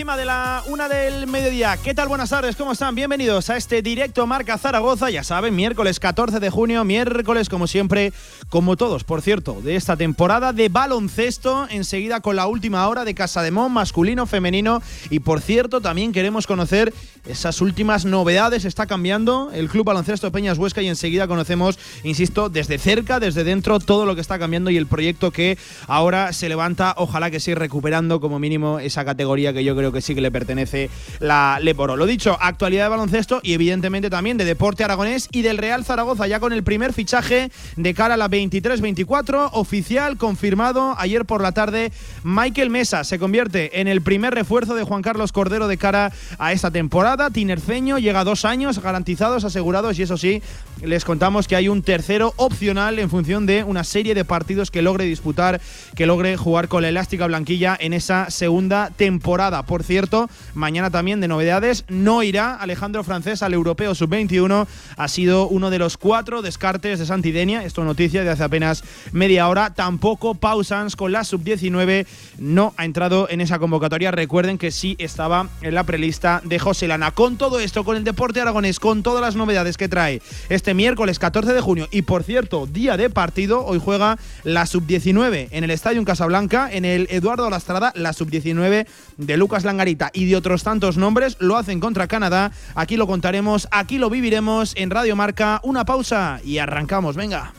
Encima de la una del mediodía. ¿Qué tal? Buenas tardes, ¿cómo están? Bienvenidos a este directo Marca Zaragoza. Ya saben, miércoles 14 de junio, miércoles como siempre, como todos, por cierto, de esta temporada de baloncesto. Enseguida con la última hora de Casa de Mon, masculino, femenino. Y por cierto, también queremos conocer esas últimas novedades. Está cambiando el Club Baloncesto Peñas Huesca y enseguida conocemos, insisto, desde cerca, desde dentro, todo lo que está cambiando y el proyecto que ahora se levanta. Ojalá que siga recuperando como mínimo esa categoría que yo creo que sí que le pertenece la Leporo. Lo dicho, actualidad de baloncesto y evidentemente también de deporte aragonés y del Real Zaragoza, ya con el primer fichaje de cara a la 23-24, oficial, confirmado ayer por la tarde. Michael Mesa se convierte en el primer refuerzo de Juan Carlos Cordero de cara a esta temporada. Tinerceño llega dos años garantizados, asegurados y eso sí, les contamos que hay un tercero opcional en función de una serie de partidos que logre disputar, que logre jugar con la elástica blanquilla en esa segunda temporada por cierto, mañana también de novedades, no irá Alejandro Francés al Europeo Sub-21. Ha sido uno de los cuatro descartes de Santidenia. Esto es noticia de hace apenas media hora. Tampoco Pausans con la Sub-19 no ha entrado en esa convocatoria. Recuerden que sí estaba en la prelista de José Lana. Con todo esto, con el deporte aragonés, con todas las novedades que trae este miércoles 14 de junio y por cierto, día de partido, hoy juega la Sub-19 en el Estadio Casablanca, en el Eduardo Lastrada, la Sub-19 de Lucas Y de otros tantos nombres lo hacen contra Canadá. Aquí lo contaremos, aquí lo viviremos en Radio Marca. Una pausa y arrancamos, venga.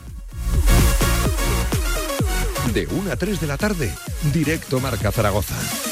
De 1 a 3 de la tarde, directo Marca Zaragoza.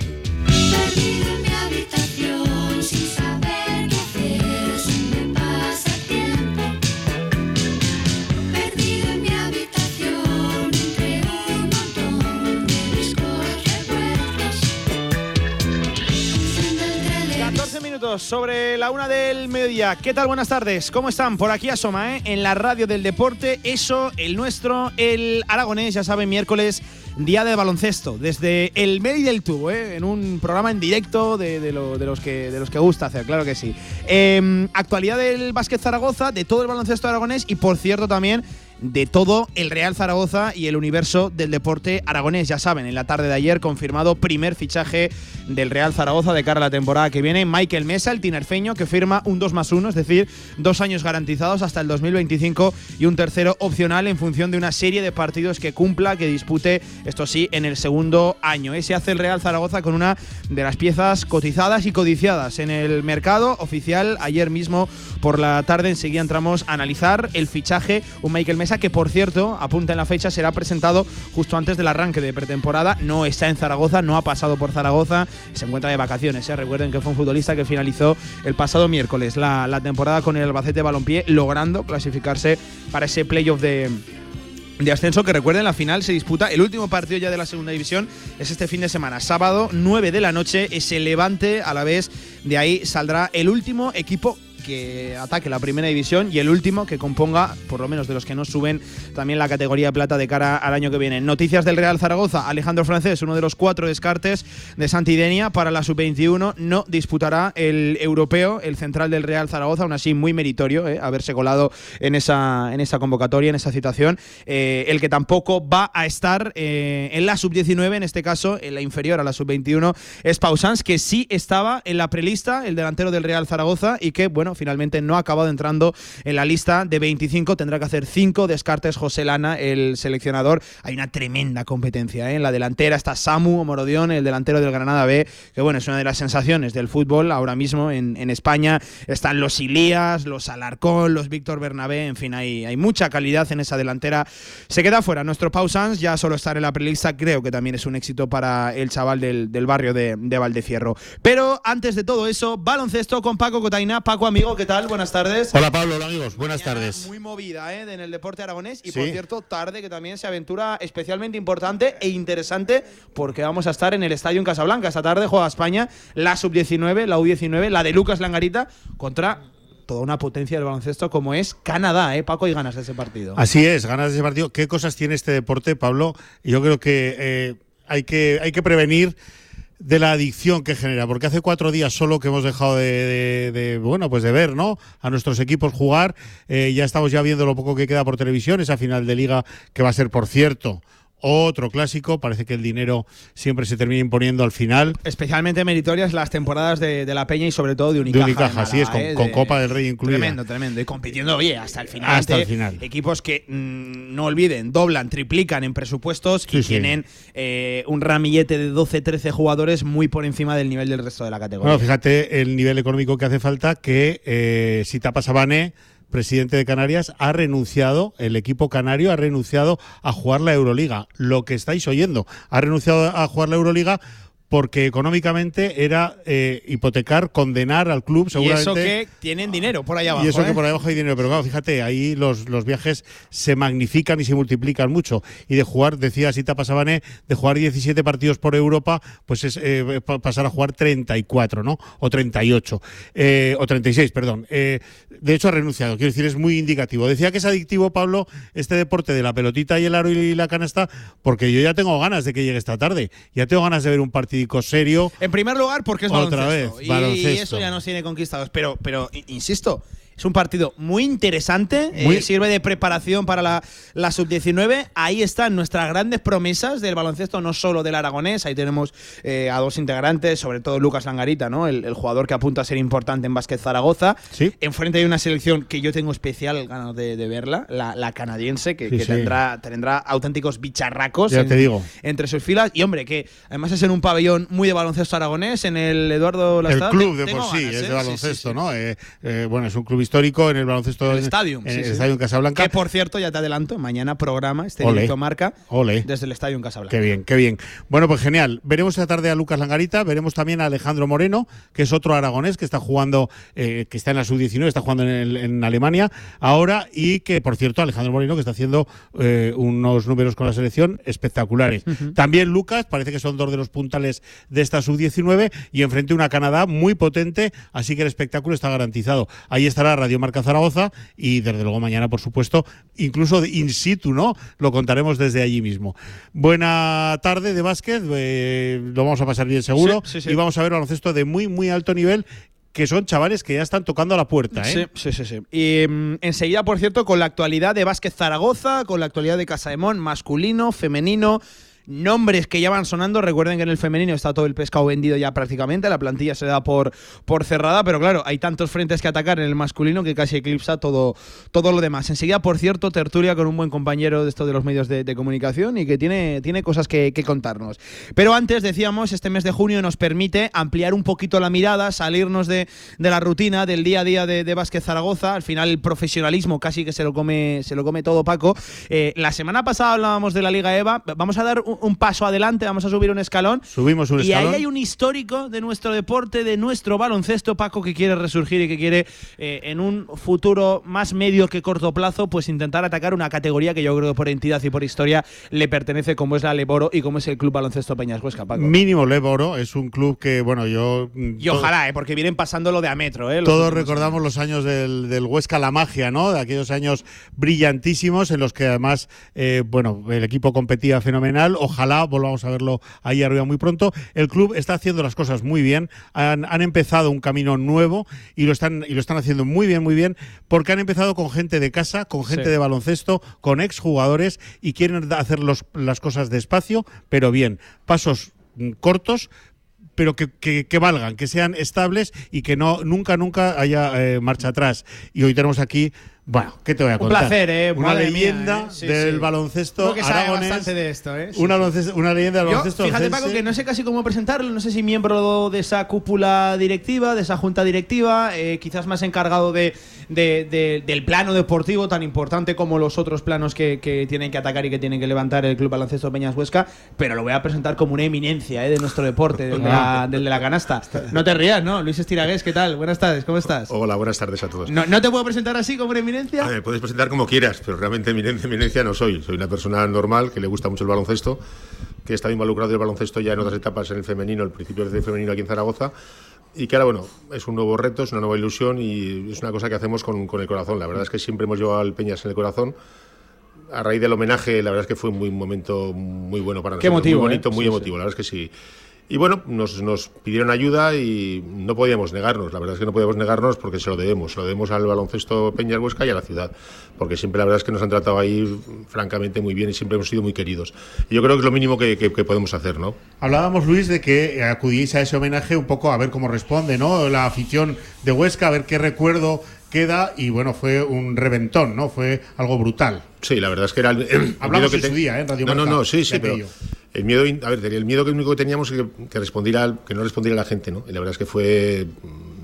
Sobre la una del mediodía. ¿Qué tal? Buenas tardes. ¿Cómo están? Por aquí asoma, ¿eh? En la radio del deporte, eso, el nuestro, el aragonés, ya saben, miércoles, día de baloncesto, desde el medio del tubo, ¿eh? En un programa en directo de, los que, de los que gusta hacer, claro que sí. Em, actualidad del básquet Zaragoza, de todo el baloncesto aragonés y, por cierto, también de todo el Real Zaragoza y el universo del deporte aragonés. Ya saben, en la tarde de ayer confirmado primer fichaje del Real Zaragoza de cara a la temporada que viene. Michael Mesa, el tinerfeño, que firma un 2 más 1, es decir, dos años garantizados hasta el 2025 y un tercero opcional en función de una serie de partidos que cumpla, que dispute, esto sí, en el segundo año. Ese hace el Real Zaragoza con una de las piezas cotizadas y codiciadas en el mercado oficial. Ayer mismo por la tarde enseguida entramos a analizar el fichaje, un Michael Mesa que por cierto, apunta en la fecha, será presentado justo antes del arranque de pretemporada. No está en Zaragoza, no ha pasado por Zaragoza, se encuentra de vacaciones. ¿eh? Recuerden que fue un futbolista que finalizó el pasado miércoles la, temporada con el Albacete Balompié, logrando clasificarse para ese playoff de de ascenso que recuerden la final se disputa el último partido ya de la segunda división es este fin de semana sábado 9 de la noche ese levante a la vez de ahí saldrá el último equipo que ataque la primera división y el último que componga, por lo menos de los que no suben, también la categoría de plata de cara al año que viene. Noticias del Real Zaragoza, Alejandro Francés, uno de los cuatro descartes de Santidenia para la sub-21, no disputará el europeo, el central del Real Zaragoza, aún así muy meritorio eh, haberse colado en esa, en esa convocatoria, en esa citación. Eh, el que tampoco va a estar eh, en la sub-19, en este caso en la inferior a la sub-21, es Pausans, que sí estaba en la prelista, el delantero del Real Zaragoza, y que, bueno, finalmente no ha acabado entrando en la lista de 25. Tendrá que hacer 5 descartes José Lana, el seleccionador. Hay una tremenda competencia ¿eh? en la delantera. Está Samu Morodión, el delantero del Granada B, que bueno, es una de las sensaciones del fútbol ahora mismo en, España. Están los Ilías, los Alarcón, los Víctor Bernabé. En fin, hay, hay mucha calidad en esa delantera. Se queda fuera nuestro Pausans, ya solo estar en la prelista creo que también es un éxito para el chaval del, barrio de, de Valdecierro. Pero antes de todo eso, baloncesto con Paco Cotaina. Paco, amigo ¿qué tal? Buenas tardes. Hola Pablo, hola amigos, buenas tardes. Muy movida ¿eh? en el deporte aragonés y por cierto, tarde que también se aventura especialmente importante e interesante porque vamos a estar en el estadio en Casablanca. Esta tarde juega España la sub-19, la U-19, la de Lucas Langarita contra toda una potencia del baloncesto como es Canadá, ¿eh? Paco, y ganas de ese partido. Así es, ganas de ese partido. ¿Qué cosas tiene este deporte, Pablo? Yo creo que, eh, hay, que hay que prevenir de la adicción que genera, porque hace cuatro días solo que hemos dejado de, bueno, pues de ver, ¿no? A nuestros equipos jugar, eh, ya estamos ya viendo lo poco que queda por televisión, esa final de liga que va a ser, por cierto, otro clásico. Parece que el dinero siempre se termina imponiendo al final. Especialmente meritorias las temporadas de, La Peña y sobre todo de Unicaja. De Unicaja, así es, con, ¿eh? Copa del Rey incluida. Tremendo, tremendo. Y compitiendo, oye, hasta el final. Hasta el final. Equipos que, mm, no olviden, doblan, triplican en presupuestos y tienen eh, un ramillete de 12, 13 jugadores muy por encima del nivel del resto de la categoría. Bueno, fíjate el nivel económico que hace falta que eh, si tapa Sabane presidente de Canarias, ha renunciado, el equipo canario ha renunciado a jugar la Euroliga. Lo que estáis oyendo, ha renunciado a jugar la Euroliga porque económicamente era eh, hipotecar, condenar al club, seguramente. Y eso que tienen dinero por allá abajo. Y eso que ¿eh? por ahí abajo hay dinero. Pero claro, fíjate, ahí los, los viajes se magnifican y se multiplican mucho. Y de jugar, decía Sita Pasabané, de jugar 17 partidos por Europa, pues es eh, pasar a jugar 34, ¿no? O 38. o 36, perdón. de hecho, ha renunciado. Quiero decir, es muy indicativo. Decía que es adictivo, Pablo, este deporte de la pelotita y el aro y la canasta, porque yo ya tengo ganas de que llegue esta tarde. Ya tengo ganas de ver un partido serio. En primer lugar, porque es Otra baloncesto. Vez, y, eso ya nos tiene conquistados. Pero, pero insisto, es un partido muy interesante, eh, sirve de preparación para la, la sub-19. Ahí están nuestras grandes promesas del baloncesto, no solo del aragonés. Ahí tenemos eh, a dos integrantes, sobre todo Lucas Langarita, ¿no? El, jugador que apunta a ser importante en básquet Zaragoza. ¿Sí? Enfrente hay una selección que yo tengo especial ganas de, verla, la, canadiense, que, Tendrá, tendrá auténticos bicharracos te digo. entre sus filas. Y hombre, que además es en un pabellón muy de baloncesto aragonés, en el Eduardo Lastad. El club de por sí, es de baloncesto, ¿no? bueno, es un club histórico en el baloncesto. El Estadio. En, el Estadio Casablanca. Que por cierto, ya te adelanto, mañana programa este directo marca desde el Estadio en Casablanca. Qué bien, qué bien. Bueno, pues genial. Veremos esta tarde a Lucas Langarita, veremos también a Alejandro Moreno, que es otro aragonés que está jugando, eh, que está en la sub-19, está jugando en, Alemania ahora y que, por cierto, Alejandro Moreno que está haciendo eh, unos números con la selección espectaculares. También Lucas, parece que son dos de los puntales de esta sub-19 y enfrente una Canadá muy potente, así que el espectáculo está garantizado. Ahí estará Radio Marca Zaragoza y desde luego mañana, por supuesto, incluso in situ, ¿no? Lo contaremos desde allí mismo. Buena tarde de básquet, eh, lo vamos a pasar bien seguro y vamos a ver baloncesto de muy, muy alto nivel que son chavales que ya están tocando a la puerta. ¿eh? Sí, sí, sí. Y mm, enseguida, por cierto, con la actualidad de Vázquez Zaragoza, con la actualidad de Casaemón, masculino, femenino nombres que ya van sonando. Recuerden que en el femenino está todo el pescado vendido ya prácticamente, la plantilla se da por, por cerrada, pero claro, hay tantos frentes que atacar en el masculino que casi eclipsa todo, todo lo demás. Enseguida, por cierto, tertulia con un buen compañero de esto de los medios de, comunicación y que tiene, tiene cosas que, contarnos. Pero antes, decíamos, este mes de junio nos permite ampliar un poquito la mirada, salirnos de, la rutina, del día a día de, de, Vázquez Zaragoza. Al final, el profesionalismo casi que se lo come, se lo come todo Paco. Eh, la semana pasada hablábamos de la Liga EVA. Vamos a dar un, un, paso adelante, vamos a subir un escalón. Subimos un y escalón. Y ahí hay un histórico de nuestro deporte, de nuestro baloncesto, Paco, que quiere resurgir y que quiere eh, en un futuro más medio que corto plazo, pues intentar atacar una categoría que yo creo que por entidad y por historia le pertenece, como es la Leboro y como es el Club Baloncesto Peñas Huesca, Paco. Mínimo Leboro, es un club que, bueno, yo. Y ojalá, eh, porque vienen pasando lo de a metro, ¿eh? Todos recordamos los años del, del, Huesca La Magia, ¿no? De aquellos años brillantísimos en los que además, eh, bueno, el equipo competía fenomenal. Ojalá volvamos a verlo ahí arriba muy pronto. El club está haciendo las cosas muy bien. Han, han empezado un camino nuevo y lo están y lo están haciendo muy bien, muy bien, porque han empezado con gente de casa, con gente sí. de baloncesto, con exjugadores y quieren hacer los, las cosas despacio, pero bien. Pasos mm, cortos, pero que, que, que, valgan, que sean estables y que no nunca, nunca haya eh, marcha atrás. Y hoy tenemos aquí bueno, ¿qué te voy a contar? Un placer, ¿eh? Una Madre leyenda mía, ¿eh? Sí, del sí. baloncesto Creo que sabe aragonés. bastante de esto, ¿eh? Sí, una, leyenda del Yo, baloncesto fíjate. Paco, que no sé casi cómo presentarlo. No sé si miembro de esa cúpula directiva, de esa junta directiva, eh, quizás más encargado de, de- de- del plano deportivo tan importante como los otros planos que, que tienen que atacar y que tienen que levantar el Club Baloncesto Peñas Huesca. Pero lo voy a presentar como una eminencia eh, de nuestro deporte, del de, la, del de la canasta. No te rías, ¿no? Luis Estiragués, ¿qué tal? Buenas tardes, ¿cómo estás? Hola, buenas tardes a todos. ¿No, no te puedo presentar así como una eminencia? Ah, me puedes presentar como quieras, pero realmente eminencia, eminencia no soy. Soy una persona normal que le gusta mucho el baloncesto, que he estado involucrado en el baloncesto ya en otras etapas en el femenino, el principio del femenino aquí en Zaragoza. Y que ahora, bueno, es un nuevo reto, es una nueva ilusión y es una cosa que hacemos con, con el corazón. La verdad es que siempre hemos llevado al Peñas en el corazón. A raíz del homenaje, la verdad es que fue muy- un momento muy bueno para Qué nosotros. emotivo, muy bonito, ¿eh? muy Sí, emotivo, la verdad es que sí. Y bueno, nos, nos pidieron ayuda y no podíamos negarnos. La verdad es que no podíamos negarnos porque se lo debemos. Se lo debemos al baloncesto Peñas Huesca y a la ciudad. Porque siempre la verdad es que nos han tratado ahí francamente muy bien y siempre hemos sido muy queridos. Y yo creo que es lo mínimo que, que- podemos hacer, ¿no? Hablábamos, Luis, de que acudíais a ese homenaje un poco a ver cómo responde, ¿no? La afición de Huesca, a ver qué recuerdo queda. Y bueno, fue un reventón, ¿no? Fue algo brutal. Sí, la verdad es que era el, el Hablamos miedo que te- su día, ¿eh? Radio No, no, Marca, no, sí, de sí, pero el miedo, a ver, el miedo que único que teníamos es que, que respondiera, que no respondiera la gente, ¿no? Y la verdad es que fue,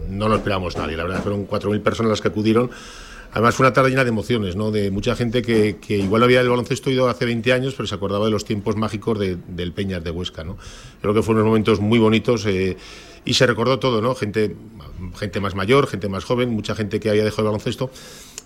no lo esperábamos nadie, la verdad, fueron 4.000 personas las que acudieron. Además fue una tarde llena de emociones, ¿no? De mucha gente que, que igual había el baloncesto ido hace 20 años, pero se acordaba de los tiempos mágicos de- del Peñas de Huesca, ¿no? Creo que fueron unos momentos muy bonitos eh, y se recordó todo, ¿no? Gente, gente más mayor, gente más joven, mucha gente que había dejado el baloncesto.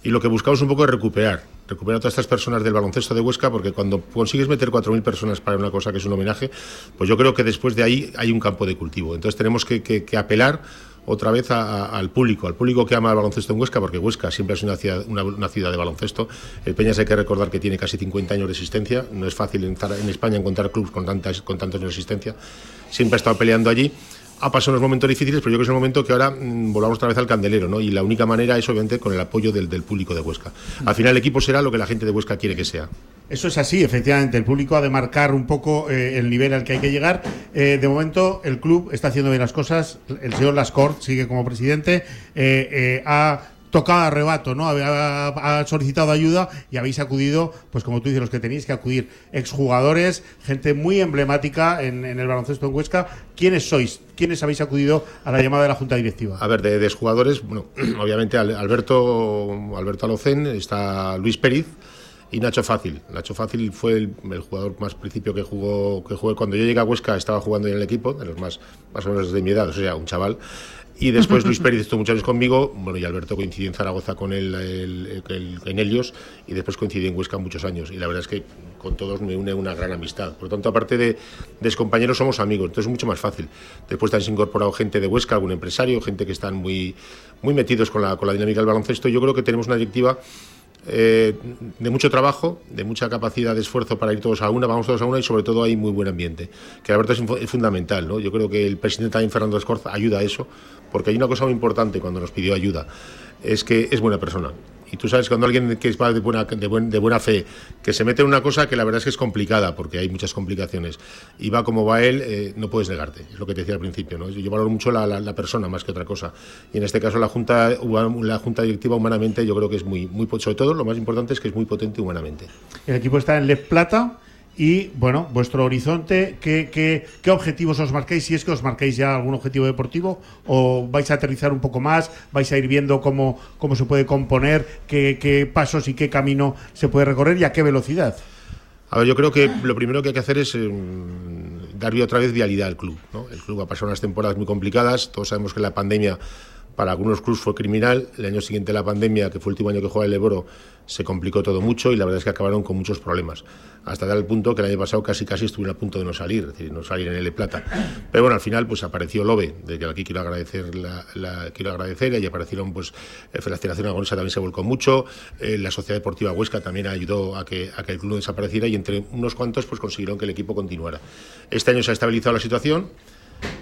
Y lo que buscamos un poco es recuperar, recuperar a todas estas personas del baloncesto de Huesca, porque cuando consigues meter 4.000 personas para una cosa que es un homenaje, pues yo creo que después de ahí hay un campo de cultivo. Entonces tenemos que, apelar otra vez al público, al público que ama el baloncesto en Huesca, porque Huesca siempre sido una ciudad, una, ciudad de baloncesto. El Peñas hay que recordar que tiene casi 50 años de existencia, no es fácil en, en España encontrar clubes con, con tantos años de existencia. Siempre ha estado peleando allí. Ha pasado unos momentos difíciles, pero yo creo que es el momento que ahora mm, volvamos otra vez al candelero, ¿no? Y la única manera es, obviamente, con el apoyo del, del público de Huesca. Al final, el equipo será lo que la gente de Huesca quiere que sea. Eso es así, efectivamente. El público ha de marcar un poco eh, el nivel al que hay que llegar. Eh, de momento, el club está haciendo bien las cosas. El señor Lascort sigue como presidente. Eh, eh, ha tocado a rebato, ¿no? Ha, solicitado ayuda y habéis acudido, pues como tú dices, los que tenéis que acudir. Exjugadores, gente muy emblemática en, el baloncesto en Huesca. ¿Quiénes sois? ¿Quiénes habéis acudido a la llamada de la Junta Directiva? A ver, de, de jugadores, bueno, obviamente Al- Alberto, Alberto está Luis Pérez y Nacho Fácil. Nacho Fácil fue el, el jugador más principio que jugó, que jugó. Cuando yo llegué a Huesca estaba jugando en el equipo, de los más, más o menos de mi edad, o sea, un chaval. Y después Luis Pérez estuvo muchos años conmigo, bueno, y Alberto coincidió en Zaragoza con él el, en Helios, y después coincidí en Huesca muchos años. Y la verdad es que con todos me une una gran amistad. Por lo tanto, aparte de, de compañeros, somos amigos, entonces es mucho más fácil. Después también se ha incorporado gente de Huesca, algún empresario, gente que están muy, muy metidos con la, con la dinámica del baloncesto. Yo creo que tenemos una directiva eh, de mucho trabajo, de mucha capacidad de esfuerzo para ir todos a una, vamos todos a una y sobre todo hay muy buen ambiente, que la verdad es, fundamental. ¿no? Yo creo que el presidente también, Fernando Escorza, ayuda a eso, porque hay una cosa muy importante cuando nos pidió ayuda, es que es buena persona. Y tú sabes, cuando alguien que es de buena, de, de buena fe, que se mete en una cosa que la verdad es que es complicada, porque hay muchas complicaciones, y va como va él, eh, no puedes negarte. Es lo que te decía al principio. ¿no? Yo valoro mucho la, la, persona más que otra cosa. Y en este caso, la Junta, la junta Directiva, humanamente, yo creo que es muy, muy. Sobre todo, lo más importante es que es muy potente humanamente. El equipo está en Les Plata. Y bueno, vuestro horizonte, ¿qué, qué, objetivos os marquéis? Si es que os marquéis ya algún objetivo deportivo o vais a aterrizar un poco más, vais a ir viendo cómo, cómo se puede componer, qué, qué pasos y qué camino se puede recorrer y a qué velocidad. A ver, yo creo que lo primero que hay que hacer es eh, darle otra vez vialidad al club. ¿no? El club ha pasado unas temporadas muy complicadas, todos sabemos que la pandemia para algunos clubes fue criminal. El año siguiente la pandemia, que fue el último año que juega el Eboro, se complicó todo mucho y la verdad es que acabaron con muchos problemas. Hasta el punto que el año pasado casi casi estuvieron a punto de no salir, es decir, no salir en el Plata. Pero bueno, al final pues apareció Lobe, de que aquí quiero agradecer quiero agradecer y aparecieron pues eh, la Federación Aragonesa también se volcó mucho, eh, la Sociedad Deportiva Huesca también ayudó a que, a que el club desapareciera y entre unos cuantos pues consiguieron que el equipo continuara. Este año se ha estabilizado la situación.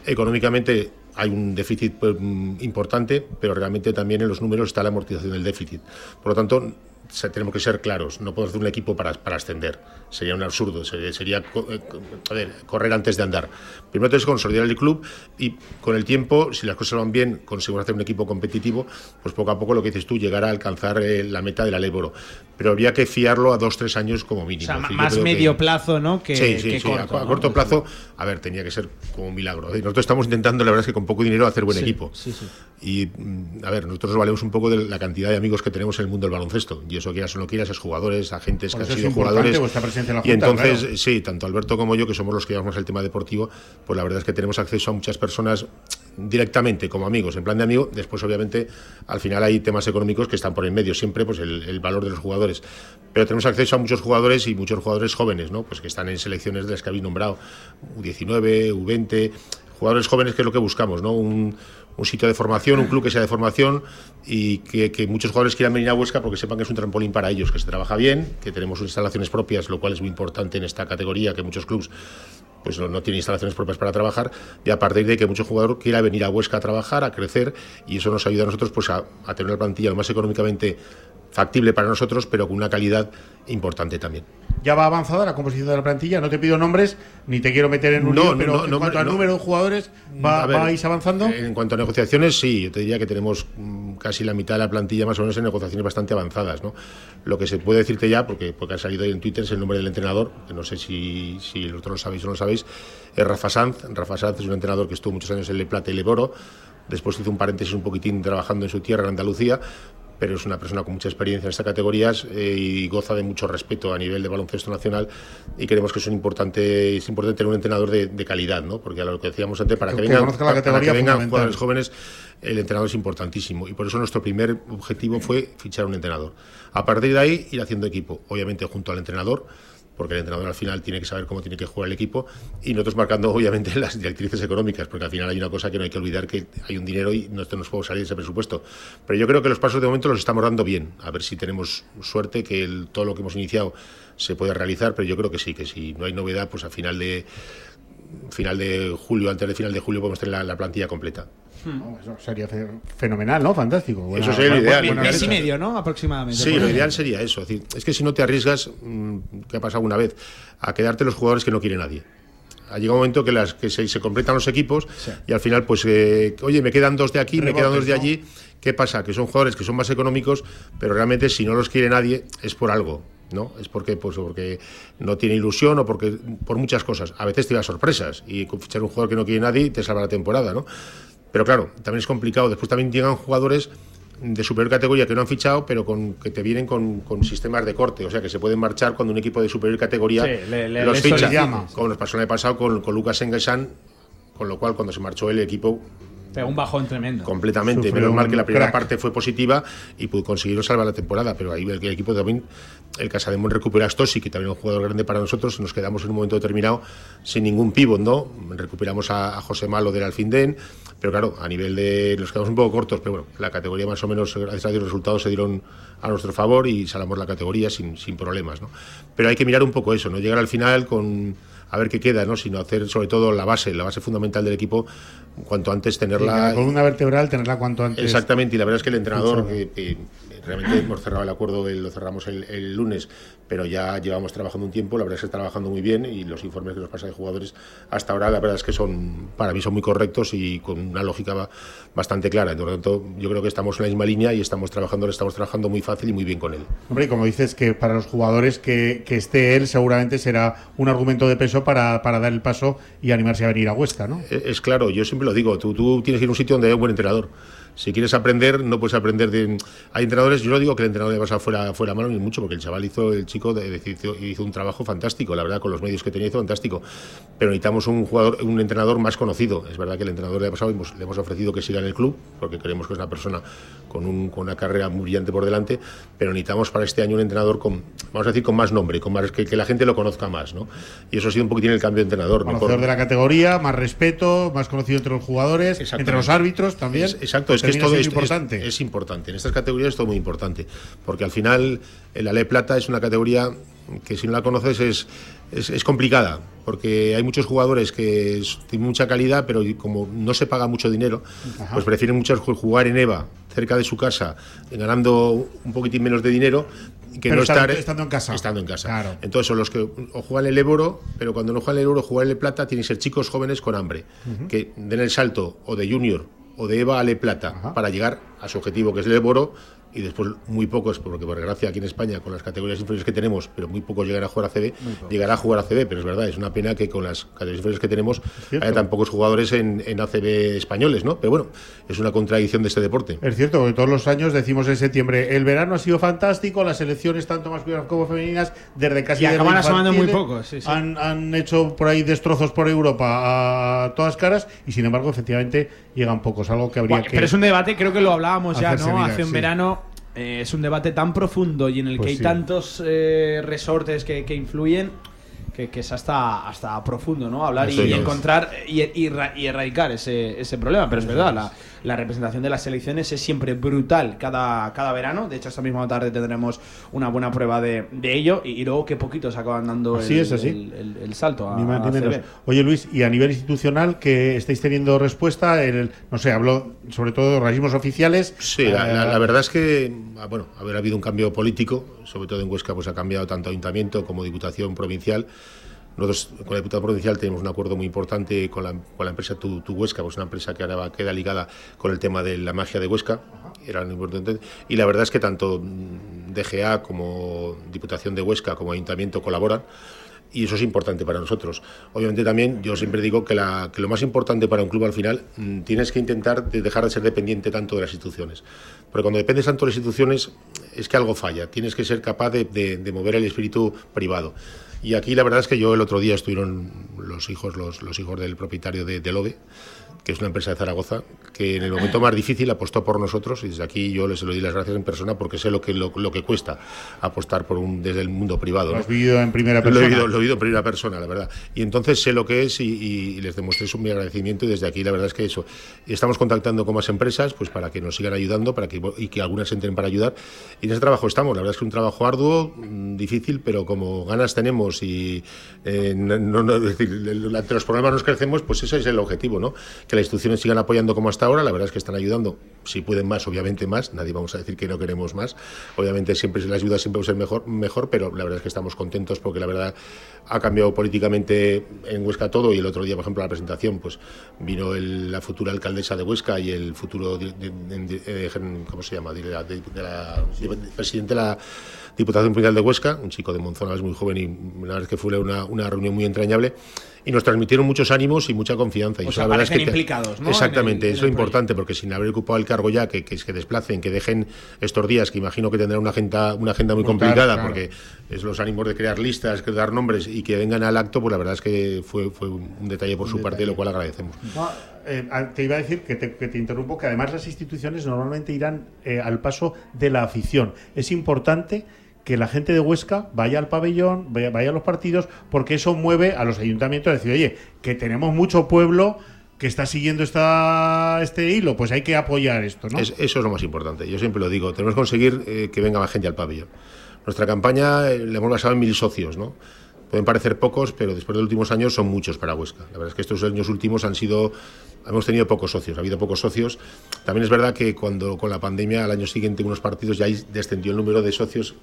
Económicamente hay un déficit pues, mm, importante, pero realmente también en los números está la amortización del déficit. Por lo tanto, tenemos que ser claros, no podemos hacer un equipo para, para ascender, sería un absurdo, sería, eh, correr antes de andar. Primero tienes que consolidar el club y con el tiempo, si las cosas van bien, conseguimos hacer un equipo competitivo, pues poco a poco lo que dices tú, llegar a alcanzar eh, la meta de la Leboro. Pero habría que fiarlo a dos, tres años como mínimo. O sea, más medio plazo, ¿no? Que, sí, sí, sí, a, corto plazo, a ver, tenía que ser como un milagro. Nosotros estamos intentando, la verdad es que con poco dinero, hacer buen equipo. Y, mm, a ver, nosotros nos valemos un poco de la cantidad de amigos que tenemos en el mundo del baloncesto. Y eso quieras o no quieras, es jugadores, agentes que han sido jugadores. Y entonces, sí, tanto Alberto como yo, que somos los que llevamos el tema deportivo, pues la verdad es que tenemos acceso a muchas personas directamente como amigos, en plan de amigo. Después, obviamente, al final hay temas económicos que están por en medio, siempre pues el, valor de los jugadores. Pero tenemos acceso a muchos jugadores y muchos jugadores jóvenes, ¿no? Pues que están en selecciones de las que habéis nombrado, U19, U20, jugadores jóvenes que es lo que buscamos, ¿no? Un, sitio de formación, un club que sea de formación y que, muchos jugadores quieran venir a Huesca porque sepan que es un trampolín para ellos, que se trabaja bien, que tenemos instalaciones propias, lo cual es muy importante en esta categoría, que muchos clubes pues no, tienen instalaciones propias para trabajar y a partir de que mucho jugador quiera venir a Huesca a trabajar, a crecer y eso nos ayuda a nosotros pues a, a tener una plantilla lo más económicamente factible para nosotros, pero con una calidad importante también. Ya va avanzada la composición de la plantilla, no te pido nombres, ni te quiero meter en un no, pero en cuanto al número de jugadores, ¿va, ¿vais avanzando? En cuanto a negociaciones, sí, yo te diría que tenemos mm, casi la mitad de la plantilla más o menos en negociaciones bastante avanzadas. ¿no? Lo que se puede decirte ya, porque, porque ha salido ahí en Twitter, es el nombre del entrenador, que no sé si, si vosotros lo sabéis o no lo sabéis, es Rafa Sanz. Rafa Sanz es un entrenador que estuvo muchos años en Le Plata y Le Boro, después hizo un paréntesis un poquitín trabajando en su tierra, en Andalucía, pero es una persona con mucha experiencia en estas categorías eh, y goza de mucho respeto a nivel de baloncesto nacional y creemos que es, un importante, es importante tener un entrenador de, calidad, ¿no? porque a lo que decíamos antes, para que, vengan, jugadores jóvenes, el entrenador es importantísimo y por eso nuestro primer objetivo fue fichar un entrenador. A partir de ahí, ir haciendo equipo, obviamente junto al entrenador, porque el entrenador al final tiene que saber cómo tiene que jugar el equipo y nosotros marcando obviamente las directrices económicas, porque al final hay una cosa que no hay que olvidar que hay un dinero y no nos puede salir ese presupuesto. Pero yo creo que los pasos de momento los estamos dando bien, a ver si tenemos suerte que todo lo que hemos iniciado se pueda realizar, pero yo creo que sí, que si no hay novedad, pues a final de final de julio, antes de final de julio podemos tener la plantilla completa. Hmm. eso sería fenomenal, ¿no? Fantástico. eso sería lo ideal. mes y medio, ¿no? Aproximadamente. Sí, lo ideal sería eso. Es, que si no te arriesgas, mm, que ha pasado una vez, a quedarte los jugadores que no quiere nadie ha llegado un momento que las que se, completan los equipos y al final pues eh, oye me quedan dos de aquí me quedan dos de allí qué pasa que son jugadores que son más económicos pero realmente si no los quiere nadie es por algo no es porque pues porque no tiene ilusión o porque por muchas cosas a veces te da sorpresas y fichar un jugador que no quiere nadie te salva la temporada no pero claro, también es complicado. Después también llegan jugadores de superior categoría que no han fichado, pero con, que te vienen con, sistemas de corte, o sea que se pueden marchar cuando un equipo de superior categoría los ficha. Como nos pasó el año pasado con, con Lucas Engelsan, con lo cual cuando se marchó el equipo Pegó un bajón tremendo. Completamente. Menos mal que la primera parte fue positiva y pudo conseguir salvar la temporada, pero ahí el, equipo también, el Casademón recupera a Stossi, que también es un jugador grande para nosotros, nos quedamos en un momento determinado sin ningún pívot, ¿no? Recuperamos a, José Malo del Alfindén, Pero claro, a nivel de. Nos quedamos un poco cortos, pero bueno, la categoría más o menos, gracias a Dios, los resultados se dieron a nuestro favor y salamos la categoría sin, sin problemas, ¿no? Pero hay que mirar un poco eso, ¿no? Llegar al final con a ver qué queda, ¿no? sino hacer sobre todo la base, la base fundamental del equipo, cuanto antes tenerla. Sí, con una vertebral tenerla cuanto antes. Exactamente, y la verdad es que el entrenador, realmente hemos cerrado el acuerdo, lo cerramos el, el, lunes, pero ya llevamos trabajando un tiempo, la verdad es que está trabajando muy bien y los informes que nos pasa de jugadores hasta ahora, la verdad es que son, para mí son muy correctos y con una lógica bastante clara. Por lo tanto, yo creo que estamos en la misma línea y estamos trabajando, estamos trabajando muy fácil y muy bien con él. Hombre, y como dices que para los jugadores que, que esté él seguramente será un argumento de peso para, para, dar el paso y animarse a venir a Huesca, ¿no? Es, es claro, yo siempre lo digo, tú, tú tienes que ir a un sitio donde hay un buen entrenador si quieres aprender, no puedes aprender de. Hay entrenadores, yo no digo que el entrenador le pasa fuera, fuera mano ni mucho, porque el chaval hizo, el chico de, hizo, hizo, un trabajo fantástico, la verdad, con los medios que tenía hizo fantástico. Pero necesitamos un jugador, un entrenador más conocido. Es verdad que el entrenador le ha pasado, le hemos ofrecido que siga en el club, porque creemos que es una persona con, un, con una carrera muy brillante por delante, pero necesitamos para este año un entrenador con, vamos a decir, con más nombre, con más, que, que la gente lo conozca más, ¿no? Y eso ha sido un poquitín el cambio de entrenador. Conocedor Mejor. de la categoría, más respeto, más conocido entre los jugadores, entre los árbitros también. Es, exacto, es que es todo es importante. Es, es, importante. En estas categorías es todo muy importante. Porque al final, el Ale Plata es una categoría que si no la conoces es, es, es complicada. Porque hay muchos jugadores que tienen mucha calidad, pero como no se paga mucho dinero, Ajá. pues prefieren muchos jugar en EVA, cerca de su casa, ganando un poquitín menos de dinero, que pero no estando, estar estando en casa. Estando en casa. Claro. Entonces son los que o juegan el Eboro, pero cuando no juegan el Eboro, juegan el Plata, tienen que ser chicos jóvenes con hambre, uh -huh. que den el salto o de junior o de Eva a Le Plata Ajá. para llegar a su objetivo, que es el Eboro, y después muy pocos, porque por desgracia aquí en España, con las categorías inferiores que tenemos, pero muy pocos llegan a jugar a CB, llegará a jugar a CB, pero es verdad, es una pena que con las categorías inferiores que tenemos haya tan pocos jugadores en, en, ACB españoles, ¿no? Pero bueno, es una contradicción de este deporte. Es cierto, porque todos los años decimos en septiembre, el verano ha sido fantástico, las selecciones, tanto masculinas como femeninas, desde casi... Y acaban asomando muy pocos, sí, sí. Han, han hecho por ahí destrozos por Europa a todas caras, y sin embargo, efectivamente, llegan pocos, algo que habría bueno, que... Pero es un debate, creo que lo hablábamos ya, ¿no? mirar, Hace un sí. verano eh, es un debate tan profundo y en el Pues que hay sí. tantos eh, resortes que, que influyen que, que, es hasta, hasta profundo, ¿no? Hablar Eso y, encontrar y, y, y, erradicar ese, ese problema. Pero es verdad, la, la, representación de las selecciones es siempre brutal cada, cada verano. De hecho, esta misma tarde tendremos una buena prueba de, de ello y, y, luego que poquitos acaban dando así el, es, así. El, el, el, salto a, ni más, ni a menos. CB. Oye, Luis, y a nivel institucional, que estáis teniendo respuesta, el, no sé, hablo sobre todo de organismos oficiales. Sí, eh, la, la, la, verdad es que, ah, bueno, haber habido un cambio político, sobre todo en Huesca, pues ha cambiado tanto ayuntamiento como diputación provincial. Nosotros con la Diputación Provincial tenemos un acuerdo muy importante con la, con la empresa tu, tu, Huesca, pues una empresa que ahora queda ligada con el tema de la magia de Huesca, era muy importante. Y la verdad es que tanto DGA como Diputación de Huesca como Ayuntamiento colaboran y eso es importante para nosotros. Obviamente también yo siempre digo que, la, que lo más importante para un club al final mmm, tienes que intentar de dejar de ser dependiente tanto de las instituciones. Porque cuando dependes tanto de las instituciones es que algo falla, tienes que ser capaz de, de, de mover el espíritu privado. Y aquí la verdad es que yo el otro día estuvieron los hijos, los, hijos del propietario de, de Lobe, que es una empresa de Zaragoza, que en el momento más difícil apostó por nosotros y desde aquí yo les doy las gracias en persona porque sé lo que, lo, lo que cuesta apostar por un, desde el mundo privado. Lo ¿no? has vivido en primera persona. Lo he, vivido, lo he vivido en primera persona, la verdad. Y entonces sé lo que es y, y, les demostré su, mi agradecimiento y desde aquí la verdad es que eso. Estamos contactando con más empresas pues para que nos sigan ayudando para que, y que algunas entren para ayudar. Y en ese trabajo estamos. La verdad es que es un trabajo arduo, mm, difícil, pero como ganas tenemos y eh, no, no, decir, ante los problemas nos crecemos, pues ese es el objetivo, ¿no? Que las instituciones sigan apoyando como hasta ahora, la verdad es que están ayudando, si pueden más, obviamente más, nadie vamos a decir que no queremos más, obviamente siempre la ayuda siempre va a ser mejor, mejor, pero la verdad es que estamos contentos porque la verdad ha cambiado políticamente en Huesca todo. Y el otro día, por ejemplo, la presentación, pues vino el, la futura alcaldesa de Huesca y el futuro, de, de, de, ¿cómo se llama? De la, de la presidente de la Diputación Provincial de Huesca, un chico de Monzón, es muy joven y la verdad es que fue una, una reunión muy entrañable y nos transmitieron muchos ánimos y mucha confianza. Y o eso sea, la verdad es que implicados, ¿no? Exactamente, en el, es lo importante, porque sin haber ocupado el cargo ya, que, que, que desplacen, que dejen estos días, que imagino que tendrán una agenda, una agenda muy complicada, claro. porque es los ánimos de crear listas, de dar nombres y que vengan al acto, pues la verdad es que fue, fue un detalle por un su detalle. parte, lo cual agradecemos. No, eh, te iba a decir que te, que te, interrumpo, que además las instituciones normalmente irán eh, al paso de la afición. Es importante que la gente de Huesca vaya al pabellón, vaya, a los partidos, porque eso mueve a los ayuntamientos a decir, oye, que tenemos mucho pueblo que está siguiendo esta, este hilo, pues hay que apoyar esto, ¿no? Es- eso es lo más importante. Yo siempre lo digo. Tenemos que conseguir eh, que venga más gente al pabellón. Nuestra campaña eh, la hemos basado en mil socios, ¿no? Pueden parecer pocos, pero después de los últimos años son muchos para Huesca. La verdad es que estos años últimos han sido, hemos tenido pocos socios, ha habido pocos socios. También es verdad que cuando con la pandemia al año siguiente unos partidos ya descendió el número de socios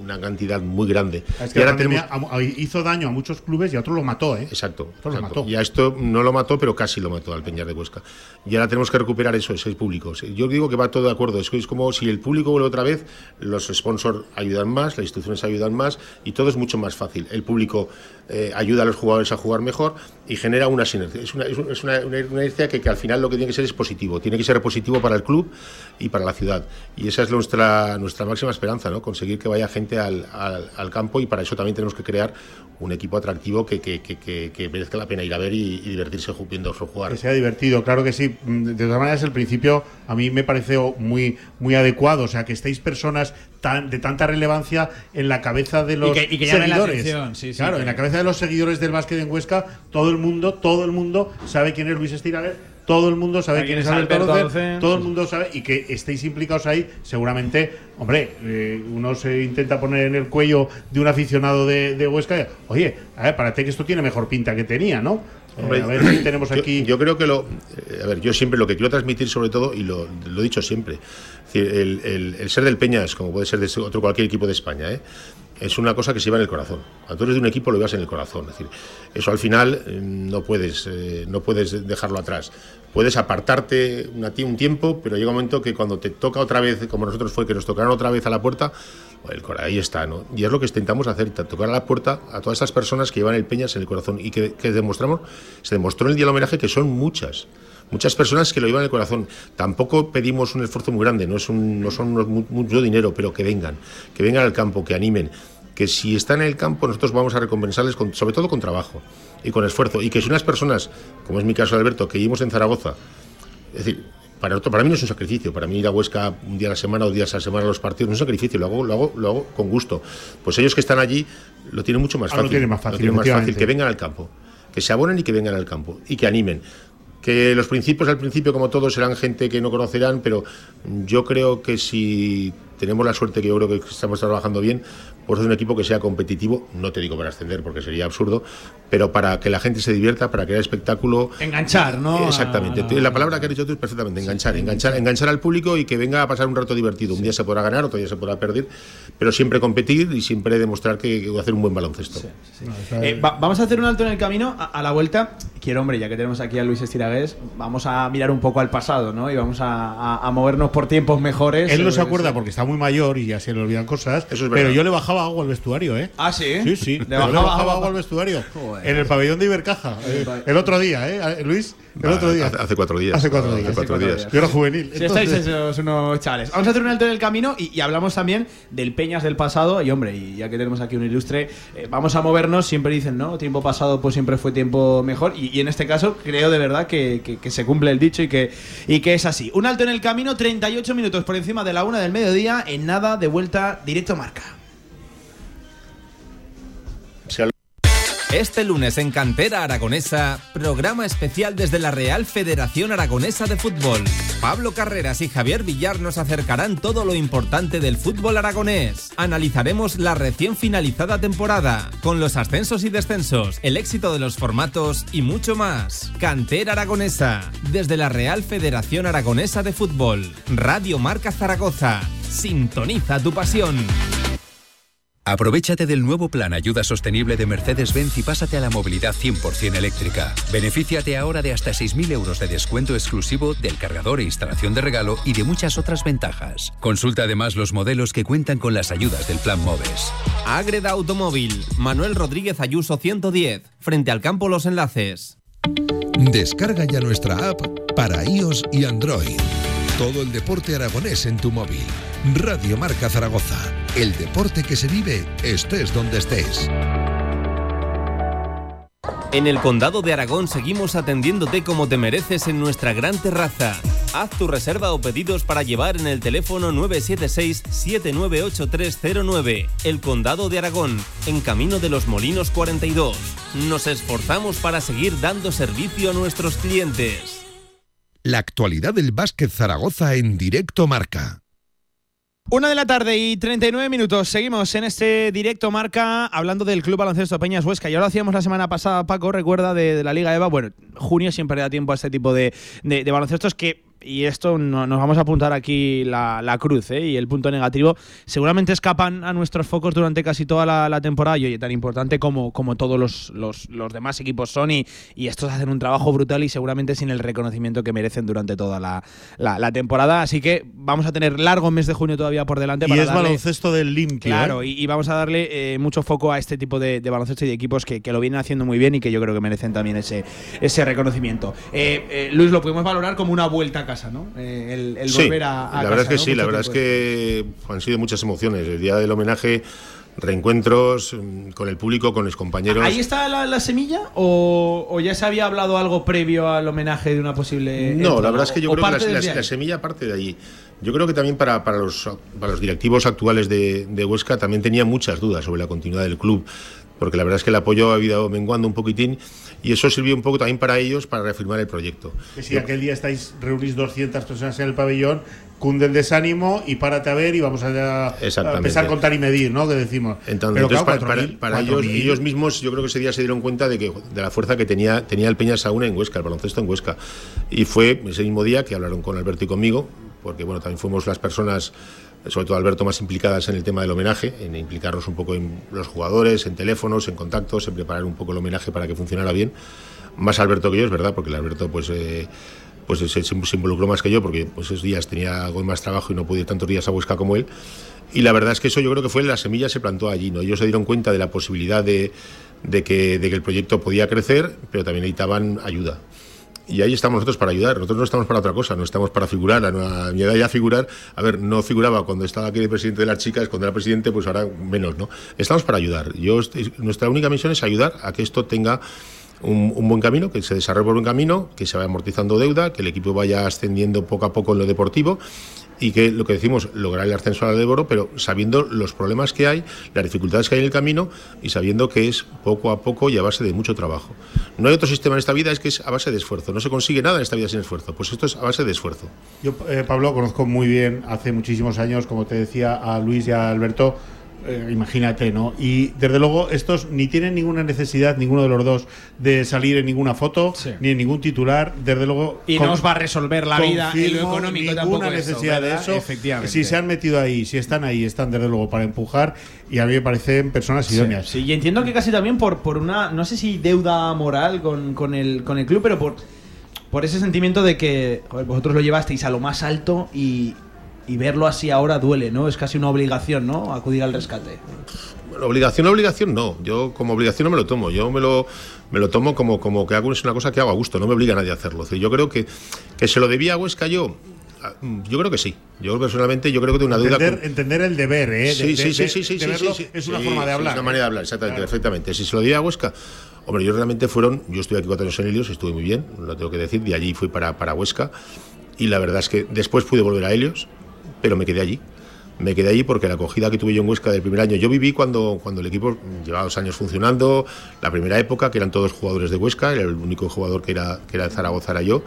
una cantidad muy grande. Es que Y la ahora tenemos- pandemia a- a- hizo daño a muchos clubes y a otros lo mató, ¿eh? Exacto. Lo mató. Y a esto no lo mató, pero casi lo mató al Peñar de Huesca. Y ahora tenemos que recuperar eso, ese público. Yo digo que va todo de acuerdo. Es como si el público vuelve otra vez, los sponsors ayudan más, las instituciones ayudan más y todo es mucho más fácil. El público eh, ayuda a los jugadores a jugar mejor y genera una sinergia. Es una, es una- una- inercia que, que al final lo que tiene que ser es positivo. Tiene que ser positivo para el club y para la ciudad. Y esa es nuestra, nuestra máxima esperanza, ¿no? Conseguir que vaya gente al, al- campo y para eso también tenemos que crear un equipo atractivo que, que, que, merezca la pena ir a ver y, y divertirse viendo jugar. Que sea divertido, claro que sí. Mm, De todas maneras, el principio a mí me pareció muy, muy adecuado. O sea, que estéis personas tan, de tanta relevancia en la cabeza de los que- y que llamen la seguidores. atención, sí, sí, claro, que- en la cabeza de los seguidores del básquet en Huesca, todo el mundo, todo el mundo sabe quién es Luis Estiraguer, todo el mundo sabe quién es Alberto Alberto Alce, todo el mundo sabe y que estéis implicados ahí, seguramente, hombre, eh, uno se intenta poner en el cuello de un aficionado de, de Huesca, y, oye, a ver, parece que esto tiene mejor pinta que tenía, ¿no? Eh, Hombre, a ver si tenemos yo- aquí. Yo, creo que lo. eh, a ver, yo siempre lo que quiero transmitir, sobre todo, y lo, lo he dicho siempre, el, ser del Peñas, como puede ser de otro cualquier equipo de España, ¿eh? es una cosa que se lleva en el corazón. Cuando tú eres de un equipo, lo llevas en el corazón. Es eso al final eh, no puedes, eh, no puedes dejarlo atrás. Puedes apartarte un tiempo, pero llega un momento que cuando te toca otra vez, como nosotros fue, que nos tocaron otra vez a la puerta, cora- ahí está. Y es lo que intentamos hacer, tocar a la puerta a todas estas personas que llevan el Peñas en el corazón y que, que demostramos, se demostró en el día del homenaje que son muchas. Muchas personas que lo llevan en el corazón. Tampoco pedimos un esfuerzo muy grande, no, es un, no son unos mu- mucho dinero, pero que vengan, que vengan al campo, que animen. Que si están en el campo, nosotros vamos a recompensarles, con- sobre todo con trabajo y con esfuerzo. Y que si unas personas, como es mi caso Alberto, que vivimos en Zaragoza, es decir, para, otro- para mí no es un sacrificio, para mí ir a Huesca un día a la semana o dos días a la semana a los partidos no es un sacrificio, lo hago, lo hago, lo hago con gusto. Pues ellos que están allí lo tienen mucho más Ah, lo fácil. tienen más fácil, tienen más fácil, que vengan al campo, que se abonen y que vengan al campo y que animen. Que los principios al principio, como todos, serán gente que no conocerán, pero yo creo que si tenemos la suerte, que yo creo que estamos trabajando bien, pues es un equipo que sea competitivo, no te digo para ascender porque sería absurdo, pero para que la gente se divierta, para crear espectáculo. Enganchar, ¿no? Exactamente. A- a- La palabra que has dicho tú es perfectamente, enganchar, enganchar, enganchar al público y que venga a pasar un rato divertido. Un día se podrá ganar, otro día se podrá perder, pero siempre competir y siempre demostrar que, que hacer un buen baloncesto. Eh, va- vamos a hacer un alto en el camino a, a la vuelta. Quiero, hombre, ya que tenemos aquí a Luis Estiragués, vamos a mirar un poco al pasado, ¿no? Y vamos a, a- a movernos por tiempos mejores. Él no se acuerda porque está muy mayor y ya se le olvidan cosas. Eso es pero yo le bajaba agua al vestuario, ¿eh? Ah, sí. Sí, sí. Le bajaba bajaba agua. agua al vestuario. Joder. En el pabellón de Ibercaja. eh, el otro día, ¿eh? Luis, el otro día. Hace, hace cuatro días. Hace cuatro Hace días. cuatro días. Yo era juvenil. Si estáis esos unos chavales. Vamos a hacer un alto en el camino y, y hablamos también del Peñas del pasado. Y hombre, y ya que tenemos aquí un ilustre, eh, vamos a movernos. Siempre dicen, ¿no? Tiempo pasado, pues siempre fue tiempo mejor. Y, y en este caso, creo de verdad que, que- que se cumple el dicho y que, y que es así. Un alto en el camino, 38 minutos por encima de la una del mediodía. En nada, de vuelta, directo marca. Este lunes en Cantera Aragonesa, programa especial desde la Real Federación Aragonesa de Fútbol. Pablo Carreras y Javier Villar nos acercarán todo lo importante del fútbol aragonés. Analizaremos la recién finalizada temporada, con los ascensos y descensos, el éxito de los formatos y mucho más. Cantera Aragonesa, desde la Real Federación Aragonesa de Fútbol. Radio Marca Zaragoza. Sintoniza tu pasión. Aprovechate del nuevo plan Ayuda Sostenible de Mercedes-Benz y pásate a la movilidad 100% eléctrica. Benefíciate ahora de hasta 6.000 euros de descuento exclusivo del cargador e instalación de regalo y de muchas otras ventajas. Consulta además los modelos que cuentan con las ayudas del plan MOVES. Agreda Automóvil, Manuel Rodríguez Ayuso 110, frente al campo Los Enlaces. Descarga ya nuestra app para iOS y Android. Todo el deporte aragonés en tu móvil. Radio Marca Zaragoza. El deporte que se vive estés donde estés. En el Condado de Aragón seguimos atendiéndote como te mereces en nuestra gran terraza. Haz tu reserva o pedidos para llevar en el teléfono 976-798309. El Condado de Aragón, en Camino de los Molinos 42. Nos esforzamos para seguir dando servicio a nuestros clientes. La actualidad del básquet Zaragoza en directo marca. Una de la tarde y 39 minutos. Seguimos en este directo marca hablando del Club Baloncesto Peñas Huesca. Y ahora hacíamos la semana pasada, Paco, recuerda, de, la Liga EVA. Bueno, junio siempre da tiempo a este tipo de, de baloncestos que y esto nos vamos a apuntar aquí la, cruz ¿eh? y el punto negativo, seguramente escapan a nuestros focos durante casi toda la, temporada y oye, tan importante como, como todos los, los, demás equipos son y, estos hacen un trabajo brutal y seguramente sin el reconocimiento que merecen durante toda la, temporada. Así que vamos a tener largo mes de junio todavía por delante. Y es baloncesto del limpio. Claro, ¿eh? y, vamos a darle eh, mucho foco a este tipo de, baloncesto y de equipos que, lo vienen haciendo muy bien y que yo creo que merecen también ese, ese reconocimiento. Luis, lo podemos valorar como una vuelta a casa, ¿no? Eh, el, volver a, La verdad es que sí, la verdad es que han sido muchas emociones. El día del homenaje reencuentros mm, con el público, con los compañeros. ¿Ahí está la, semilla o, ya se había hablado algo previo al homenaje de una posible... No, la verdad es que yo creo que la, semilla parte de allí. Yo creo que también para, para, los, para los directivos actuales de, de, Huesca también tenía muchas dudas sobre la continuidad del club, porque la verdad es que el apoyo ha ido menguando un poquitín y eso sirvió un poco también para ellos para reafirmar el proyecto. Que si aquel día estáis reunís 200 personas en el pabellón, cunde el desánimo y párate a ver y vamos a, empezar a contar y medir, ¿no? Que decimos. Entonces, para, ellos, ellos, mismos, yo creo que ese día se dieron cuenta de que de la fuerza que tenía tenía el Peña Saúna en Huesca, el baloncesto en Huesca. Y fue ese mismo día que hablaron con Alberto y conmigo, porque bueno, también fuimos las personas sobre todo Alberto, más implicadas en el tema del homenaje, en implicarnos un poco en los jugadores, en teléfonos, en contactos, en preparar un poco el homenaje para que funcionara bien. Más Alberto que yo, es verdad, porque el Alberto pues, eh, pues se, involucró más que yo, porque pues, esos días tenía algo más trabajo y no pude ir tantos días a Huesca como él. Y la verdad es que eso yo creo que fue la semilla se plantó allí, ¿no? Ellos se dieron cuenta de la posibilidad de, de, que, de que el proyecto podía crecer, pero también necesitaban ayuda y ahí estamos nosotros para ayudar. Nosotros no estamos para otra cosa, no estamos para figurar. A mi edad ya figurar, a ver, no figuraba cuando estaba aquí de presidente de las chicas, cuando era presidente, pues ahora menos, ¿no? Estamos para ayudar. Yo, nuestra única misión es ayudar a que esto tenga un, un, buen camino, que se desarrolle por un camino, que se vaya amortizando deuda, que el equipo vaya ascendiendo poco a poco en lo deportivo y que lo que decimos, lograr el ascenso al Ebro, pero sabiendo los problemas que hay, las dificultades que hay en el camino y sabiendo que es poco a poco y a base de mucho trabajo. No hay otro sistema en esta vida, es que es a base de esfuerzo. No se consigue nada en esta vida sin esfuerzo. Pues esto es a base de esfuerzo. Yo, eh, Pablo, conozco muy bien hace muchísimos años, como te decía, a Luis y a Alberto eh, imagínate, ¿no? Y desde luego estos ni tienen ninguna necesidad, ninguno de los dos, de salir en ninguna foto, ni en ningún titular, desde luego... Y no os va a resolver la vida y lo económico ninguna necesidad de eso. Efectivamente. Si se han metido ahí, si están ahí, están desde luego para empujar y a mí me parecen personas idóneas. Sí, y entiendo que casi también por, por una, no sé si deuda moral con, con, el, con el club, pero por por ese sentimiento de que vosotros lo llevasteis a lo más alto y, y verlo así ahora duele, ¿no? Es casi una obligación, ¿no? Acudir al rescate. Bueno, obligación, obligación no. Yo como obligación no me lo tomo. Yo me lo, me lo tomo como, como que hago es una cosa que hago a gusto. No me obliga a nadie a hacerlo. yo creo que, que se lo debía a Huesca yo. Yo creo que sí. Yo personalmente, yo creo que tengo una entender, duda. Entender el deber, ¿eh? sí, sí, sí, sí, sí, sí, Es una forma de hablar. Es una manera de hablar, exactamente, perfectamente. Si se lo debía a Huesca, hombre, yo realmente fueron. Yo estuve aquí cuatro años en Helios, estuve muy bien, lo tengo que decir. De allí fui para, para Huesca. Y la verdad es que después pude volver a Helios pero me quedé allí. Me quedé allí porque la acogida que tuve yo en Huesca del primer año, yo viví cuando, cuando el equipo llevaba dos años funcionando, la primera época, que eran todos jugadores de Huesca, era el único jugador que era, que era de Zaragoza, era yo.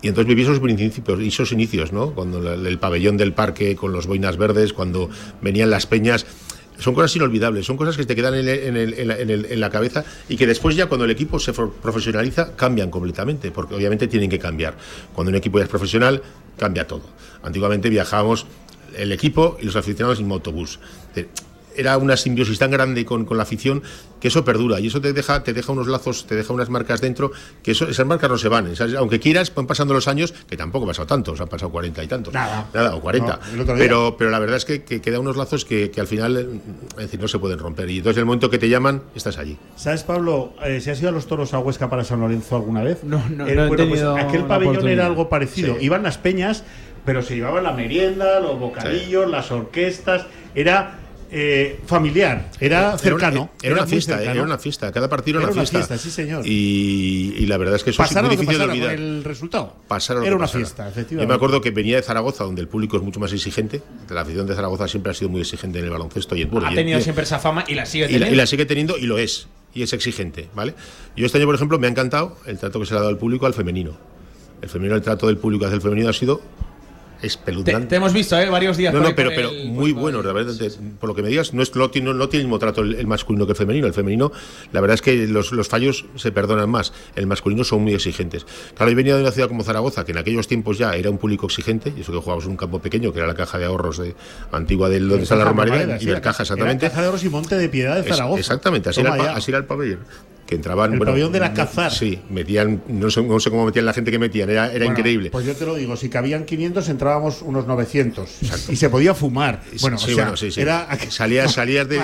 Y entonces viví esos principios, esos inicios, ¿no? Cuando el, pabellón del parque con los boinas verdes, cuando venían las peñas son cosas inolvidables, son cosas que te quedan en, la cabeza y que después ya cuando el equipo se profesionaliza cambian completamente, porque obviamente tienen que cambiar. Cuando un equipo ya es profesional, cambia todo. Antiguamente viajábamos el equipo y los aficionados en autobús era una simbiosis tan grande con, la afición que eso perdura y eso te deja, te deja unos lazos, te deja unas marcas dentro, que eso, esas marcas no se van. Aunque quieras, van pasando los años, que tampoco ha pasado tantos, han pasado cuarenta y tantos. Nada. Nada, o cuarenta. pero, pero la verdad es que, que queda unos lazos que, que, al final es decir, no se pueden romper. Y entonces, en el momento que te llaman, estás allí. ¿Sabes, Pablo, eh, si has ido a los toros a Huesca para San Lorenzo alguna vez? No, no, eh, no pues aquel pabellón era algo parecido. Iban las peñas, pero se llevaban la merienda, los bocadillos, las orquestas. Era eh, familiar, era cercano. Era una, fiesta, cercano. era una fiesta. Cada partido era, Era una una fiesta. fiesta, sí, señor. Y, y la verdad es que eso Pasara es lo muy que difícil de olvidar. el resultado. Pasara lo Era que una pasara. fiesta, efectivamente. Yo me acuerdo que venía de Zaragoza, donde el público es mucho más exigente. La afición de Zaragoza siempre ha sido muy exigente en el baloncesto y en bueno, Ha y- tenido y- siempre esa fama y la sigue y la, teniendo. y la sigue teniendo y lo es. Y es exigente, ¿vale? Yo este año, por ejemplo, me ha encantado el trato que se le ha dado al público al femenino. El femenino, el trato del público hacia el femenino ha sido espeluznante. te hemos visto, ¿eh? Varios días. No, no, pero, pero el- muy por- bueno, la verdad, te- por lo que me digas, no, es, no, tiene, no tiene el mismo trato el, el masculino que el femenino. El femenino, la verdad es que los, los fallos se perdonan más. El masculino son muy exigentes. Claro, yo venía de una ciudad como Zaragoza, que en aquellos tiempos ya era un público exigente, y eso que jugábamos en un campo pequeño, que era la caja de ahorros de, antigua del donde está la Romareda, y la caja, exactamente. era Caja de Oros y Monte de Piedad de Es- Zaragoza. exactamente, así era, así era el pabellón. Que entraban. El bueno, pabellón de la Cazar. Sí, metían, no sé, no sé cómo metían la gente que metían, era, era Bueno, increíble. Pues yo te lo digo, si cabían 500 entrábamos unos 900 y se podía fumar. Bueno, Sí, o sea, bueno, sí, sí. era salías, salías de,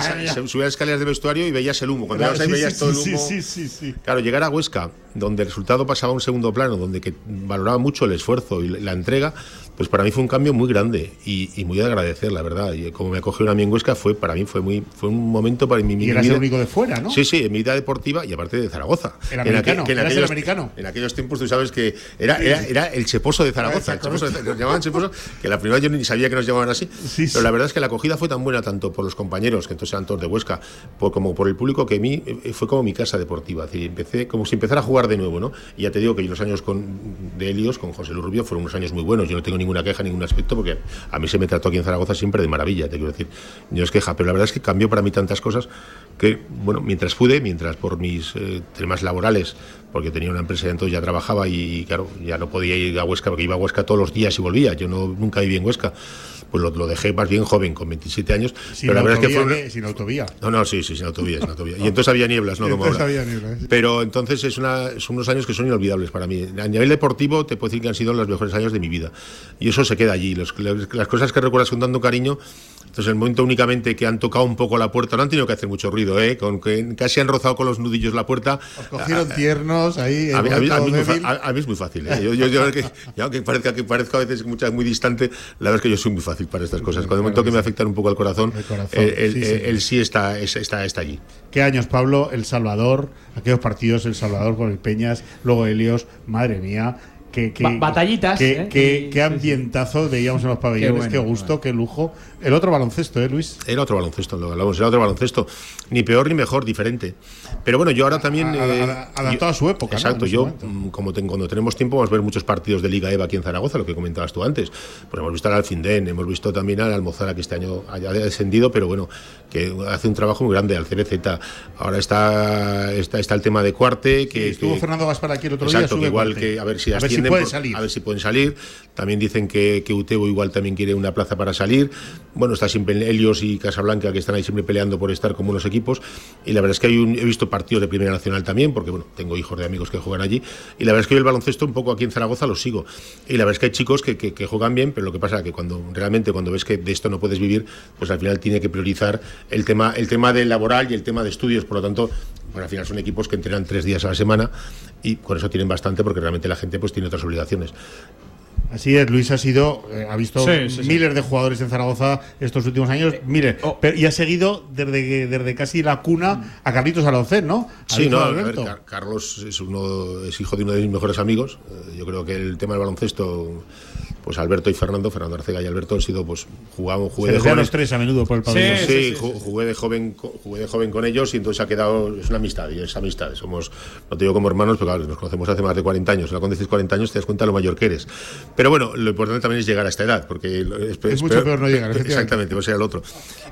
subías escaleras de vestuario y veías el humo. Cuando Claro, ahí sí, veías sí, todo el sí, humo. sí, sí, sí. Claro, llegar a Huesca, donde el resultado pasaba a un segundo plano, donde que valoraba mucho el esfuerzo y la entrega, pues para mí fue un cambio muy grande y, y muy de agradecer, la verdad. Y como me acogieron a mí en Huesca, fue para mí fue muy fue un momento para mi, mi Y eras vida- el único de fuera, ¿no? Sí, sí, en mi vida deportiva y aparte de Zaragoza. El En americano, en eras el aquellos, americano. En aquellos tiempos tú sabes que era, era, era el cheposo de Zaragoza. el cheposo de- nos llamaban cheposo, que la primera yo ni sabía que nos llamaban así. Sí, sí. Pero la verdad es que la acogida fue tan buena tanto por los compañeros, que entonces eran todos de Huesca, por, como por el público, que a mí eh, fue como mi casa deportiva. Es decir, empecé como si empezara a jugar de nuevo, ¿no? Y ya te digo que los años con, de Helios, con José Luis Rubio, fueron unos años muy buenos. Yo no tengo ninguna queja, ningún aspecto, porque a mí se me trató aquí en Zaragoza siempre de maravilla, te quiero decir. No es queja, pero la verdad es que cambió para mí tantas cosas que, bueno, mientras pude, mientras por mis eh, temas laborales, porque tenía una empresa y entonces ya trabajaba y, claro, ya no podía ir a Huesca, porque iba a Huesca todos los días y volvía. Yo no, nunca viví en Huesca. Pues lo, lo dejé más bien joven, con 27 años. Sin pero la verdad es que fue. Sin autovía. No, no, sí, sí, sin autovía, sin autovía. Y entonces había nieblas, no como entonces ahora. había nieblas, sí. Pero entonces es una, son unos años que son inolvidables para mí. A nivel deportivo te puedo decir que han sido los mejores años de mi vida. Y eso se queda allí. Los- las cosas que recuerdas con tanto cariño, entonces el momento únicamente que han tocado un poco la puerta, no han tenido que hacer mucho ruido, ¿eh? Con que casi han rozado con los nudillos la puerta. Os cogieron tiernos ahí. A mí, a mí- a mí es muy fa- débil. a- a mí es muy fácil. ¿eh? Yo, yo- yo que, aunque parezca que parezca a veces muchas muy distante, la verdad es que yo soy muy fácil para estas cosas. Cuando el momento que me afectan un poco al corazón, El corazón, el, el- sí, sí. el sí está, es- está, está allí. ¿Qué años, Pablo? El Salvador, aquellos partidos, El Salvador con el Peñas, luego Helios, madre mía. Qué, qué- Ba- batallitas, Qué, ¿eh? qué- sí, ambientazo veíamos en los pabellones, qué, bueno, gusto, qué lujo. El otro baloncesto, ¿eh, Luis? Era otro baloncesto, lo hablamos, era otro baloncesto. Ni peor ni mejor, diferente. Pero bueno, yo ahora también. A- eh, a- adaptado a su época. Exacto, yo, momento. mm, como ten- cuando tenemos tiempo, vamos a ver muchos partidos de Liga EVA aquí en Zaragoza, lo que comentabas tú antes. Pues hemos visto al Alfindén, hemos visto también al Almozara, que este año haya descendido, pero bueno, que hace un trabajo muy grande, al CRZ. Ahora está, está, está el tema de Cuarte, que. Estuvo que- Fernando Gaspar aquí el otro día. Exacto, igual Cuarte. que a ver si a ver si por- salir. A ver si pueden salir. También dicen que, que Utebo igual también quiere una plaza para salir. Bueno, está siempre Helios y Casablanca que están ahí siempre peleando por estar como unos equipos. Y la verdad es que hay un- he visto partidos de Primera Nacional también, porque bueno, tengo hijos de amigos que juegan allí. Y la verdad es que yo el baloncesto un poco aquí en Zaragoza lo sigo. Y la verdad es que hay chicos que, que- que juegan bien, pero lo que pasa es que cuando realmente cuando ves que de esto no puedes vivir, pues al final tiene que priorizar el tema, el tema del laboral y el tema de estudios. Por lo tanto, bueno, al final son equipos que entrenan tres días a la semana y con eso tienen bastante porque realmente la gente pues tiene otras obligaciones. Así es, Luis ha sido, eh, ha visto Sí, sí, sí. miles de jugadores en Zaragoza estos últimos años, miles, oh. pero- y ha seguido desde, que- desde casi la cuna a Carlitos Alocén, ¿no? Sí, no, a ver. Car- Carlos es uno es hijo de uno de mis mejores amigos. Eh, Yo creo que el tema del baloncesto, pues Alberto y Fernando, Fernando Arcega y Alberto han sido, pues jugamos, Se jugué de joven. los tres a menudo por el pabellón. Sí, Sí, ju- jugué de joven, jugué de joven con ellos y entonces ha quedado es una amistad y es amistad. Somos, no te digo como hermanos, pero claro, nos conocemos hace más de 40 años. Ahora cuando dices 40 años te das cuenta de lo mayor que eres. Pero bueno, lo importante también es llegar a esta edad, porque es, Es mucho peor no llegar. Exactamente, pues era el otro.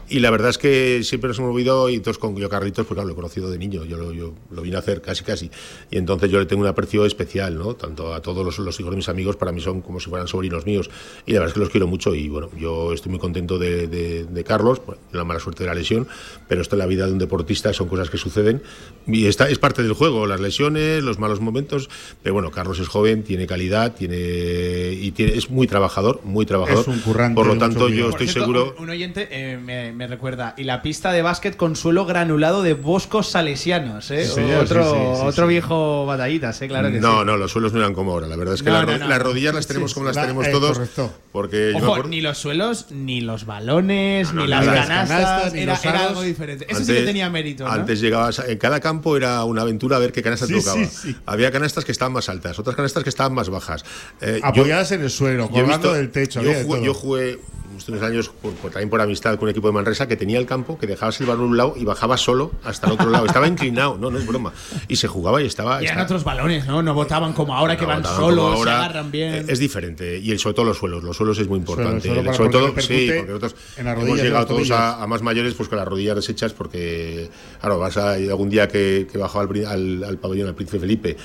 Y la verdad es que siempre nos hemos movido y entonces con yo Carlitos, pues claro, lo he conocido de niño, yo lo, yo lo vine a hacer casi casi. Y entonces yo le tengo un aprecio especial, ¿no? Tanto a todos los, los hijos de mis amigos, para mí son como si fueran sobrinos míos. Y la verdad es que los quiero mucho y bueno, yo estoy muy contento de, de- de Carlos, la mala suerte de la lesión, pero esto en la vida de un deportista son cosas que suceden y esta es parte del juego, las lesiones, los malos momentos, pero bueno, Carlos es joven, tiene calidad, tiene y tiene, es muy trabajador, muy trabajador. Es un currante Por lo tanto, yo estoy cierto, seguro. Un, un oyente eh, me, me recuerda. Y la pista de básquet con suelo granulado de boscos salesianos, ¿eh? Sí, señor, otro sí, sí, sí, otro sí. viejo batallitas, ¿eh? Claro que no, sí. no, los suelos no eran como ahora. La verdad es que No, no. las rodillas las tenemos como las La- tenemos eh, todos. correcto. Porque Ojo, acuerdo- ni los suelos, ni los balones, No, ni no, las ni las canastas. canastas, ni era, los era aros. algo diferente. Eso sí que tenía mérito, ¿no? Antes llegabas, en cada campo era una aventura a ver qué canasta tocaba. Había canastas que estaban más altas, otras canastas que estaban más bajas. Eh, yo- Apoyadas en el suelo, colgando visto- del techo. Yo jugué, yo jugué unos años, por- por- también por amistad, con un equipo de Manresa que tenía el campo, que dejabas el balón a un lado y bajaba solo hasta el otro lado. Estaba inclinado, no, no es broma. Y se jugaba y estaba. Y eran estaba- otros balones, ¿no? No votaban como ahora que van solos, como se ahora, agarran bien. Es diferente. Y el, sobre todo los suelos. Los suelos es muy importante. suelo sobre todo, sí, porque nosotros en las hemos llegado todos a, a más mayores pues con las rodillas deshechas porque, claro, vas a algún día que, que bajaba al, al, al pabellón al Príncipe Felipe.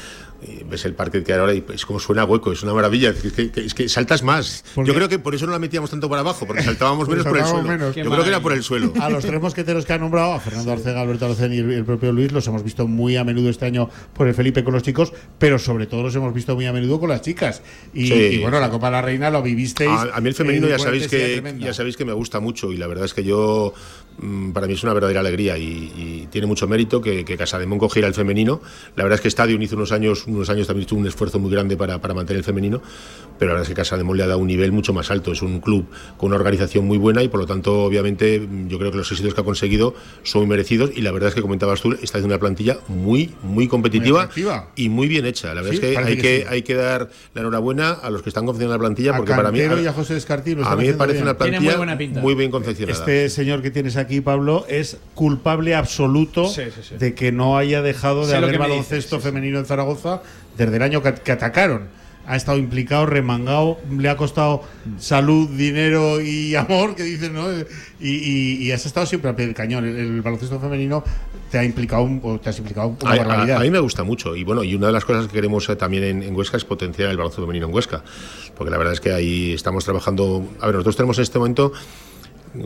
y ves el parque que hay ahora y es como suena hueco, es una maravilla. Es que, que- es que saltas más. Yo creo que por eso no la metíamos tanto para abajo, porque saltábamos Porque menos por el suelo. menos. Yo Qué creo que era por el suelo. A los tres mosqueteros que ha nombrado, a Fernando Arcega, Alberto Alocen y el, el propio Luis, los hemos visto muy a menudo este año por el Felipe con los chicos, pero sobre todo los hemos visto muy a menudo con las chicas. Y, Sí. y bueno, la Copa de la Reina lo vivisteis. A, a mí el femenino en ya sabéis que ya sabéis que me gusta mucho y la verdad es que yo para mí es una verdadera alegría y, y tiene mucho mérito que, que Casademón cogiera el femenino. La verdad es que Stadium hizo unos años unos años también tuvo un esfuerzo muy grande para, para mantener el femenino, pero la verdad es que Casademón le ha dado un nivel mucho más alto. Es un club con una organización muy buena y por lo tanto obviamente mm, yo creo que los éxitos que ha conseguido son muy merecidos y la verdad es que comentabas tú está haciendo una plantilla muy muy competitiva y muy bien hecha. La verdad Sí, es que hay que que, sí. hay que dar la enhorabuena a los que están confeccionando la plantilla A porque para mí Cantero y a José a mí me parece bien. una Tiene plantilla muy buena pinta. muy bien confeccionada. Este señor que tienes aquí, Pablo, es culpable absoluto Sí, sí, sí. de que no haya dejado de haber baloncesto dices, sí, sí. femenino en Zaragoza desde el año que, que atacaron. Ha estado implicado, remangado, le ha costado salud, dinero y amor, que dicen, ¿no? Y, y- y has estado siempre al pie del cañón. El, el baloncesto femenino te ha implicado, un- o te has implicado una A, barbaridad. a- a mí me gusta mucho y bueno y una de las cosas que queremos eh, también en, en Huesca es potenciar el baloncesto femenino en Huesca porque la verdad es que ahí estamos trabajando a ver nosotros tenemos en este momento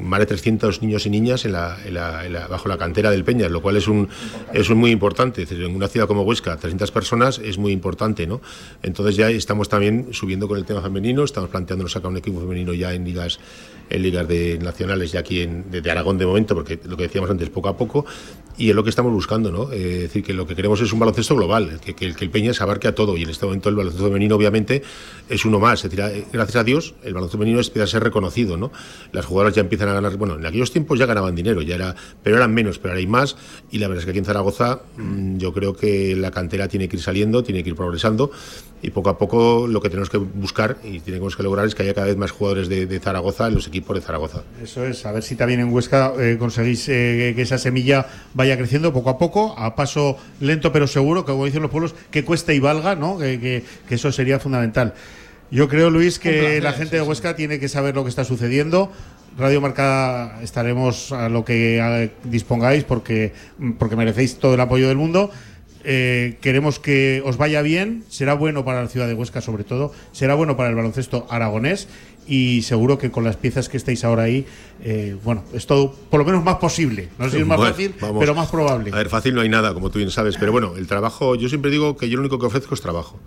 más de 300 niños y niñas en la, en la- en la- bajo la cantera del Peñas, lo cual es un es muy importante. Es en una ciudad como Huesca, 300 personas es muy importante, ¿no? Entonces ya estamos también subiendo con el tema femenino, estamos planteándonos sacar un equipo femenino ya en ligas en ligas de nacionales ya aquí en, de Aragón de momento, porque lo que decíamos antes, poco a poco, y es lo que estamos buscando, ¿no? Eh, es decir, que lo que queremos es un baloncesto global, que, que, que el Peñas abarque a todo, y en este momento el baloncesto femenino obviamente es uno más, es decir, eh, gracias a Dios el baloncesto femenino empieza a ser reconocido, ¿no? Las jugadoras ya empiezan a ganar, bueno, en aquellos tiempos ya ganaban dinero, ya era, pero eran menos, pero ahora hay más, y la verdad es que aquí en Zaragoza mm, yo creo que la cantera tiene que ir saliendo, tiene que ir progresando, y poco a poco lo que tenemos que buscar y tenemos que lograr es que haya cada vez más jugadores de, de Zaragoza en los equipos de Zaragoza. Eso es, a ver si también en Huesca eh, conseguís eh, que esa semilla vaya creciendo poco a poco, a paso lento pero seguro, que como dicen los pueblos, que cueste y valga, ¿no? Que, que- que eso sería fundamental. Yo creo, Luis, que placer, la gente sí, de sí. Huesca tiene que saber lo que está sucediendo. Radio Marca estaremos a lo que dispongáis porque, porque merecéis todo el apoyo del mundo. Eh, queremos que os vaya bien, será bueno para la ciudad de Huesca sobre todo, será bueno para el baloncesto aragonés y seguro que con las piezas que estáis ahora ahí, eh, bueno, es todo por lo menos más posible. No sé si es más Bueno, fácil, vamos. pero más probable. A ver, fácil no hay nada, como tú bien sabes, pero bueno, el trabajo, yo siempre digo que yo lo único que ofrezco es trabajo.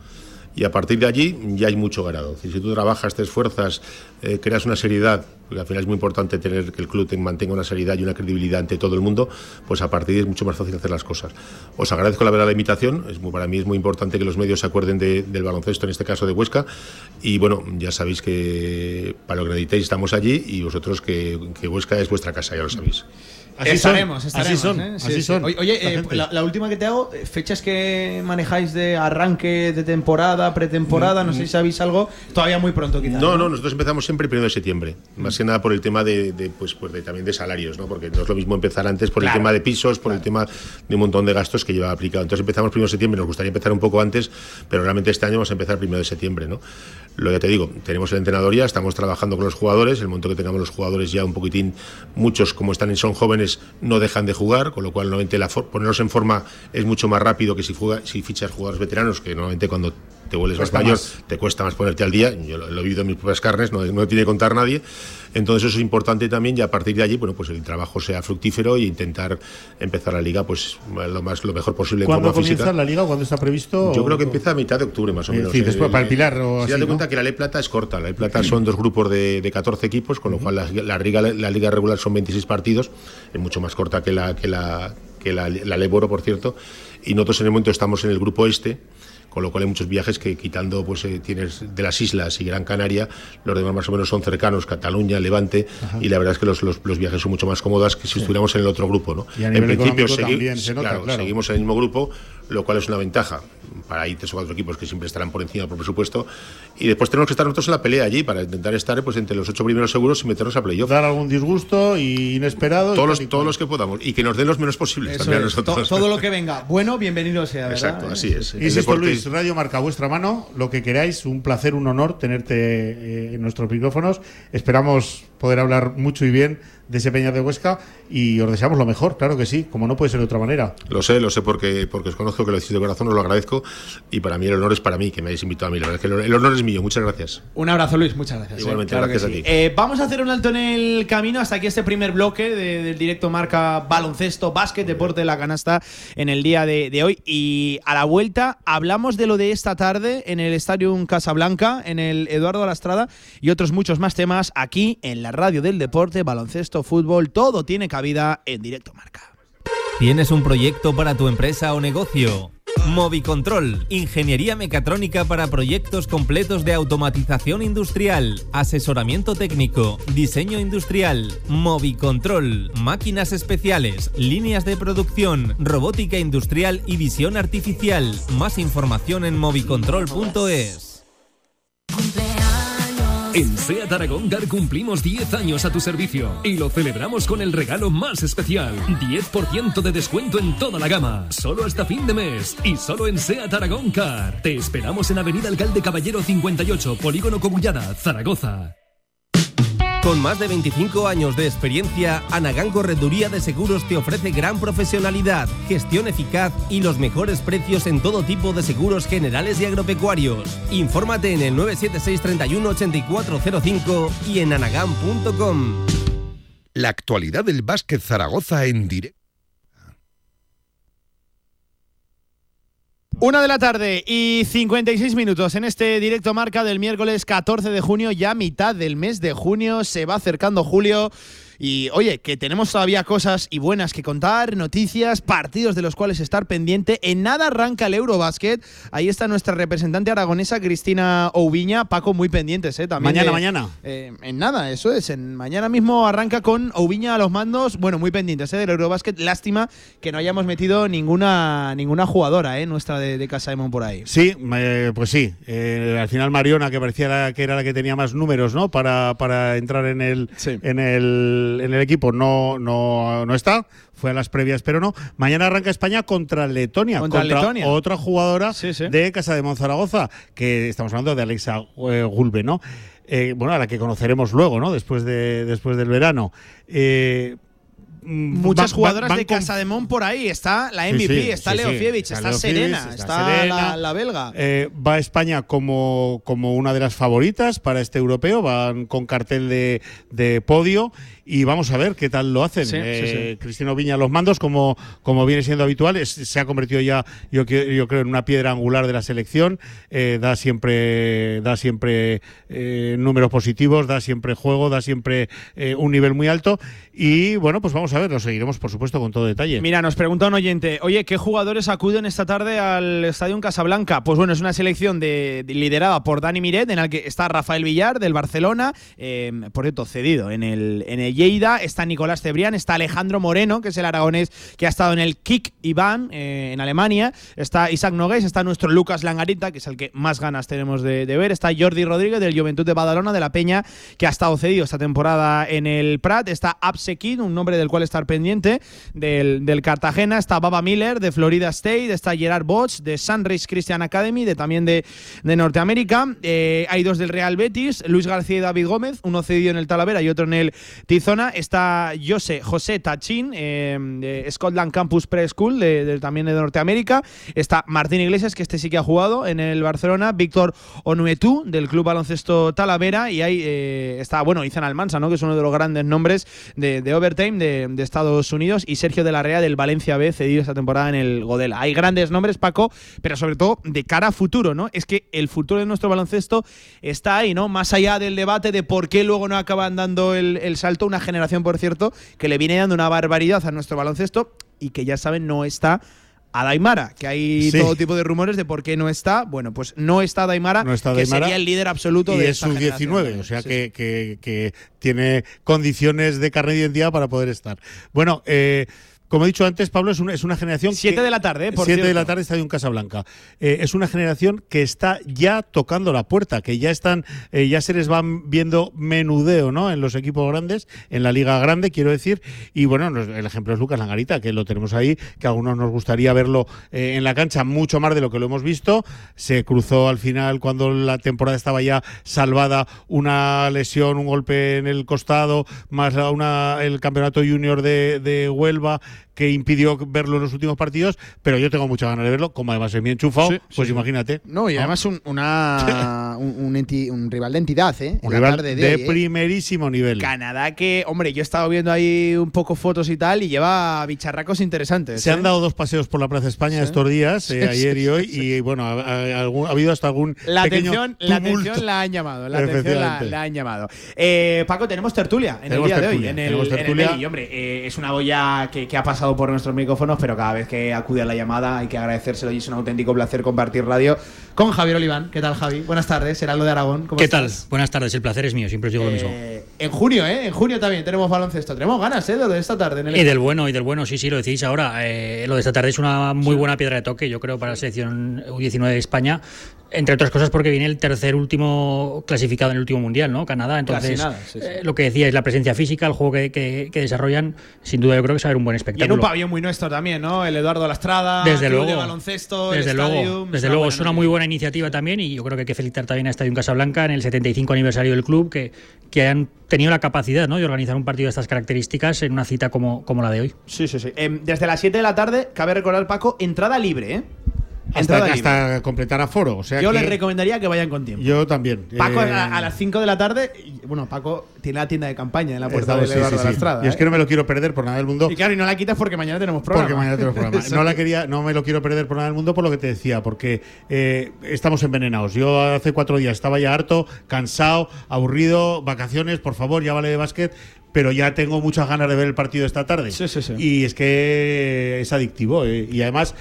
Y a partir de allí ya hay mucho ganado. Si tú trabajas, te esfuerzas, eh, creas una seriedad, porque al final es muy importante tener que el club te mantenga una seriedad y una credibilidad ante todo el mundo, pues a partir de ahí es mucho más fácil hacer las cosas. Os agradezco la verdad la invitación, para mí es muy importante que los medios se acuerden de- del baloncesto, en este caso de Huesca, y bueno, ya sabéis que para lo que necesitéis estamos allí y vosotros que, que Huesca es vuestra casa, ya lo sabéis. Así estaremos, son, estaremos. así son, ¿eh? Sí, así sí. son. Oye, eh, la, la última que te hago, eh, fechas que manejáis de arranque de temporada, pretemporada, no sé si sabéis algo. Todavía muy pronto, quizás. No, no, nosotros empezamos siempre el primero de septiembre. Más que nada por el tema de, de, pues, pues de, también de salarios, ¿no? Porque no es lo mismo empezar antes por Claro. el tema de pisos, por el tema de un montón de gastos que lleva aplicado. Entonces empezamos primero de septiembre, nos gustaría empezar un poco antes, pero realmente este año vamos a empezar primero de septiembre, ¿no? Lo ya te digo, tenemos el entrenador ya, estamos trabajando con los jugadores, el momento que tengamos los jugadores ya un poquitín, muchos como están y son jóvenes, no dejan de jugar, con lo cual normalmente la ponerlos en forma es mucho más rápido que si, juega, si fichas jugadores veteranos, que normalmente cuando te vuelves más mayor más. te cuesta más ponerte al día. Yo lo, lo he vivido en mis propias carnes, no, no tiene que contar nadie. Entonces eso es importante también y a partir de allí, bueno, pues el trabajo sea fructífero e intentar empezar la liga pues lo más lo mejor posible. ¿Cuándo comienza la liga? ¿Cuándo está previsto? Yo creo que empieza a mitad de octubre más o menos. Sí, después para el Pilar o si así, cuenta que la Ley Plata es corta. La Ley Plata son dos grupos de, de 14 equipos, con lo cual la, la, liga, la liga regular son 26 partidos, es mucho más corta que la que la que la, la Ley Boro, por cierto. Y nosotros en el momento estamos en el grupo este con lo cual hay muchos viajes que quitando pues eh, tienes de las islas y Gran Canaria, los demás más o menos son cercanos, Cataluña, Levante, Ajá. y la verdad es que los, los, los, viajes son mucho más cómodos que si sí. estuviéramos en el otro grupo. ¿no? en principio segui se nota, claro, claro. seguimos en el mismo grupo, lo cual es una ventaja para ahí tres o cuatro equipos que siempre estarán por encima por presupuesto y después tenemos que estar nosotros en la pelea allí para intentar estar pues entre los ocho primeros seguros y meternos a playoff. Dar algún disgusto y inesperado. Todos, los, todos los que podamos y que nos den los menos posibles también a nosotros. To, todo lo que venga. Bueno, bienvenido sea, ¿verdad? Exacto, así es. Insisto, Luis, Radio Marca vuestra mano, lo que queráis, un placer, un honor tenerte eh, en nuestros micrófonos. Esperamos poder hablar mucho y bien de ese Peña de Huesca y os deseamos lo mejor, claro que sí, como no puede ser de otra manera. Lo sé, lo sé porque, porque os conozco que lo decís de corazón, os lo agradezco y para mí el honor es para mí que me hayáis invitado a mí. La verdad es que el honor es mío, muchas gracias. Un abrazo, Luis, muchas gracias. Igualmente, eh, claro gracias sí. a ti. Eh, vamos a hacer un alto en el camino hasta aquí este primer bloque de, del directo marca baloncesto, básquet, deporte de la canasta en el día de, de, hoy. Y a la vuelta hablamos de lo de esta tarde en el Stadium Casablanca, en el Eduardo Alastrada y otros muchos más temas aquí en la radio del deporte, baloncesto, fútbol, todo tiene cabida en directo marca. ¿Tienes un proyecto para tu empresa o negocio? Movicontrol, ingeniería mecatrónica para proyectos completos de automatización industrial, asesoramiento técnico, diseño industrial, Movicontrol, máquinas especiales, líneas de producción, robótica industrial y visión artificial. Más información en movicontrol.es. En SEAT Aragón Car cumplimos 10 años a tu servicio y lo celebramos con el regalo más especial. 10% de descuento en toda la gama, solo hasta fin de mes y solo en SEAT Aragón Car. Te esperamos en Avenida Alcalde Caballero 58, Polígono Cogullada, Zaragoza. Con más de 25 años de experiencia, Anagán Correduría de Seguros te ofrece gran profesionalidad, gestión eficaz y los mejores precios en todo tipo de seguros generales y agropecuarios. Infórmate en el 976 31 8405 y en anagán.com. La actualidad del básquet Zaragoza en directo. Una de la tarde y 56 minutos en este directo marca del miércoles 14 de junio, ya mitad del mes de junio, se va acercando julio. Y oye, que tenemos todavía cosas y buenas que contar, noticias, partidos de los cuales estar pendiente. En nada arranca el Eurobasket. Ahí está nuestra representante aragonesa, Cristina Oubiña. Paco, muy pendientes, ¿eh? También mañana, de, mañana. Eh, en nada, eso es. En, mañana mismo arranca con Oubiña a los mandos. Bueno, muy pendientes ¿eh? del Eurobasket. Lástima que no hayamos metido ninguna, ninguna jugadora, ¿eh? Nuestra de, de Casa de Mon por ahí. Sí, eh, pues sí. al final Mariona, que parecía que era la que tenía más números, ¿no? Para, para entrar en el, sí. en el en el equipo no, no, no está, fue a las previas, pero no. Mañana arranca España contra Letonia, contra, contra Letonia. otra jugadora sí, sí. de Casa de Monzaragoza, que estamos hablando de Alexa eh, Gulbe, ¿no? Eh, bueno, a la que conoceremos luego, ¿no? Después, de, después del verano. Eh, muchas va, jugadoras va, de Casa de Mon por ahí. Está la MVP, sí, sí, está sí, Leo Fievich, está, Leo Serena, Fievich, está, Serena, la, la, belga. Eh, va España como, como una de las favoritas para este europeo, van con cartel de, de podio y vamos a ver qué tal lo hacen. Sí, eh, sí, Cristino Viña los mandos, como, como viene siendo habitual, es, se ha convertido ya, yo, yo, creo, en una piedra angular de la selección. Eh, da siempre, da siempre eh, números positivos, da siempre juego, da siempre eh, un nivel muy alto. Y bueno, pues vamos a ver, lo seguiremos, por supuesto, con todo detalle. Mira, nos pregunta un oyente, oye, ¿qué jugadores acuden esta tarde al Estadio Casablanca? Pues bueno, es una selección de, de, liderada por Dani Miret, en la que está Rafael Villar del Barcelona, por cierto, cedido en el, en el Lleida, está Nicolás Cebrián, está Alejandro Moreno, que es el aragonés que ha estado en el Kik Iván eh, en Alemania, está Isaac Nogués, está nuestro Lucas Langarita, que es el que más ganas tenemos de, ver, está Jordi Rodríguez del Juventud de Badalona de la Peña, que ha estado cedido esta temporada en el Prat, está Absekin, un nombre del cual estar pendiente del, Cartagena. Está Baba Miller de Florida State, está Gerard Bosch de Sunrise Christian Academy, de también de, de Norteamérica. Eh, hay dos del Real Betis, Luis García y David Gómez, uno cedido en el Talavera y otro en el Está José, José Tachín eh, de Scotland Campus Preschool, de, también de Norteamérica. Está Martín Iglesias, que este sí que ha jugado en el Barcelona. Víctor Onuetú, del Club Baloncesto Talavera. Y ahí eh, está, bueno, Izan Almansa, ¿no? que es uno de los grandes nombres de, Overtime de, Estados Unidos. Y Sergio de la Rea, del Valencia B, cedido esta temporada en el Godela. Hay grandes nombres, Paco, pero sobre todo de cara a futuro, ¿no? Es que el futuro de nuestro baloncesto está ahí, ¿no? Más allá del debate de por qué luego no acaban dando el, salto, generación, por cierto, que le viene dando una barbaridad a nuestro baloncesto y que ya saben no está a Daimara, que hay Sí. todo tipo de rumores de por qué no está. Bueno, pues no está Daimara, No está que Daimara sería el líder absoluto y de es esta sub generación. 19, o sea Sí, que, que- que tiene condiciones de carnet de identidad para poder estar. Bueno, eh, como he dicho antes, Pablo es una, es una generación. Siete que- de la tarde, eh, por Siete de la tarde Estadio en Casablanca. Eh, es una generación que está ya tocando la puerta, que ya están, eh, ya se les van viendo menudeo, ¿no? En los equipos grandes, en la liga grande, quiero decir. Y bueno, el ejemplo es Lucas Langarita, que lo tenemos ahí, que a algunos nos gustaría verlo eh, en la cancha mucho más de lo que lo hemos visto. Se cruzó al final cuando la temporada estaba ya salvada una lesión, un golpe en el costado, más una, el campeonato junior de, de Huelva que impidió verlo en los últimos partidos, pero yo tengo muchas ganas de verlo, como además es bien enchufado, Sí, pues imagínate. No, y además un, una, un, un enti- un rival de entidad, ¿eh? Un En rival de hoy, ¿eh? primerísimo nivel. Canadá que, hombre, yo he estado viendo ahí un poco fotos y tal y lleva bicharracos interesantes. Se ¿eh? han dado dos paseos por la Plaza España estos días, eh, ayer y hoy, y bueno, ha, ha- algún- ha habido hasta algún La pequeño atención, la atención la han llamado. La atención la, han llamado. Eh, Paco, tenemos tertulia en Tenemos el día de hoy. En el, el hombre, eh, es una olla que, que ha pasado por nuestros micrófonos, pero cada vez que acude a la llamada hay que agradecérselo y es un auténtico placer compartir radio con Javier Oliván. ¿Qué tal, Javi? Buenas tardes, Heraldo de Aragón. ¿Cómo ¿Qué estás? tal? Buenas tardes, el placer es mío, siempre os digo lo mismo. Eh, en junio, ¿eh? En junio también tenemos baloncesto. Tenemos ganas, ¿eh? De esta tarde. En el Y del bueno, y del bueno, sí, sí, lo decís ahora. Eh, lo de esta tarde es una muy buena piedra de toque, yo creo, para la selección U19 de España. Entre otras cosas porque viene el tercer último clasificado en el último mundial, ¿no? Canadá. Entonces, Casi nada, sí, sí. eh, lo que decía es la presencia física, el juego que, que- que desarrollan, sin duda yo creo que va a ser un buen Y en espectáculo. un pabellón muy nuestro también, ¿no? El Eduardo Lastrada, Desde Club luego, de baloncesto, el desde luego, Stadium, desde luego es una muy buena iniciativa también y yo creo que hay que felicitar también a Estadio Casablanca en el 75 aniversario del club que, que han tenido la capacidad ¿no? de organizar un partido de estas características en una cita como, como la de hoy. Sí, sí, sí. Em, desde las 7 de la tarde, cabe recordar, Paco, entrada libre, ¿eh? Hasta, completar aforo. O sea Yo que les recomendaría que vayan con tiempo. Yo también. Paco Eh, a, a las 5 de la tarde, y, bueno, Paco tiene la tienda de campaña en la puerta estamos- sí, Eduardo sí, sí. Lastrada. Y es ¿eh? que no me lo quiero perder por nada del mundo. Y claro, y no la quitas porque mañana tenemos programa. Porque mañana tenemos programa. No la quería, no me lo quiero perder por nada del mundo por lo que te decía, porque eh, estamos envenenados. Yo hace cuatro días estaba ya harto, cansado, aburrido, vacaciones, por favor, ya vale de básquet, pero ya tengo muchas ganas de ver el partido esta tarde. Sí, sí, sí. Y es que es adictivo eh, y además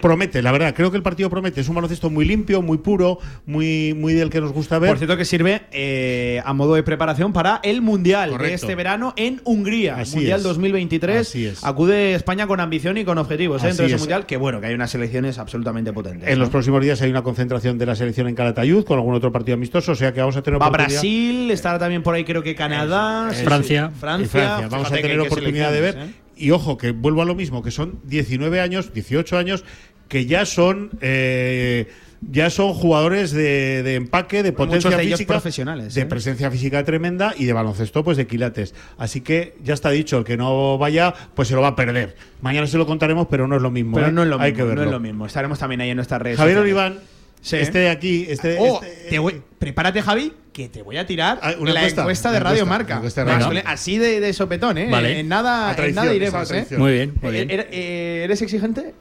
promete, la verdad, creo que el partido promete. Es un baloncesto muy limpio, muy puro, muy, muy del que nos gusta ver. Por cierto, que sirve eh, a modo de preparación para el Mundial de este verano en Hungría. Así mundial es. 2023. Así es. Acude España con ambición y con objetivos ¿eh? Dentro de ese es. Mundial. Que bueno, que hay unas selecciones absolutamente potentes. En ¿no? los próximos días hay una concentración de la selección en Calatayud con algún otro partido amistoso, o sea que vamos a tener Va. Brasil, estará también por ahí creo que Canadá, Francia. Francia. Vamos Fíjate a tener oportunidad de ver. ¿eh? Y ojo, que vuelvo a lo mismo, que son 19 años, 18 años, que ya son eh, ya son jugadores de, de empaque, de potencia de física, profesionales, de ¿eh? presencia física tremenda y de baloncesto, pues de quilates. Así que ya está dicho, el que no vaya, pues se lo va a perder. Mañana se lo contaremos, pero no es lo mismo. Pero ¿eh? no es lo Hay mismo. que no verlo. es lo mismo. Estaremos también ahí en nuestras redes. Javier. Oliván, Sí. este de aquí, este, Oh, este- te voy- prepárate, Javi, que te voy a tirar Ah, una la encuesta, encuesta, de Radio encuesta, Marca. encuesta de Radio. Así de, de sopetón, ¿eh? Vale. En nada, en nada iremos, ¿eh? Muy bien, muy Eh, bien. eh, eh, ¿Eres exigente?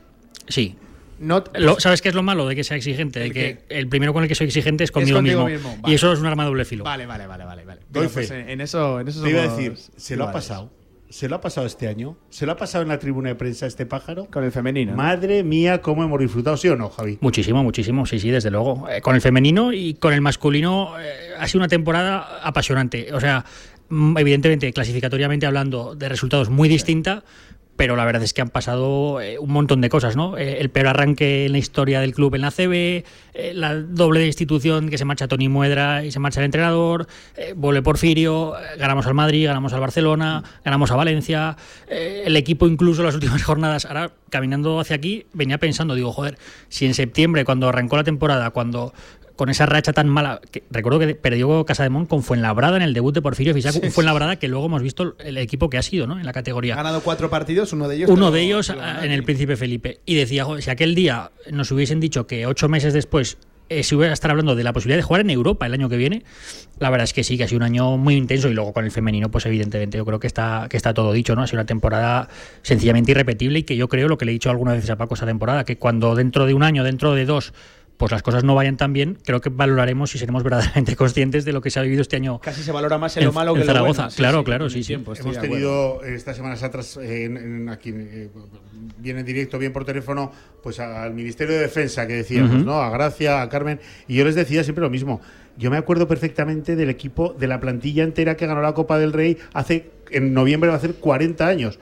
Sí. No, Lo- ¿Sabes qué es lo malo de que sea exigente? De ¿El que qué? el primero con el que soy exigente es conmigo contigo mismo. mismo, vale. Y eso es un arma de doble filo. Vale, vale, vale, vale. vale. Doy pues, en, en eso, en eso Te iba a decir, se lo ha pasado. ¿Se lo ha pasado este año? ¿Se lo ha pasado en la tribuna de prensa este pájaro? Con el femenino. ¿no? Madre mía, cómo hemos disfrutado, ¿sí o no, Javi? Muchísimo, muchísimo, sí, sí, desde luego. Eh, con el femenino y con el masculino eh, ha sido una temporada apasionante. O sea, mm, evidentemente, clasificatoriamente hablando, de resultados muy distinta, pero la verdad es que han pasado eh, un montón de cosas, ¿no? Eh, el peor arranque en la historia del club en la CB, eh, la doble destitución que se marcha Tony Muedra y se marcha el entrenador, vuelve Porfirio, ganamos al Madrid, ganamos al Barcelona, ganamos a Valencia, el equipo incluso las últimas jornadas, ahora caminando hacia aquí, venía pensando, digo, joder, si en septiembre, cuando arrancó la temporada, cuando con esa racha tan mala. Que, recuerdo que perdió Casa de Mon con Fuenlabrada en el debut de Porfirio Fisac, Sí, un Fuenlabrada que luego hemos visto el equipo que ha sido ¿no? en la Ha categoría. ganado cuatro partidos, uno de ellos. Uno de lo- ellos en el. Príncipe Felipe. Y decía, "Joder, si aquel día nos hubiesen dicho que ocho meses después eh, se iba a estar hablando de la posibilidad de jugar en Europa el año que viene, la verdad es que sí, que ha sido un año muy intenso y luego con el femenino, pues evidentemente yo creo que está, que está todo dicho, ¿no? Ha sido una temporada sencillamente irrepetible y que yo creo lo que le he dicho algunas veces a Paco esa temporada, que cuando dentro de un año, dentro de dos, pues las cosas no vayan tan bien, creo que valoraremos y seremos verdaderamente conscientes de lo que se ha vivido este año. Casi se valora más en lo malo en que en lo Zaragoza. bueno. Sí, claro, sí, claro, sí, sí. tiempo, Hemos tenido estas semanas atrás, eh, en, en aquí, eh, bien en directo, bien por teléfono, pues al Ministerio de Defensa que decíamos. ¿no? A Gracia, a Carmen, y yo les decía siempre lo mismo. Yo me acuerdo perfectamente del equipo, de la plantilla entera que ganó la Copa del Rey hace, en noviembre va a hacer 40 años.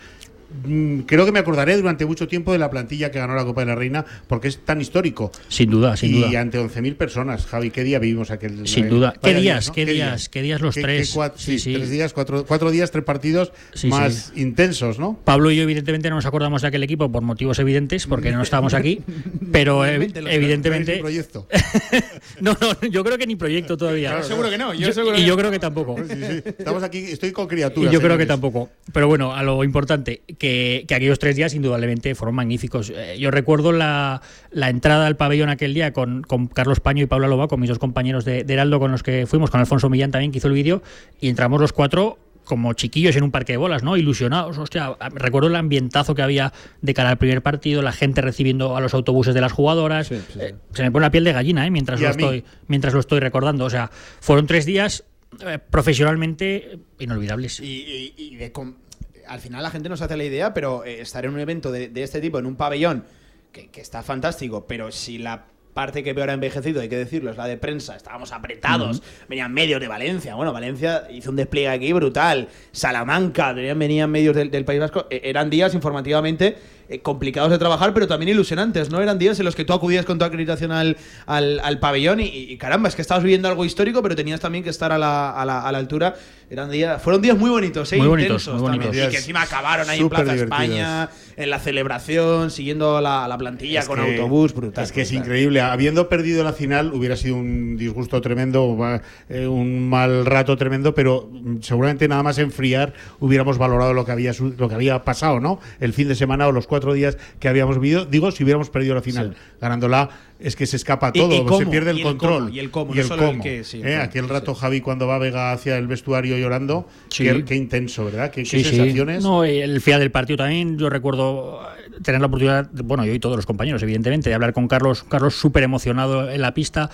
Mm, Creo que me acordaré durante mucho tiempo de la plantilla que ganó la Copa de la Reina porque es tan histórico. Sin duda, sin y duda. ante 11.000 personas, Javi, ¿qué día vivimos aquel? Sin eh, duda. ¿Qué días? ¿no? ¿Qué días? ¿Qué días los ¿Qué- tres? qué Sí, sí, sí. tres días, cuatro, cuatro días, tres partidos Sí, más intensos, ¿no? Pablo y yo, evidentemente, no nos acordamos de aquel equipo por motivos evidentes, porque no estábamos aquí. Pero eh, evidentemente. proyecto. no, no, yo creo que ni proyecto todavía. Claro, seguro que no, yo Yo- seguro y que yo no. creo que tampoco. Sí, sí. Estamos aquí, estoy con Y criaturas. yo creo que tampoco. Pero bueno, a lo importante, que, que aquellos tres días indudablemente fueron magníficos. Eh, yo recuerdo la, la entrada al pabellón aquel día con, con Carlos Paño y Pablo Loba, con mis dos compañeros de, de Heraldo con los que fuimos, con Alfonso Millán también, que hizo el vídeo, y entramos los cuatro como chiquillos en un parque de bolas, ¿no? Ilusionados, hostia. Recuerdo el ambientazo que había de cara al primer partido, la gente recibiendo a los autobuses de las jugadoras. Eh, se me pone la piel de gallina, ¿eh? Mientras lo estoy, mientras lo estoy recordando. O sea, fueron tres días eh, profesionalmente inolvidables. Y, y- y de com- al final la gente no se hace la idea, pero eh, estar en un evento de, de este tipo, en un pabellón, que, que está fantástico, pero si la parte que peor ha envejecido, hay que decirlo, es la de prensa, estábamos apretados, venían medios de Valencia, bueno, Valencia hizo un despliegue aquí brutal, Salamanca, venían, venían medios del, del País Vasco, Eh, eran días informativamente eh, complicados de trabajar, pero también ilusionantes, ¿no? Eran días en los que tú acudías con tu acreditación al, al, al pabellón y, y, caramba, es que estabas viviendo algo histórico, pero tenías también que estar a la, a la, a la altura. Eran días, fueron días muy bonitos, ¿eh? Muy bonitos, Intensos muy también. Y que encima acabaron ahí en Plaza divertidos. España, en la celebración, siguiendo la, la plantilla Es con que- autobús, brutal. Es que es increíble. Habiendo perdido la final, hubiera sido un disgusto tremendo, eh, un mal rato tremendo, pero mm, seguramente nada más enfriar hubiéramos valorado lo que había su- lo que había pasado, ¿no? El fin de semana o los cuatro días que habíamos vivido. Digo, si hubiéramos perdido la final, ganándola, es que se escapa todo, y se cómo, pierde el y el control. cómo, y el cómo, no solo el qué, sí, ¿eh? Aquel sí, rato Javi cuando va Vega hacia el vestuario llorando, Sí. qué, qué intenso, ¿verdad? Qué, qué Sí, sí. sensaciones. No, el final del partido también, yo recuerdo eh, tener la oportunidad, bueno, yo y todos los compañeros, evidentemente, de hablar con Carlos, Carlos súper emocionado en la pista.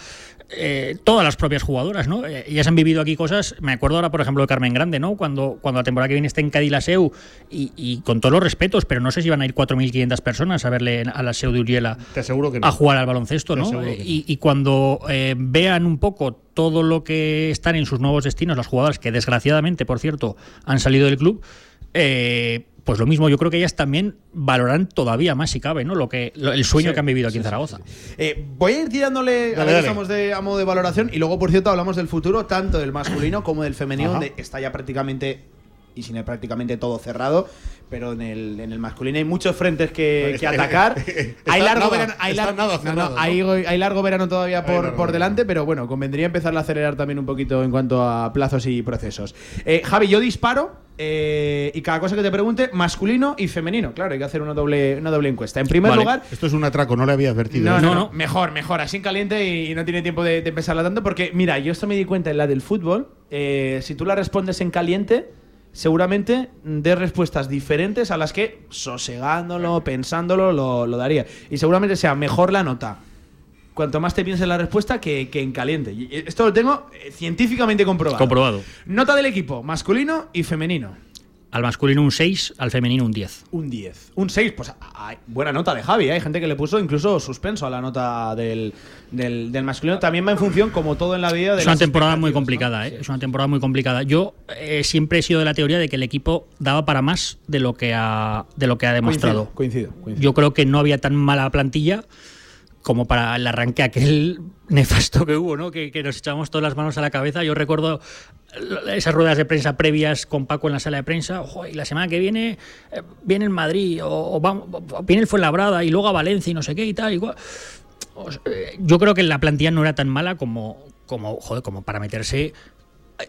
Eh, todas las propias jugadoras, ¿no? Eh, ellas han vivido aquí cosas. Me acuerdo ahora, por ejemplo, de Carmen Grande, ¿no? Cuando, cuando la temporada que viene esté en Cádiz la SEU, y, y con todos los respetos, pero no sé si van a ir 4.500 personas a verle a la SEU de Uriela Te aseguro que no. a jugar al baloncesto, ¿no? y cuando eh, vean un poco todo lo que están en sus nuevos destinos, las jugadoras que desgraciadamente, por cierto, han salido del club, eh, pues lo mismo, yo creo que ellas también valoran todavía más si cabe, ¿no? Lo que lo- el sueño Sí, que han vivido aquí sí, en sí, Zaragoza. Eh, voy a ir tirándole, Dale, a ver dale. de, a modo de valoración, y luego, por cierto, hablamos del futuro, tanto del masculino como del femenino, Ajá. donde está ya prácticamente, y sin el prácticamente todo cerrado, pero en el, en el masculino hay muchos frentes que, que atacar. Hay largo nada, verano, hay está lar- nada no, no, cerrado, ¿no? hay, hay largo verano todavía por, largo por delante, pero bueno, convendría empezar a acelerar también un poquito en cuanto a plazos y procesos. Eh, Javi, yo disparo. eh, y cada cosa que te pregunte, masculino y femenino. Claro, hay que hacer una doble, una doble encuesta. En primer Vale. lugar, Esto es un atraco, no le había advertido. no, ¿eh? no, No, no, no. Mejor, mejor. Así en caliente y, y no tiene tiempo de, de pensarla tanto. Porque, mira, yo esto me di cuenta en la del fútbol. eh, si tú la respondes en caliente, seguramente des respuestas diferentes a las que, sosegándolo, pensándolo, lo, lo daría. Y seguramente sea mejor la nota. Cuanto más te pienses la respuesta que, que en caliente. Y esto lo tengo eh, científicamente comprobado. Comprobado. Nota del equipo, masculino y femenino. Al masculino un 6, al femenino un 10. Un 10. Un 6, pues buena nota de Javi. ¿eh? Hay gente que le puso incluso suspenso a la nota del, del, del masculino. También va en función, como todo en la vida, de Es una temporada muy complicada, ¿eh? Es una temporada muy complicada. Yo eh, siempre he sido de la teoría de que el equipo daba para más de lo que ha, de lo que ha demostrado. Coincido, coincido, coincido. Yo creo que no había tan mala plantilla como para el arranque aquel nefasto que hubo, ¿no? Que, que nos echamos todas las manos a la cabeza. Yo recuerdo esas ruedas de prensa previas con Paco en la sala de prensa. "Ojo, y la semana que viene eh, viene el Madrid o, o vamos- o viene el Fuenlabrada y luego a Valencia y no sé qué y tal. Igual. Yo creo que la plantilla no era tan mala como, como, joder, como para meterse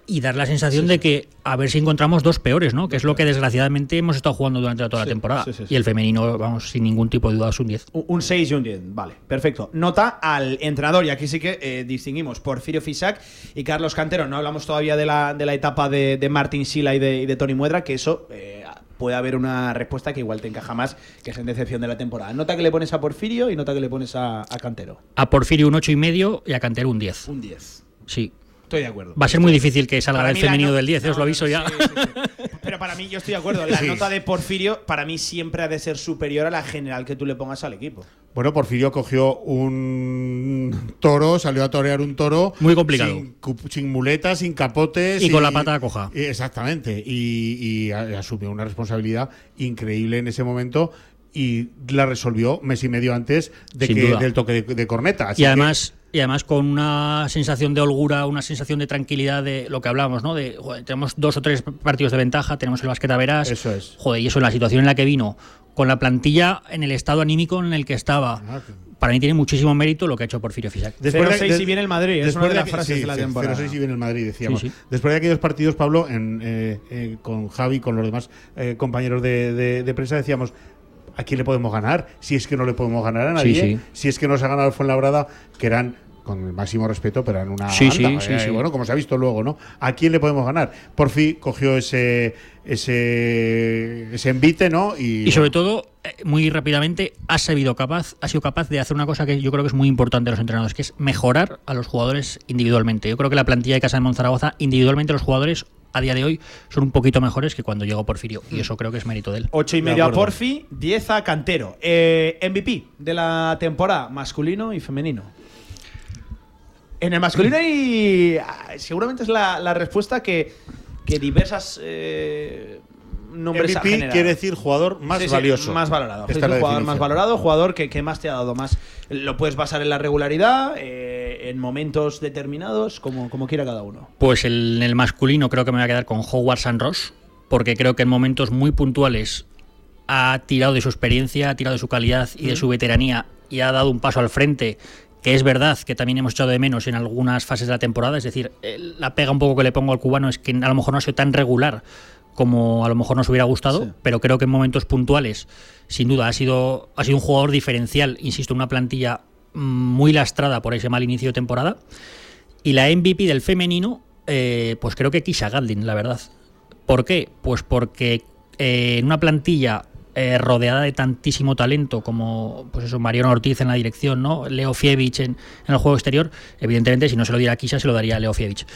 y dar la sensación de que a ver si encontramos dos peores, ¿no? Que es lo que desgraciadamente hemos estado jugando durante toda la Sí, temporada. sí. Y el femenino, vamos, sin ningún tipo de duda, es un 10. Un- Un 6 y un 10, vale, perfecto. Nota al entrenador, y aquí sí que eh, distinguimos Porfirio Fisac y Carlos Cantero. No hablamos todavía de la, de la etapa de, de Martín Sila y de, y de Tony Muedra, que eso eh, puede haber una respuesta que igual te encaja más, que es en decepción de la temporada. Nota que le pones a Porfirio y nota que le pones a, a Cantero. A Porfirio un 8 y medio y a Cantero un 10. Un 10. Sí. Estoy de acuerdo. Va a ser muy difícil que salga el femenino no- del 10, ¿eh? os lo aviso no, ya. sí, sí, sí. Pero para mí, yo estoy de acuerdo. La Sí. nota de Porfirio, para mí, siempre ha de ser superior a la general que tú le pongas al equipo. Bueno, Porfirio cogió un toro, salió a torear un toro. Muy complicado. Sin, cu- sin muletas, sin capotes. Y con la pata coja. y- Exactamente. Y, asumió una responsabilidad increíble en ese momento y la resolvió mes y medio antes de Sin que, duda. del toque de, de corneta. Así Y que- además, y además con una sensación de holgura, una sensación de tranquilidad de lo que hablamos, ¿no? De, joder, tenemos dos o tres partidos de ventaja, tenemos el basqueta verás. Eso es. Joder, y eso en la situación en la que vino, con la plantilla en el estado anímico en el que estaba. Ah, Para mí tiene muchísimo mérito lo que ha hecho Porfirio Fisac. Después de- 0-6 de- y viene el Madrid, es después una de las aqu- frases sí, de la temporada. 0-6 y viene el Madrid, decíamos. Sí, sí. Después de aquellos partidos, Pablo, en, eh, eh, con Javi, con los demás eh, compañeros de, de- de prensa, decíamos. ¿A quién le podemos ganar? Si es que no le podemos ganar a nadie. Sí, sí. Si es que nos ha ganado el Fuenlabrada, que eran, con el máximo respeto, pero eran una. Sí, sí, banda, sí, eh, sí. Bueno, como se ha visto luego, ¿no? ¿A quién le podemos ganar? Por fin cogió ese, ese, ese envite, ¿no? Y, Y sobre todo, eh, muy rápidamente, ha sabido capaz, ha sido capaz de hacer una cosa que yo creo que es muy importante a los entrenadores, que es mejorar a los jugadores individualmente. Yo creo que la plantilla de Casa de Monzaragoza, individualmente los jugadores a día de hoy son un poquito mejores que cuando llegó Porfirio. Y eso creo que es mérito de él. 8 y medio a. Porfi, 10 a Cantero. Eh, MVP de la temporada, masculino y femenino. En el masculino hay. ah, Seguramente es la, la respuesta que, que diversas eh, nombres MVP quiere decir jugador más Sí, sí, valioso. Más valorado. Esta Es jugador más valorado, jugador que, que más te ha dado más. Lo puedes basar en la regularidad, eh, en momentos determinados, como, como quiera cada uno. Pues el- en el masculino creo que me voy a quedar con Howard San Ross, porque creo que en momentos muy puntuales ha tirado de su experiencia, ha tirado de su calidad y de su veteranía y ha dado un paso al frente, que es verdad que también hemos echado de menos en algunas fases de la temporada. Es decir, eh, la pega un poco que le pongo al cubano es que a lo mejor no ha sido tan regular como a lo mejor nos hubiera gustado, Sí. pero creo que en momentos puntuales, sin duda, ha sido, ha sido un jugador diferencial, insisto, una plantilla mm, muy lastrada por ese mal inicio de temporada. Y la MVP del femenino, eh, pues creo que Kisha Gadlin, la verdad. ¿Por qué? Pues porque eh, en una plantilla eh, rodeada de tantísimo talento como pues eso, Mariano Ortiz en la dirección, ¿no? Leo Fievich en, en el juego exterior, evidentemente si no se lo diera a Kisha, se lo daría a Leo Fievich.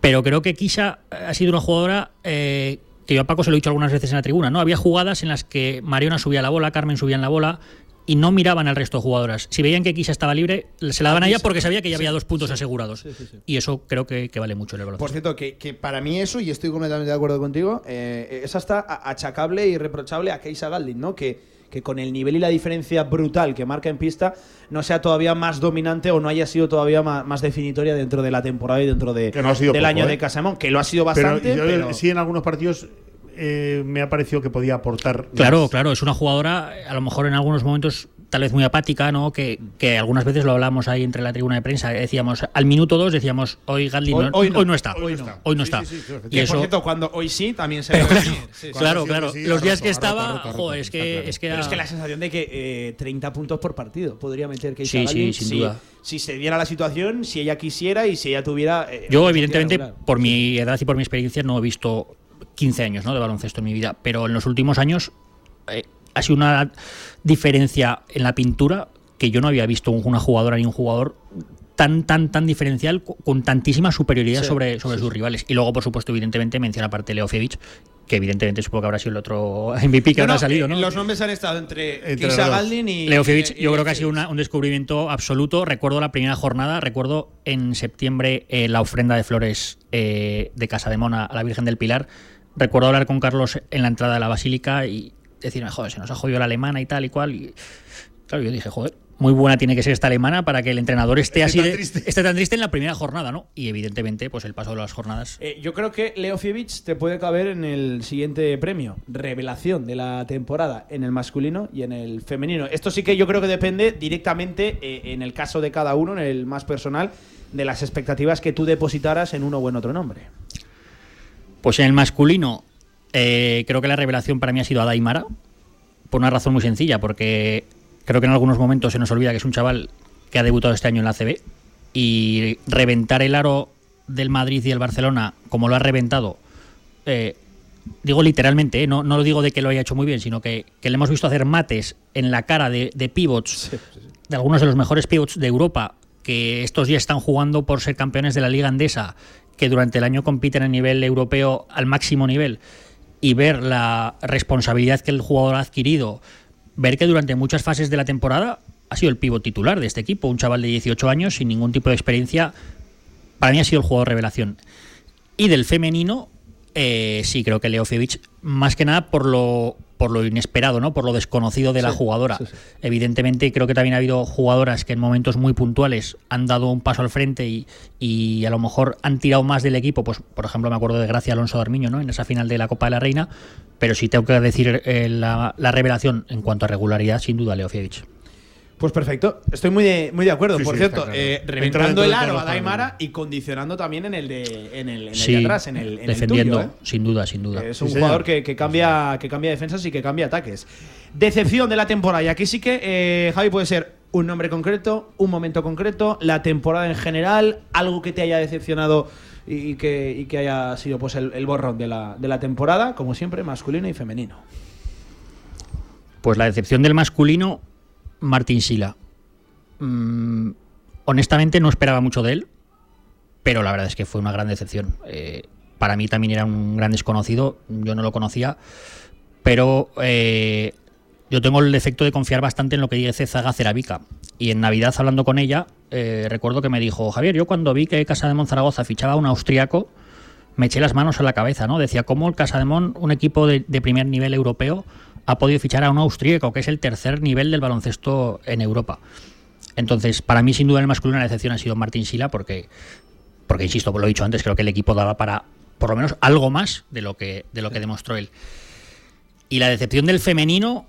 Pero creo que Kisha ha sido una jugadora eh, que yo a Paco se lo he dicho algunas veces en la tribuna, ¿no? Había jugadas en las que Mariona subía la bola, Carmen subía en la bola y no miraban al resto de jugadoras. Si veían que Kisha estaba libre, se la daban a ella porque sabía que ya había dos puntos asegurados. Y eso creo que, que vale mucho en el Por baloncesto. cierto, que, que para mí eso, y estoy completamente de acuerdo contigo, eh, es hasta achacable y reprochable a Keisa Galdin, ¿no? Que, que con el nivel y la diferencia brutal que marca en pista no sea todavía más dominante o no haya sido todavía más, más definitoria dentro de la temporada y dentro de, Que no ha sido del poco, año ¿eh? de Casamón, que lo ha sido Pero bastante. yo pero- sí en algunos partidos eh, me ha parecido que podía aportar. Claro, más. claro, es una jugadora, a lo mejor en algunos momentos tal vez muy apática, ¿no? Que, que algunas veces lo hablamos ahí entre la tribuna de prensa. Decíamos, al minuto dos decíamos, hoy Gadlin Hoy- no, hoy no, está. hoy no está. Hoy no Sí, está. sí, sí, sí, y que, eso, por cierto, cuando hoy sí, también se pero ve claro, claro, sí, claro. sí, Los días roto, que estaba, es que, claro. es que Pero es que la sensación de que eh, 30 puntos por partido podría meter Keisa Sí, sí, sin si, duda. si se diera la situación, si ella quisiera y si ella tuviera. eh, Yo, evidentemente, regular. por mi edad y por mi experiencia, no he visto 15 años ¿no? de baloncesto en mi vida, pero en los últimos años eh, ha sido una diferencia en la pintura que yo no había visto un- una jugadora ni un jugador tan, tan, tan diferencial, co- con tantísima superioridad Sí, sobre, sobre sus rivales. Y luego, por supuesto, evidentemente, menciona aparte Leo Fievich, que evidentemente supongo que habrá sido el otro MVP que No, habrá no, salido, eh, ¿no? Los nombres han estado entre, Entre. Galdin y. Leofievich, y- yo y creo que ha sido una- un descubrimiento absoluto. Recuerdo la primera jornada, recuerdo en septiembre eh, la ofrenda de flores eh, de Casa de Mona a la Virgen del Pilar. Recuerdo hablar con Carlos en la entrada de la basílica y decirme, joder, se nos ha jodido la alemana y tal y cual. Y claro, yo dije, joder, muy buena tiene que ser esta alemana para que el entrenador esté Esté así tan de- esté tan triste en la primera jornada, ¿no? Y evidentemente, pues el paso de las jornadas. Eh, yo creo que Leofievich te puede caber en el siguiente premio: revelación de la temporada en el masculino y en el femenino. Esto sí que yo creo que depende directamente, eh, en el caso de cada uno, en el más personal, de las expectativas que tú depositaras en uno o en otro nombre. Pues en el masculino, eh, creo que la revelación para mí ha sido Adaimara, por una razón muy sencilla, porque creo que en algunos momentos se nos olvida que es un chaval que ha debutado este año en la CB y reventar el aro del Madrid y el Barcelona como lo ha reventado, eh, digo literalmente, eh, no, no lo digo de que lo haya hecho muy bien, sino que, que le hemos visto hacer mates en la cara de, de pivots, de algunos de los mejores pivots de Europa, que estos días están jugando por ser campeones de la Liga Andesa, que durante el año compiten a nivel europeo al máximo nivel, y ver la responsabilidad que el jugador ha adquirido, ver que durante muchas fases de la temporada ha sido el pivot titular de este equipo, un chaval de 18 años sin ningún tipo de experiencia, para mí ha sido el jugador revelación. Y del femenino, eh, sí, creo que Leofievich, más que nada por lo, por lo inesperado, ¿no? por lo desconocido de la jugadora. sí, sí. Evidentemente, creo que también ha habido jugadoras que en momentos muy puntuales han dado un paso al frente y, y a lo mejor han tirado más del equipo. Pues, por ejemplo, me acuerdo de Gracia Alonso Armiño ¿no? en esa final de la Copa de la Reina. Pero sí tengo que decir eh, la, la revelación en cuanto a regularidad, sin duda, Leofievich. Pues perfecto, estoy muy de, muy de acuerdo. Sí, Por sí, cierto, claro. eh, reventando el aro a Daimara y condicionando también en el de, en el, en el Sí, de atrás, en el, en el defendiendo, tuyo, ¿eh? sin duda, sin duda. Es un jugador que, que cambia, que cambia defensas y que cambia ataques. Decepción de la temporada. Y aquí sí que, eh, Javi, puede ser un nombre concreto, un momento concreto, la temporada en general, algo que te haya decepcionado y que, y que haya sido pues el, el borrón de la, de la temporada, como siempre, masculino y femenino. Pues la decepción del masculino, Martín Sila. Mm, honestamente no esperaba mucho de él, pero la verdad es que fue una gran decepción. Eh, para mí también era un gran desconocido, yo no lo conocía, pero eh, yo tengo el defecto de confiar bastante en lo que dice Zaga Ceravica. Y en Navidad, hablando con ella, eh, recuerdo que me dijo, Javier, yo cuando vi que Casa de Monzaragoza fichaba a un austriaco, me eché las manos a la cabeza, ¿no? Decía, ¿cómo el Casademón, un equipo de primer nivel europeo, ha podido fichar a un austríaco, que es el tercer nivel del baloncesto en Europa? Entonces, para mí, sin duda, en el masculino la decepción ha sido Martín Sila, porque, porque insisto, lo he dicho antes, creo que el equipo daba para por lo menos algo más de lo que, de lo que demostró él. Y la decepción del femenino.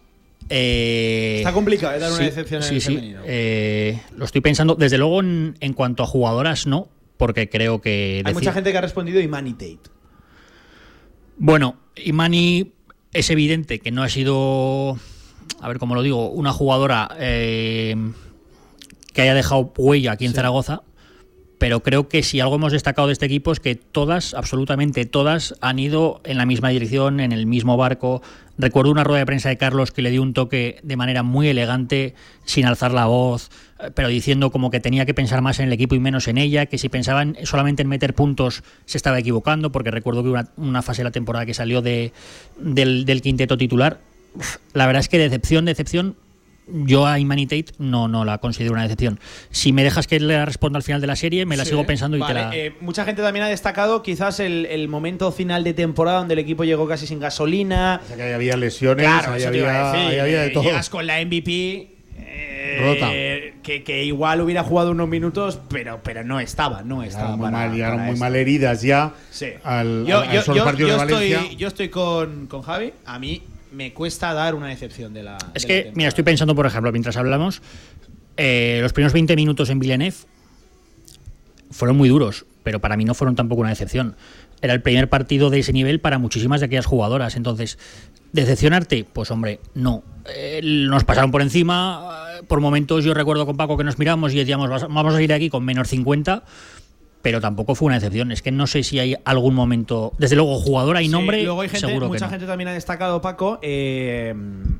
eh, Está complicado, ¿eh? Dar una sí, decepción en sí, el sí. femenino. Eh, lo estoy pensando, desde luego, en, en cuanto a jugadoras, no, porque creo que. Hay decir- mucha gente que ha respondido y Manny Tate. bueno, Imani es evidente que no ha sido, a ver cómo lo digo, una jugadora eh, que haya dejado huella aquí en Zaragoza, pero creo que si algo hemos destacado de este equipo es que todas, absolutamente todas, han ido en la misma dirección, en el mismo barco. Recuerdo una rueda de prensa de Carlos que le dio un toque de manera muy elegante, sin alzar la voz, eh, pero diciendo como que tenía que pensar más en el equipo y menos en ella, que si pensaban solamente en meter puntos se estaba equivocando, porque recuerdo que una, una fase de la temporada que salió de, del, del quinteto titular. La verdad es que decepción, decepción, yo a Imani Tate no, no la considero una decepción. Si me dejas que le responda al final de la serie, me la Sí. sigo pensando y Vale, te la... eh, mucha gente también ha destacado quizás el, el momento final de temporada donde el equipo llegó casi sin gasolina. O sea, que ahí había lesiones, Claro, ahí, había, decir. ahí había de Eh, todo. Llegas con la MVP. eh, Rota. Que, que igual hubiera jugado unos minutos, pero, pero no estaba, no estaba. Llegaron muy, para- mal, llegaron para muy mal heridas ya Sí. al, Yo, al- al yo- solo yo- partido yo de Valencia. estoy, yo estoy con, con Javi. A mí me cuesta dar una decepción de la. Es de que, mira, estoy pensando, por ejemplo, mientras hablamos, eh, los primeros 20 minutos en Villeneuve fueron muy duros, pero para mí no fueron tampoco una decepción. Era el primer partido de ese nivel para muchísimas de aquellas jugadoras. Entonces, ¿decepcionarte? Pues hombre, no. Eh, nos pasaron por encima. eh, Por momentos yo recuerdo con Paco que nos miramos y decíamos, "Vas- vamos a ir aquí con menos 50. Pero tampoco fue una decepción. Es que no sé si hay algún momento. Desde luego, jugadora y Sí, nombre. luego hay gente, seguro que mucha no. gente también ha destacado, Paco, eh,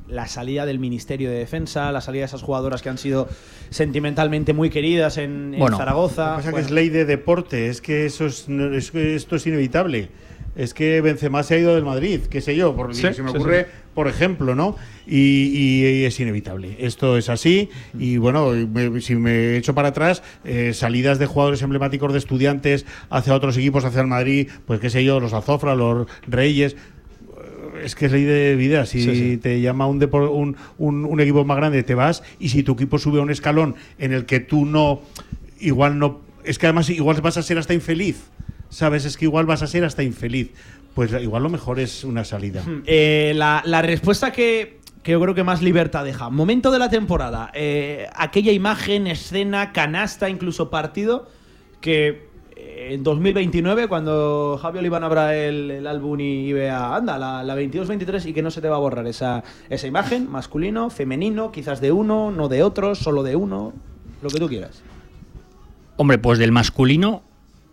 la salida del Ministerio de Defensa, la salida de esas jugadoras que han sido sentimentalmente muy queridas en, en Bueno, Zaragoza. Lo que pasa Bueno, que es ley de deporte, es que eso es, que esto es inevitable. Es que Benzema se ha ido del Madrid, qué sé yo, por, Sí, se me ocurre, sí. por ejemplo, ¿no? Y, y es inevitable. Esto es así. Y bueno, me- si me echo para atrás, eh, salidas de jugadores emblemáticos de estudiantes hacia otros equipos, hacia el Madrid, pues qué sé yo, los Azofra, los Reyes. eh, Es que es ley de vida. Si Sí, sí. te llama un, depor- un, un- un equipo más grande, te vas. Y si tu equipo sube a un escalón en el que tú no, igual no, es que además igual vas a ser hasta infeliz. ¿Sabes? Es que igual vas a ser hasta infeliz. Pues igual lo mejor es una salida. Eh, la, la respuesta que, que yo creo que más libertad deja. Momento de la temporada. eh, aquella imagen, escena, canasta, incluso partido, que eh, en 2029, cuando Javi Oliván abra el, el álbum y, y vea, anda, la, la 22-23 y que no se te va a borrar esa, esa imagen, masculino, femenino, quizás de uno, no de otro, solo de uno, lo que tú quieras. Hombre, pues del masculino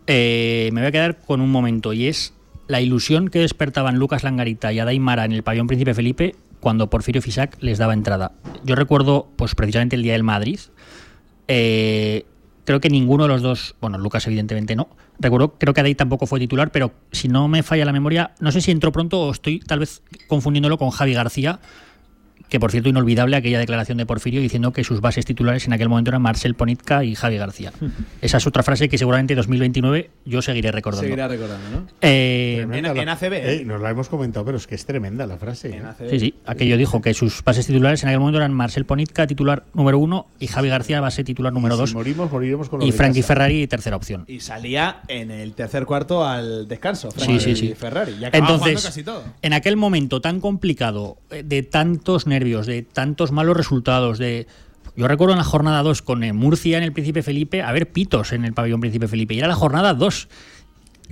eh, me voy a quedar con un momento y es la ilusión que despertaban Lucas Langarita y Adai Mara en el pabellón Príncipe Felipe cuando Porfirio Fisac les daba entrada. Yo recuerdo, pues precisamente el día del Madrid, eh, creo que ninguno de los dos, bueno, Lucas evidentemente no, recuerdo, creo que Adai tampoco fue titular, pero si no me falla la memoria, no sé si entró pronto o estoy tal vez confundiéndolo con Javi García, que por cierto inolvidable aquella declaración de Porfirio diciendo que sus bases titulares en aquel momento eran Marcel Ponitka y Javi García. Esa es otra frase que seguramente en 2029 yo seguiré recordando. Seguirá recordando, ¿no? Eh, en- la- en ACB, ¿eh? Nos la hemos comentado, pero es que es tremenda la frase. ¿eh? Sí, sí, aquello dijo que sus bases titulares en aquel momento eran Marcel Ponitka, titular número uno, y Javi García, base titular número Si dos, morimos, moriremos con lo y Frankie casa. Ferrari, tercera opción. Y salía en el tercer cuarto al descanso. Sí, Frankie sí, sí. Ferrari. Y acababa jugando Entonces, casi todo. en aquel momento tan complicado, de tantos nervios, de tantos malos resultados, de... Yo recuerdo en la jornada 2 con eh, Murcia en el Príncipe Felipe, a ver pitos en el pabellón Príncipe Felipe, y era la jornada 2.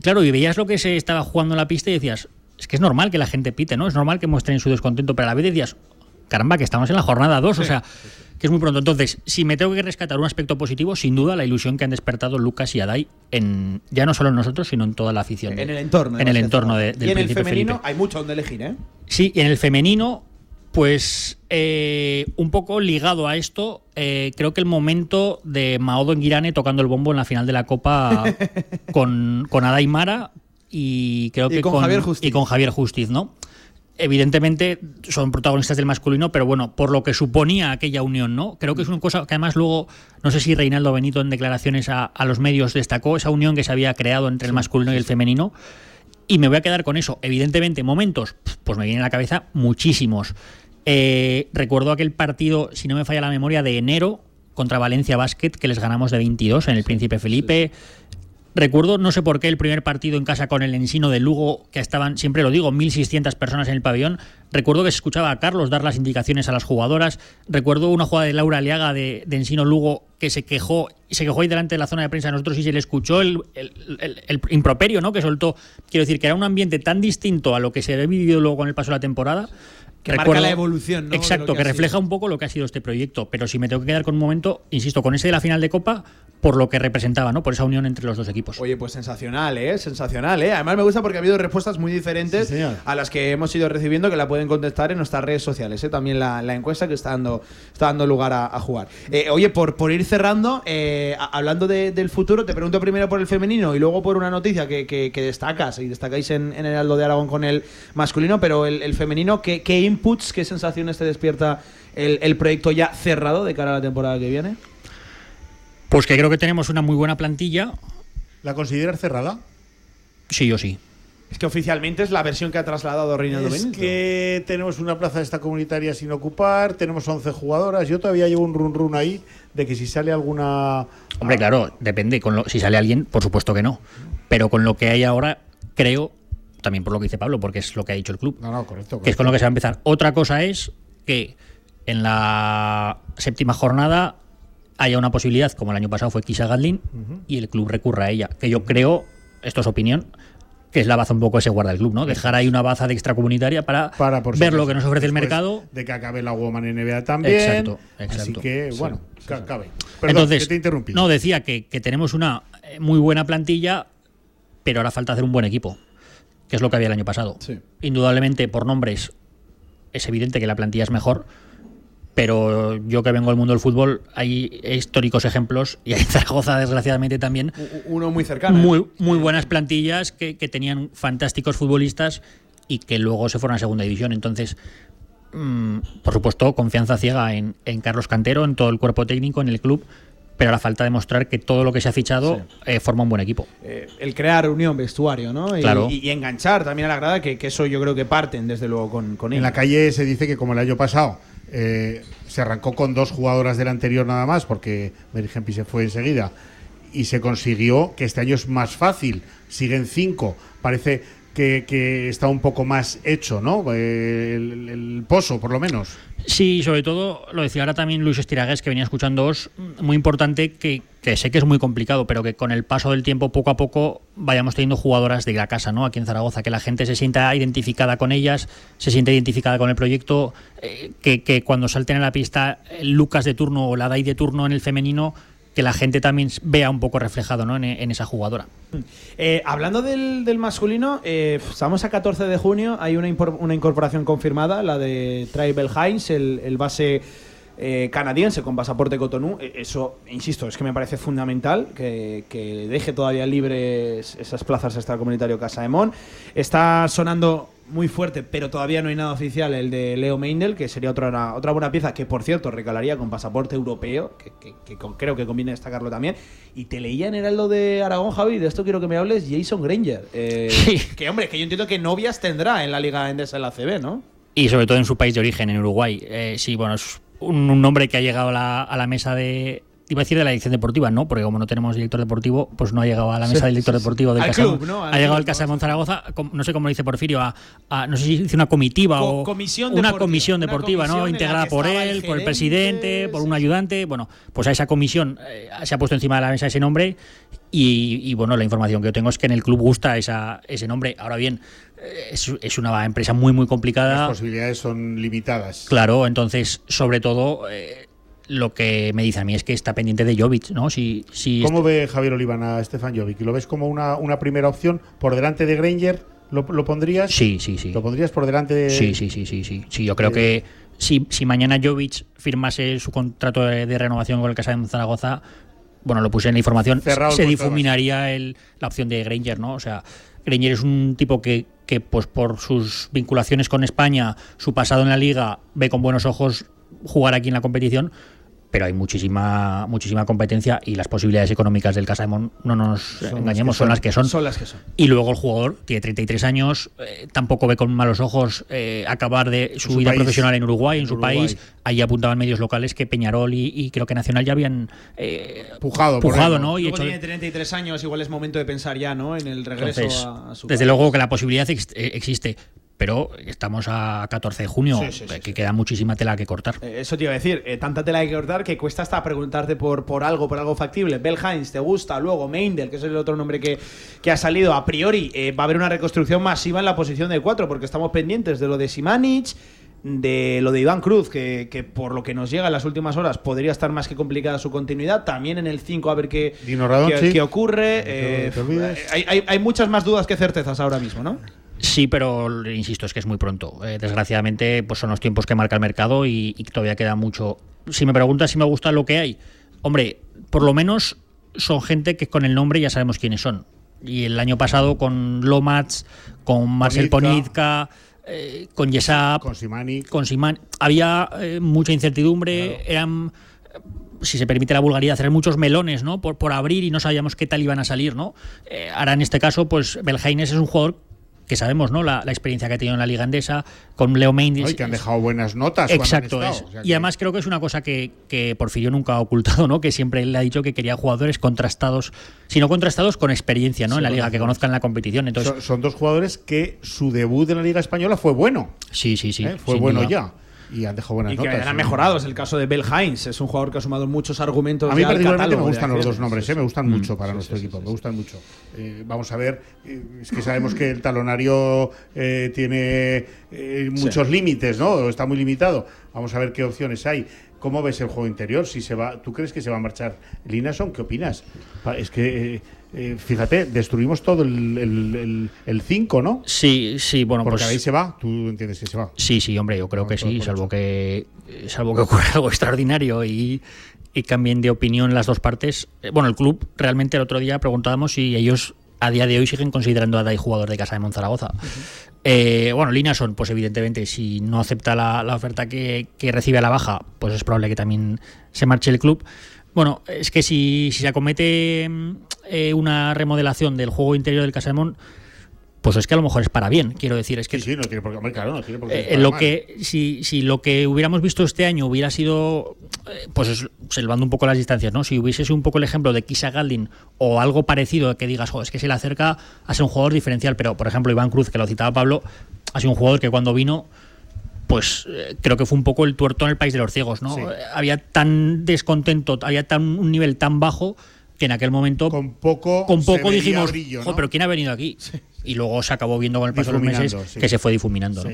Claro, y veías lo que se estaba jugando en la pista y decías, es que es normal que la gente pite, ¿no? Es normal que muestren su descontento, pero a la vez decías, caramba, que estamos en la jornada 2, o sea, que es muy pronto. Entonces, si me tengo que rescatar un aspecto positivo, sin duda la ilusión que han despertado Lucas y Adai, en, ya no solo en nosotros, sino en toda la afición. de- En el entorno. En el entorno de- y del en el Príncipe femenino Felipe. hay mucho donde elegir, ¿eh? Sí, y en el femenino, pues eh, un poco ligado a esto, eh, creo que el momento de Maodo Enguirane tocando el bombo en la final de la Copa con, con Adai Mara y creo Y que con Javier Justiz. y con Javier Justiz, ¿no? Evidentemente son protagonistas del masculino, pero bueno, por lo que suponía aquella unión, ¿no? Creo que es una cosa que además luego, no sé si Reinaldo Benito en declaraciones a, a los medios destacó esa unión que se había creado entre el masculino y el femenino. Y me voy a quedar con eso. Evidentemente, momentos, pues me vienen a la cabeza muchísimos. Eh, recuerdo aquel partido, si no me falla la memoria, de enero contra Valencia Basket, que les ganamos de 22 en el Príncipe Felipe. Recuerdo, no sé por qué, el primer partido en casa con el Ensino de Lugo, que estaban, siempre lo digo, 1.600 personas en el pabellón. Recuerdo que se escuchaba a Carlos dar las indicaciones a las jugadoras. Recuerdo una jugada de Laura Aliaga de, de Ensino Lugo que se quejó, se quejó ahí delante de la zona de prensa de nosotros y se le escuchó el, el- el- el improperio ¿no? que soltó. Quiero decir que era un ambiente tan distinto a lo que se había vivido luego con el paso de la temporada. Que marca la evolución, ¿no? Exacto, que refleja sido. un poco lo que ha sido este proyecto. Pero si me tengo que quedar con un momento, insisto, con ese de la final de Copa, por lo que representaba, ¿no? Por esa unión entre los dos equipos. Oye, pues sensacional, ¿eh? Sensacional, ¿eh? Además me gusta porque ha habido respuestas muy diferentes Sí, a las que hemos ido recibiendo que la pueden contestar en nuestras redes sociales, ¿eh? También la, la encuesta que está dando, está dando lugar a, a jugar. Eh, oye, por, por ir cerrando, eh, hablando de- del futuro, te pregunto primero por el femenino y luego por una noticia que, que- que destacas y destacáis en, en el Aldo de Aragón con el masculino, pero el, el femenino, ¿qué, qué inputs, qué sensaciones te despierta el, el proyecto ya cerrado de cara a la temporada que viene? Pues que creo que tenemos una muy buena plantilla, ¿La consideras cerrada? sí o sí. Es que oficialmente es la versión que ha trasladado Reinaldo Es Benito. que tenemos una plaza de esta comunitaria sin ocupar, tenemos 11 jugadoras. Yo todavía llevo un run run ahí de que si sale alguna. Hombre, claro, depende. Con lo, si sale alguien, por supuesto que no. Pero con lo que hay ahora, creo, también por lo que dice Pablo, porque es lo que ha dicho el club, No, no, correcto. que es con lo que se va a empezar. Otra cosa es que en la séptima jornada haya una posibilidad, como el año pasado fue Kisha Gadlin, y el club recurra a ella. Que yo creo, esto es opinión, que es la baza un poco ese guarda el club, ¿no? Dejar ahí una baza de extracomunitaria para, Para, por ver supuesto, lo que nos ofrece el mercado. De que acabe la Woman NBA también. Exacto, Así exacto. que, Sí, bueno, sí, ca- sí. cabe. Perdón, Entonces, que te interrumpí. no, decía que, que tenemos una eh, muy buena plantilla, pero ahora falta hacer un buen equipo, que es lo que había el año pasado. Sí. Indudablemente, por nombres, es evidente que la plantilla es mejor, pero yo que vengo del mundo del fútbol, hay históricos ejemplos, y en Zaragoza desgraciadamente también, Uno muy cercano. ¿eh? muy, muy buenas plantillas que, que tenían fantásticos futbolistas y que luego se fueron a segunda división. Entonces, mm, por supuesto, confianza ciega en, en Carlos Cantero, en todo el cuerpo técnico, en el club, pero a la falta de mostrar que todo lo que se ha fichado eh, forma un buen equipo. Eh, el crear unión vestuario, ¿no? Y, Claro. y- y enganchar también a la grada, que, que eso yo creo que parten desde luego con, con En ello. la calle se dice que como el año pasado eh, se arrancó con dos jugadoras del anterior nada más, porque Mary Hempy se fue enseguida, y se consiguió que este año es más fácil, siguen cinco, parece que, está un poco más hecho, ¿no? Eh, El, el pozo, por lo menos. Sí, sobre todo, lo decía ahora también Luis Estiragues, que venía escuchándoos, muy importante que, sé que es muy complicado, pero que con el paso del tiempo, poco a poco, vayamos teniendo jugadoras de la casa, ¿no? Aquí en Zaragoza, que la gente se sienta identificada con ellas, se sienta identificada con el proyecto, eh, que, cuando salten a la pista el Lucas de turno o la Dai de turno en el femenino, que la gente también vea un poco reflejado ¿no? en, esa jugadora. Eh, hablando del, del masculino, eh, estamos a 14 de junio, hay una, una incorporación confirmada, la de Tribal Hines, el, el base eh, canadiense con pasaporte Cotonou. Eh, Eso, insisto, es que me parece fundamental que, que deje todavía libres esas plazas extracomunitario Casa de Mon. Está sonando muy fuerte, pero todavía no hay nada oficial, el de Leo Meindel, que sería otra, otra buena pieza, que por cierto recalaría con pasaporte europeo, que, que- que con- creo que conviene destacarlo también. Y te leía en Heraldo de Aragón, Javi, de esto quiero que me hables, Jason Granger. Eh, Que hombre, que yo entiendo que novias tendrá en la Liga Endesa en la CB, ¿no? Y sobre todo en su país de origen, en Uruguay. Eh, sí, bueno, es un, un nombre que ha llegado a la, a la mesa de. Iba a decir de la dirección deportiva, ¿no? Porque como no tenemos director deportivo, pues no ha llegado a la Sí, mesa del director sí, sí. deportivo del Al Casa club, ¿no? Al Ha llegado club, al Casa de Monzaragoza, no sé cómo lo dice Porfirio, a, a- no sé si dice una comitiva Co- o comisión una deportiva, comisión una deportiva, comisión ¿no? Integrada por él, el por el presidente, por un ayudante. Bueno, pues a esa comisión eh, se ha puesto encima de la mesa ese nombre y, y, bueno, la información que yo tengo es que en el club gusta esa, ese nombre. Ahora bien, eh, es, es una empresa muy, muy complicada. Las posibilidades son limitadas. Claro, entonces, sobre todo, eh, lo que me dice a mí es que está pendiente de Jovic, ¿no? Si, si ¿Cómo ve Javier Oliván a Stefan Jovic? ¿Lo ves como una, una primera opción por delante de Granger? ¿Lo, lo pondrías? Sí, sí, sí. ¿Lo pondrías por delante de.? Sí, sí, sí, sí, sí. Sí, yo creo Eh, que si, si mañana Jovic firmase su contrato de, de renovación con el Casa de Zaragoza, bueno, lo puse en la información, Cerrado se difuminaría el, la opción de Granger, ¿no? O sea, Granger es un tipo que, que, pues por sus vinculaciones con España, su pasado en la liga, ve con buenos ojos jugar aquí en la competición. Pero hay muchísima muchísima competencia y las posibilidades económicas del Casa de Mon, no nos Son engañemos, son son. las que son. Son las que son. Y luego el jugador tiene 33 años, eh, tampoco ve con malos ojos eh, acabar de su, su vida país. profesional en Uruguay, en En su Uruguay. país. Ahí apuntaban medios locales que Peñarol y, y creo que Nacional ya habían eh, Pujado, pujado, ¿no? Y Luego hecho- tiene 33 años, igual es momento de pensar ya, ¿no? En el regreso entonces, a, a su desde país. luego que la posibilidad ex- eh, existe, pero estamos a 14 de junio, Sí, sí, sí, que queda muchísima tela que cortar. Eh, Eso te iba a decir, eh, tanta tela que cortar que cuesta hasta preguntarte por, por algo, por algo factible. Bell Hines, ¿te gusta? Luego Meindel, que es el otro nombre que, que ha salido. A priori eh, va a haber una reconstrucción masiva en la posición de 4, porque estamos pendientes de lo de Simanic, de lo de Iván Cruz, que, que por lo que nos llega en las últimas horas podría estar más que complicada su continuidad. También en el 5 a ver qué, qué, qué ocurre. Eh, hay, hay- hay muchas más dudas que certezas ahora mismo, ¿no? Sí, pero insisto, es que es muy pronto. Eh, desgraciadamente, pues son los tiempos que marca el mercado y, y todavía queda mucho. Si me preguntas si me gusta lo que hay, hombre, por lo menos son gente que con el nombre ya sabemos quiénes son. Y el año pasado con Lomax, con Marcel Ponizka. Eh, con Yesap, Con Simani. con Simán, había eh, mucha incertidumbre, eran si se permite la vulgaridad, hacer muchos melones, ¿no? Por, por abrir y no sabíamos qué tal iban a salir, ¿no? Eh, ahora en este caso, pues Belhaines es un jugador que sabemos, ¿no? La, la experiencia que ha tenido en la Liga Andesa, con Leo Mendes. Ay, que han dejado buenas notas. Exacto, es. o sea y además creo que es una cosa que, que Porfirio nunca ha ocultado, ¿no? Que siempre le ha dicho que quería jugadores contrastados, sino contrastados con experiencia, ¿no? Sí, en la liga, que conozcan la competición. Entonces, son, son dos jugadores que su debut en la Liga Española fue bueno. sí, sí, sí. ¿eh? Fue bueno duda. ya. Y han dejado buenas Y que han mejorado. Es el caso de Bell Hines. Es un jugador que ha sumado muchos argumentos. A mí particularmente me gustan los dos nombres, ¿eh? me gustan Mm. mucho para nuestro equipo, me gustan mucho. Eh, vamos a ver, eh, es que sabemos que el talonario eh, tiene eh, muchos límites, ¿no? Está muy limitado. Vamos a ver qué opciones hay. ¿Cómo ves el juego interior? Si se va, ¿Tú crees que se va a marchar Linason? ¿Qué opinas? Es que eh, fíjate, destruimos todo el 5, ¿no? Sí, sí, bueno, Porque pues. ahí se va, tú entiendes que se va. Sí, sí, hombre, yo creo que sí, salvo que, salvo que ocurra algo extraordinario y, y cambien de opinión las dos partes. Eh, Bueno, el club realmente el otro día preguntábamos si ellos a día de hoy siguen considerando a Dai jugador de Casa de Monzaragoza. Eh, bueno, líneas son, pues evidentemente, si no acepta la, la oferta que, que recibe a la baja, pues es probable que también se marche el club. Bueno, es que si, si se acomete mm, eh, una remodelación del juego interior del Casamón, pues es que a lo mejor es para bien, quiero decir. Es que Sí, sí, no tiene por qué, claro, no tiene por qué. eh, lo mal. que si, si lo que hubiéramos visto este año hubiera sido eh, pues es- salvando un poco las distancias no si hubiese sido un poco el ejemplo de Kisa Galdin o algo parecido que digas "Jo, es que se le acerca a ser un jugador diferencial pero por ejemplo Iván Cruz que lo citaba Pablo ha sido un jugador que cuando vino pues eh, creo que fue un poco el tuerto en el país de los ciegos no Sí. Eh, había tan descontento había tan un nivel tan bajo que en aquel momento con poco con poco dijimos brillo, "Jo, ¿no? pero quién ha venido aquí y luego se acabó viendo con el paso de los meses sí. que se fue difuminando ¿no?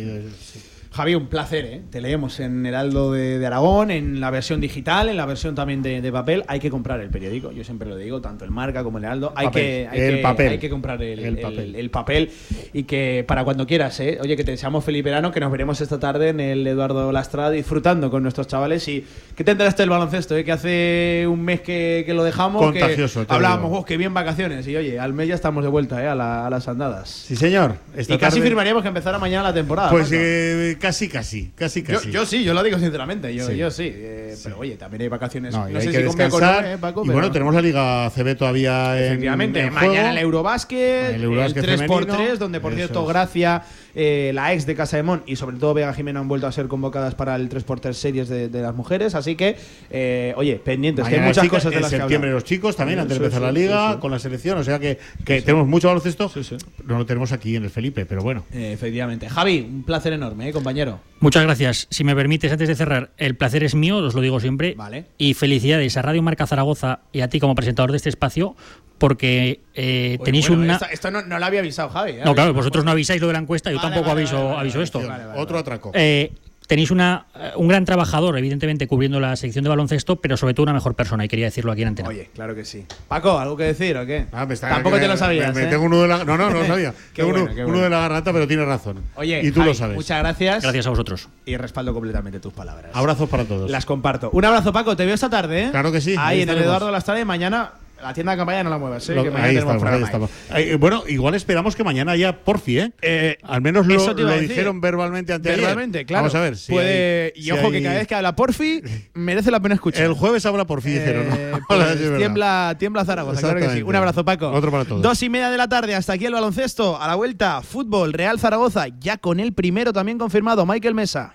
Javi, un placer, ¿eh? Te leemos en Heraldo de, de Aragón, en la versión digital, en la versión también de, de papel. Hay que comprar el periódico, yo siempre lo digo, tanto el Marca como el Heraldo. Hay, Papel, que, hay, el que, papel. hay que comprar el, El el- papel. el papel. Y que para cuando quieras, ¿eh? Oye, que te deseamos feliz verano, que nos veremos esta tarde en el Eduardo Lastrada disfrutando con nuestros chavales. ¿Y qué te enteraste del baloncesto? eh? Que hace un mes que, que lo dejamos. Contagioso, que hablábamos, digo. "Oh, qué bien vacaciones. Y oye, al mes ya estamos de vuelta, ¿eh? A, la- a las andadas. Sí, señor. Esta y casi tarde- firmaríamos que empezara mañana la temporada. Pues Casi, casi, casi, Yo, casi. yo sí, yo lo digo sinceramente, yo Sí. Yo sí eh, Pero oye, también hay vacaciones. No, No, sé que si con eh, Paco, y pero- bueno, tenemos la Liga CB todavía en, Efectivamente, en mañana juego. el Eurobásquet, El el, Eurobásquet 3x3, femenino. donde por cierto es. Gracia, eh, la ex de Casa de Mon y sobre todo Vega Jimena han vuelto a ser convocadas para el 3x3 series de, de las mujeres. Así que, eh, oye, pendientes, que hay muchas chicos, cosas de en las que septiembre hablar. los chicos también, antes de empezar la liga, con la selección. O sea que, que tenemos mucho baloncesto. No lo tenemos aquí en el Felipe, pero bueno. Eh, efectivamente. Javi, un placer enorme, eh, compañero. Muchas gracias. Si me permites, antes de cerrar, el placer es mío, os lo digo siempre. Vale. Y felicidades a Radio Marca Zaragoza y a ti como presentador de este espacio, porque eh, Oye, tenéis bueno, una. Esto, esto no, no lo había avisado Javi. ¿eh? No, claro, vosotros no avisáis lo de la encuesta, yo Vale, tampoco vale, aviso, vale, vale, aviso esto. vale, vale, Otro atraco. Eh, tenéis una, eh, un gran trabajador, evidentemente, cubriendo la sección de baloncesto, pero sobre todo una mejor persona, y quería decirlo aquí en antena. Oye, claro que sí. Paco, ¿algo que decir o qué? Ah, me está- Tampoco que te lo sabías. me- me ¿eh? tengo uno de la, no, no, no lo sabía. Tengo bueno, uno, de la garganta, pero tienes razón. Oye, y tú Javi, lo sabes. Muchas gracias. Gracias a vosotros. Y respaldo completamente tus palabras. Abrazos para todos. Las comparto. Un abrazo, Paco. Te veo esta tarde, ¿eh? Claro que sí, Ahí, ahí en el. Eduardo Lastra y mañana la tienda de campaña no la muevas, ¿eh? Lo- que mañana ahí tenemos estamos, ahí programa ahí. estamos. Eh, bueno, igual esperamos que mañana haya porfi, ¿eh? Al menos lo, lo decir. dijeron verbalmente antes Verbalmente, claro. Vamos a ver. si Puede, hay- y si ojo que cada vez que habla Porfi, merece la pena escuchar. El jueves habla porfi, dijeron. ¿no? Eh, Ahora pues sí tiembla, tiembla Zaragoza, claro que sí. Un abrazo, Paco. Otro para todos. Dos y media de la tarde, hasta aquí el baloncesto. A la vuelta, fútbol, Real Zaragoza, ya con el primero también confirmado, Michael Mesa.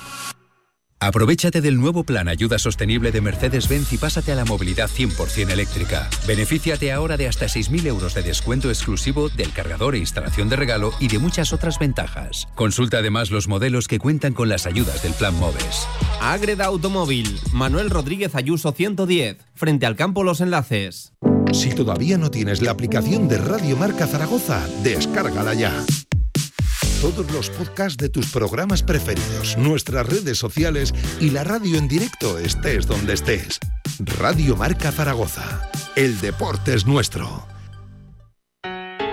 Aprovechate del nuevo plan Ayuda Sostenible de Mercedes-Benz y pásate a la movilidad 100% eléctrica. Benefíciate ahora de hasta 6.000 euros de descuento exclusivo del cargador e instalación de regalo y de muchas otras ventajas. Consulta además los modelos que cuentan con las ayudas del plan MOVES. Agreda Automóvil, Manuel Rodríguez Ayuso 110, frente al campo Los Enlaces. Si todavía no tienes la aplicación de Radio Marca Zaragoza, descárgala ya. Todos los podcasts de tus programas preferidos, nuestras redes sociales y la radio en directo estés donde estés. Radio Marca Zaragoza. El deporte es nuestro.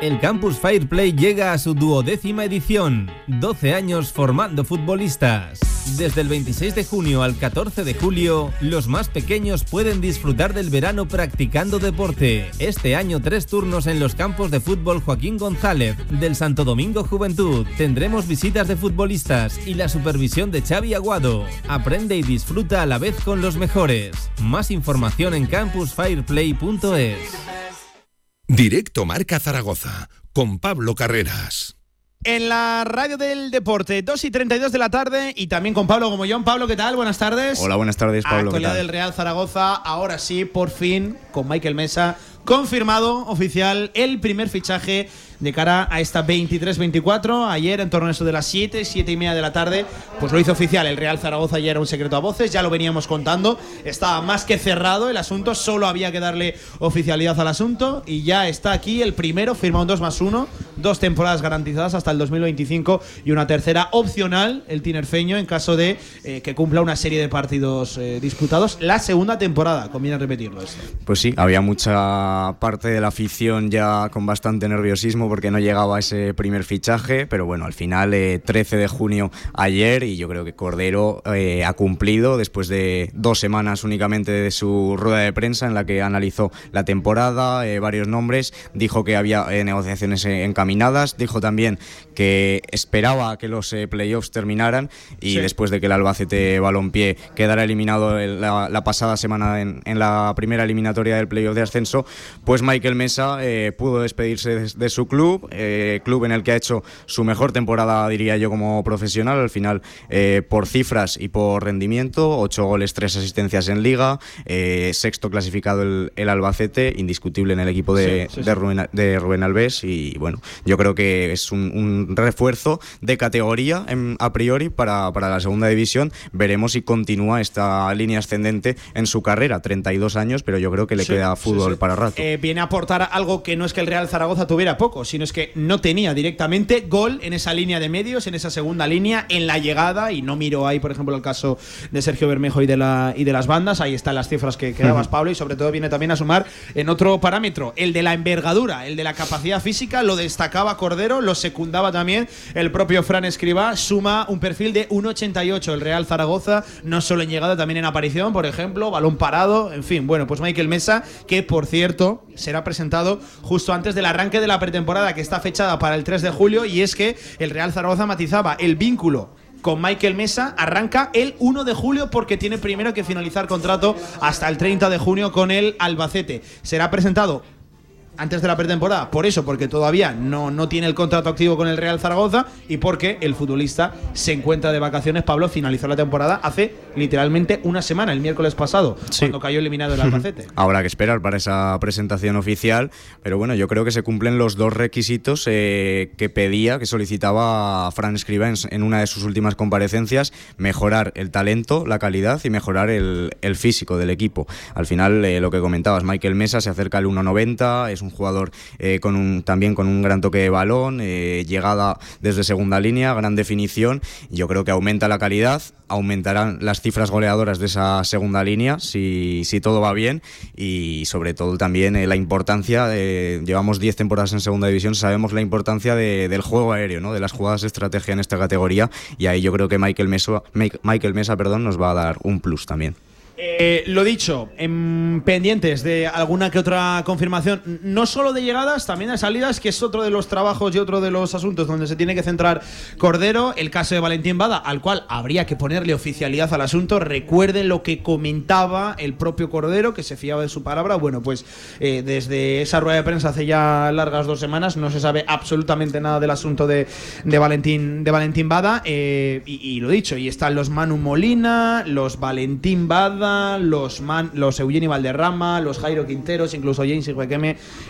El Campus Fireplay llega a su duodécima edición, 12 años formando futbolistas. Desde el 26 de junio al 14 de julio, los más pequeños pueden disfrutar del verano practicando deporte. Este año tres turnos en los campos de fútbol Joaquín González del Santo Domingo Juventud. Tendremos visitas de futbolistas y la supervisión de Xavi Aguado. Aprende y disfruta a la vez con los mejores. Más información en campusfireplay.es. Directo Marca Zaragoza, con Pablo Carreras. En la radio del deporte, 2 y 32 de la tarde y también con Pablo Gomollón. Pablo, ¿qué tal? Buenas tardes. Hola, buenas tardes, Pablo. ¿qué Actualidad del Real Zaragoza, ahora sí, por fin, con Michael Mesa, confirmado oficial el primer fichaje de cara a esta 23-24. Ayer, en torno a eso de las 7, 7 y media de la tarde, pues lo hizo oficial. El Real Zaragoza ya era un secreto a voces, ya lo veníamos contando. Estaba más que cerrado el asunto, solo había que darle oficialidad al asunto y ya está aquí el primero, firma un 2 más 1, dos temporadas garantizadas hasta el 2025 y una tercera opcional, el tinerfeño, en caso de eh, que cumpla una serie de partidos eh, disputados. La segunda temporada, conviene repetirlo esto. Pues sí, había mucha parte de la afición ya con bastante nerviosismo porque no llegaba ese primer fichaje, pero bueno, al final 13 eh, de junio ayer y yo creo que Cordero eh, ha cumplido después de dos semanas únicamente de su rueda de prensa en la que analizó la temporada, eh, varios nombres, dijo que había negociaciones encaminadas, dijo también que esperaba que los playoffs terminaran y después de que el Albacete Balompié quedara eliminado la, pasada semana en, la primera eliminatoria del playoff de ascenso, pues Michael Mesa pudo despedirse de su club club, eh, club en el que ha hecho su mejor temporada, diría yo, como profesional, al final eh, por cifras y por rendimiento, ocho goles, tres asistencias en liga, eh, sexto clasificado el, Albacete, indiscutible en el equipo de, de, Rubén, Alves. Y bueno, yo creo que es un, refuerzo de categoría a priori para, para, la segunda división, veremos si continúa esta línea ascendente en su carrera, 32 años, pero yo creo que le queda fútbol para rato. viene a aportar algo que no es que el Real Zaragoza tuviera poco, sino es que no tenía directamente gol en esa línea de medios, en esa segunda línea, en la llegada, y no miro ahí, por ejemplo, el caso de Sergio Bermejo y de, la, y de las bandas, ahí están las cifras que, que dabas, Pablo, y sobre todo viene también a sumar en otro parámetro, el de la envergadura, el de la capacidad física, lo destacaba Cordero, lo secundaba también el propio Fran Escribá, suma un perfil de 1,88 el Real Zaragoza, no solo en llegada, también en aparición, por ejemplo, balón parado, en fin, bueno, pues Michael Mesa, que por cierto será presentado justo antes del arranque de la pretemporada que está fechada para el 3 de julio y es que el Real Zaragoza matizaba el vínculo con Michael Mesa arranca el 1 de julio porque tiene primero que finalizar contrato hasta el 30 de junio con el Albacete. Será presentado antes de la pretemporada. Por eso, porque todavía no, no tiene el contrato activo con el Real Zaragoza y porque el futbolista se encuentra de vacaciones. Pablo finalizó la temporada hace literalmente una semana, el miércoles pasado, cuando cayó eliminado el Albacete. Habrá que esperar para esa presentación oficial, pero bueno, yo creo que se cumplen los dos requisitos eh, que pedía, que solicitaba Fran Escribá en, una de sus últimas comparecencias, mejorar el talento, la calidad y mejorar el, físico del equipo. Al final, eh, lo que comentabas, Michael Mesa se acerca al 1.90, es un un jugador eh, también con un gran toque de balón, eh, llegada desde segunda línea, gran definición. Yo creo que aumenta la calidad, aumentarán las cifras goleadoras de esa segunda línea si, todo va bien y sobre todo también eh, la importancia, llevamos 10 temporadas en segunda división, sabemos la importancia del juego aéreo, ¿no? de las jugadas de estrategia en esta categoría y ahí yo creo que Michael Mesa, Michael Mesa perdón, nos va a dar un plus también. Eh, lo dicho, en pendientes de alguna que otra confirmación, no solo de llegadas, también de salidas, que es otro de los trabajos y otro de los asuntos donde se tiene que centrar Cordero, el caso de Valentín Bada, al cual habría que ponerle oficialidad al asunto. Recuerden lo que comentaba el propio Cordero, que se fiaba de su palabra. Bueno, pues eh, desde esa rueda de prensa hace ya largas dos semanas no se sabe absolutamente nada del asunto de, Valentín, de Valentín Bada. Eh, y, y lo dicho, y están los Manu Molina, los Valentín Bada los, Man, los Eugenio Valderrama, los Jairo Quinteros, incluso James y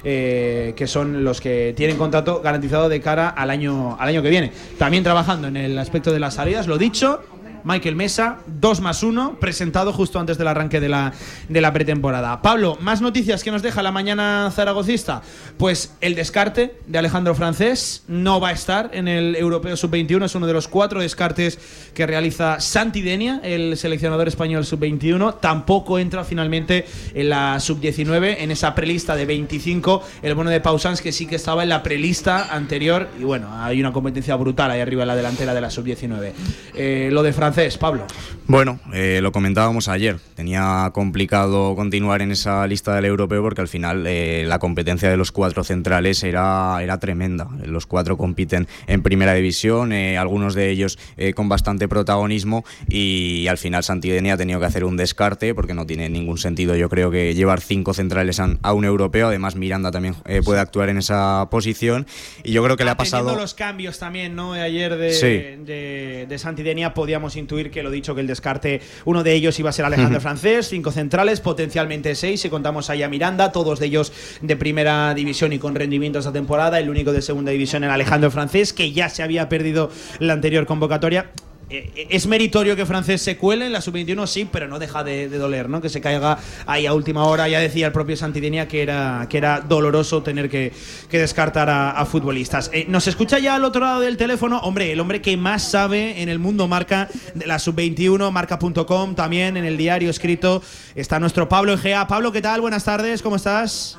eh, que son los que tienen contrato garantizado de cara al año, al año que viene. También trabajando en el aspecto de las salidas, lo dicho, Michael Mesa, 2 más 1, presentado justo antes del arranque de la, de la pretemporada. Pablo, más noticias que nos deja la mañana zaragocista. Pues el descarte de Alejandro Francés no va a estar en el Europeo Sub-21, es uno de los cuatro descartes que realiza Santi Denia, el seleccionador español Sub-21. Tampoco entra finalmente en la Sub-19, en esa prelista de 25, el bono de Pausans, que sí que estaba en la prelista anterior. Y bueno, hay una competencia brutal ahí arriba en la delantera de la Sub-19. Eh, lo de Pablo? Bueno, eh, lo comentábamos ayer. Tenía complicado continuar en esa lista del europeo porque al final eh, la competencia de los cuatro centrales era, era tremenda. Los cuatro compiten en primera división, eh, algunos de ellos con bastante protagonismo y al final Santidenia ha tenido que hacer un descarte porque no tiene ningún sentido, yo creo, que llevar cinco centrales a, un europeo. Además, Miranda también puede actuar en esa posición y yo creo que le ha pasado. los cambios también, ¿no? Ayer de, de, de Santidenia podíamos intuir que lo dicho, que el descarte, uno de ellos iba a ser Alejandro. Francés, cinco centrales, potencialmente seis, si contamos ahí a Miranda, todos de ellos de primera división y con rendimiento esta temporada, el único de segunda división era Alejandro Francés, que ya se había perdido la anterior convocatoria. Eh, ¿Es meritorio que Francés se cuele en la sub-21? Sí, pero no deja de, doler, ¿no? Que se caiga ahí a última hora. Ya decía el propio Santidenia que era, que era doloroso tener que, descartar a, a futbolistas. Eh, Nos escucha ya al otro lado del teléfono, hombre, el hombre que más sabe en el mundo marca de la sub-21, marca.com, también en el diario escrito está nuestro Pablo Egea. Pablo, ¿qué tal? Buenas tardes, ¿cómo estás?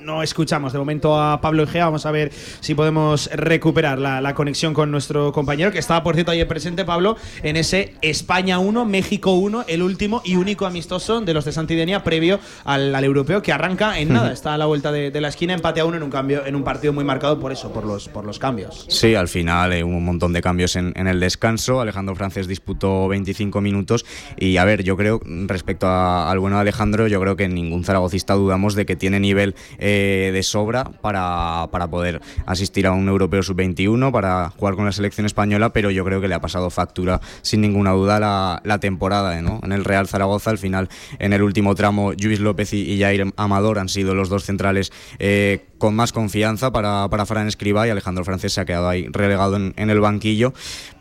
No escuchamos de momento a Pablo Egea. Vamos a ver si podemos recuperar la, la conexión con nuestro compañero, que estaba, por cierto, ayer presente, Pablo, en ese España 1, México 1, el último y único amistoso de los de Santidenia previo al, al europeo, que arranca en nada. Está a la vuelta de, de la esquina, empate a uno en un cambio, en un partido muy marcado por eso, por los, por los cambios. Sí, al final eh, hubo un montón de cambios en, en el descanso. Alejandro Francés disputó 25 minutos. Y a ver, yo creo, respecto a- al bueno de Alejandro, yo creo que ningún zaragocista dudamos de que tiene nivel eh, de sobra para, para poder asistir a un europeo sub-21, para jugar con la selección española, pero yo creo que le ha pasado factura sin ninguna duda la, la temporada. ¿no? En el Real Zaragoza, al final, en el último tramo, Luis López y, Jair Amador han sido los dos centrales eh, con más confianza para, para Fran Escribá y Alejandro Francés se ha quedado ahí relegado en el banquillo.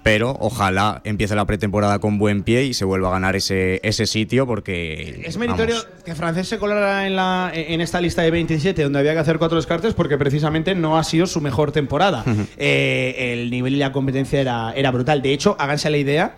Pero ojalá empiece la pretemporada con buen pie y se vuelva a ganar ese, ese sitio porque. Es meritorio vamos, que Francés se colara en, la, en esta lista de 27, donde había que hacer cuatro descartes, porque precisamente no ha sido su mejor temporada. Eh, el nivel y la competencia era, era brutal. De hecho, háganse la idea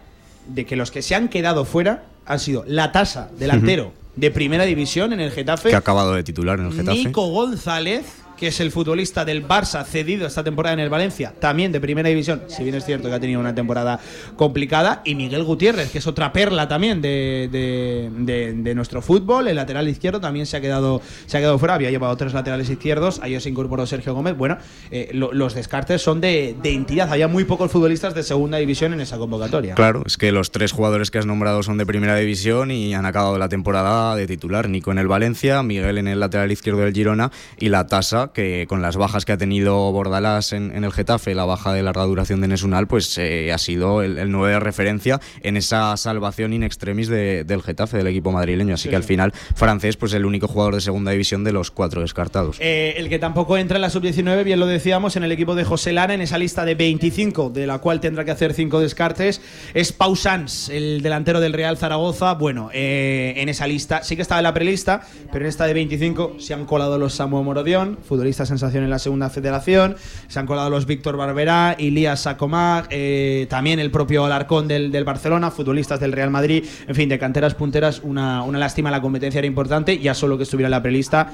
de que los que se han quedado fuera han sido la tasa delantero de primera división en el Getafe, que ha acabado de titular en el Getafe. Nico González, que es el futbolista del Barça cedido esta temporada en el Valencia, también de primera división, si bien es cierto que ha tenido una temporada complicada, y Miguel Gutiérrez, que es otra perla también de, de- nuestro fútbol, el lateral izquierdo también se ha quedado se ha quedado fuera, había llevado tres laterales izquierdos, ayer se incorporó Sergio Gómez. Bueno, eh, lo- los descartes son de, de entidad, había muy pocos futbolistas de segunda división en esa convocatoria. Claro, es que los tres jugadores que has nombrado son de primera división y han acabado la temporada de titular. Nico en el Valencia, Miguel en el lateral izquierdo del Girona y la tasa, que con las bajas que ha tenido Bordalás en, en el Getafe, la baja de larga duración de Nesunal, pues eh, ha sido el, el 9 de referencia en esa salvación in extremis de- del Getafe, del equipo madrileño. Así Sí, que al final, francés, pues el único jugador de segunda división de los cuatro descartados. Eh, el que tampoco entra en la sub-19, bien lo decíamos, en el equipo de José Lara, en esa lista de 25, de la cual tendrá que hacer 5 descartes, es Pau Sans, el delantero del Real Zaragoza. Bueno, eh, en esa lista, sí que estaba en la prelista, pero en esta de 25 se han colado los Samuel Morodión, futbolista sensación en la segunda federación, se han colado los Víctor Barberá, Ilías Sacomag, eh, también el propio Alarcón del, Barcelona, futbolistas del Real Madrid, en fin, de canteras punteras, una, una lástima, la competencia era importante, ya solo que estuviera en la prelista.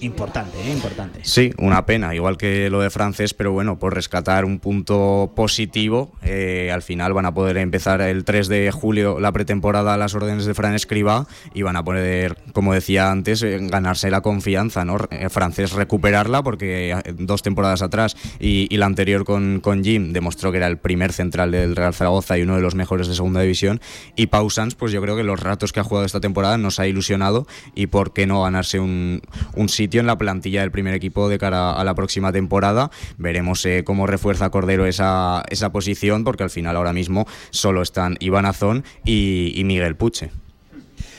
Importante, ¿eh? importante. Sí, una pena, igual que lo de francés, pero bueno, por rescatar un punto positivo, eh, al final van a poder empezar el 3 de julio la pretemporada a las órdenes de Fran Escribá y van a poder, como decía antes, eh, ganarse la confianza, ¿no? Eh, francés recuperarla porque eh, dos temporadas atrás y, y la anterior con, con Jim demostró que era el primer central del Real Zaragoza y uno de los mejores de segunda división y Pau Sans, pues yo creo que los ratos que ha jugado esta temporada nos ha ilusionado y por qué no ganarse un, un sitio en la plantilla del primer equipo de cara a la próxima temporada. Veremos eh, cómo refuerza Cordero esa, esa posición, porque al final ahora mismo solo están Iván Azón y, y Miguel Puche.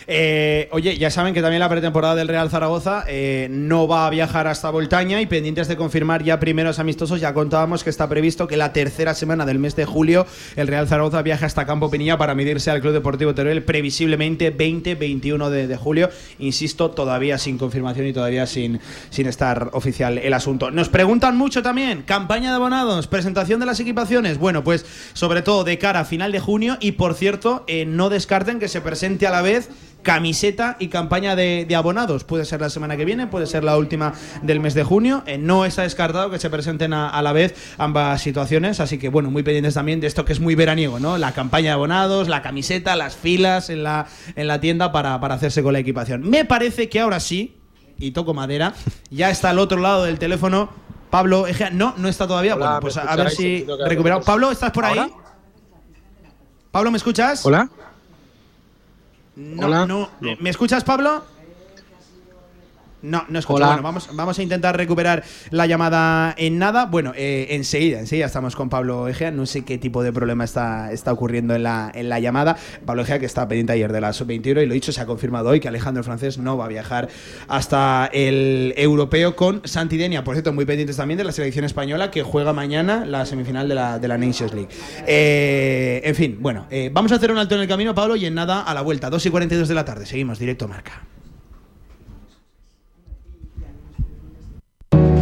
Eh, oye, ya saben que también la pretemporada del Real Zaragoza eh, no va a viajar hasta Voltaña y pendientes de confirmar ya primeros amistosos, ya contábamos que está previsto que la tercera semana del mes de julio el Real Zaragoza viaje hasta Campo Pinilla para medirse al Club Deportivo Teruel previsiblemente 20-21 de, de julio. Insisto, todavía sin confirmación y todavía sin, sin estar oficial el asunto. Nos preguntan mucho también, campaña de abonados, presentación de las equipaciones. Bueno, pues sobre todo de cara a final de junio y por cierto, eh, no descarten que se presente a la vez camiseta y campaña de, de abonados. Puede ser la semana que viene, puede ser la última del mes de junio. Eh, no está descartado que se presenten a, a la vez ambas situaciones, así que bueno, muy pendientes también de esto que es muy veraniego, ¿no? La campaña de abonados, la camiseta, las filas en la, en la tienda para, para hacerse con la equipación. Me parece que ahora sí, y toco madera, ya está al otro lado del teléfono Pablo Egea. No, no está todavía. Hola, bueno, ¿me pues a, ver si recuperado. Pablo, ¿estás por ahí? Pablo, ¿me escuchas? Hola. No, Hola. no. ¿Me escuchas, Pablo? No, no escucho. Bueno, vamos, vamos a intentar recuperar la llamada en nada. Bueno, eh, enseguida, enseguida estamos con Pablo Egea. No sé qué tipo de problema está, está ocurriendo en la, en la llamada. Pablo Egea, que está pendiente ayer de la sub-21 y lo dicho, se ha confirmado hoy que Alejandro Francés no va a viajar hasta el europeo con Santidenia. Por cierto, muy pendientes también de la selección española que juega mañana la semifinal de la, de la Nations League. Eh, en fin, bueno, eh, vamos a hacer un alto en el camino, Pablo, y en nada a la vuelta. 2 y 42 de la tarde. Seguimos, directo marca.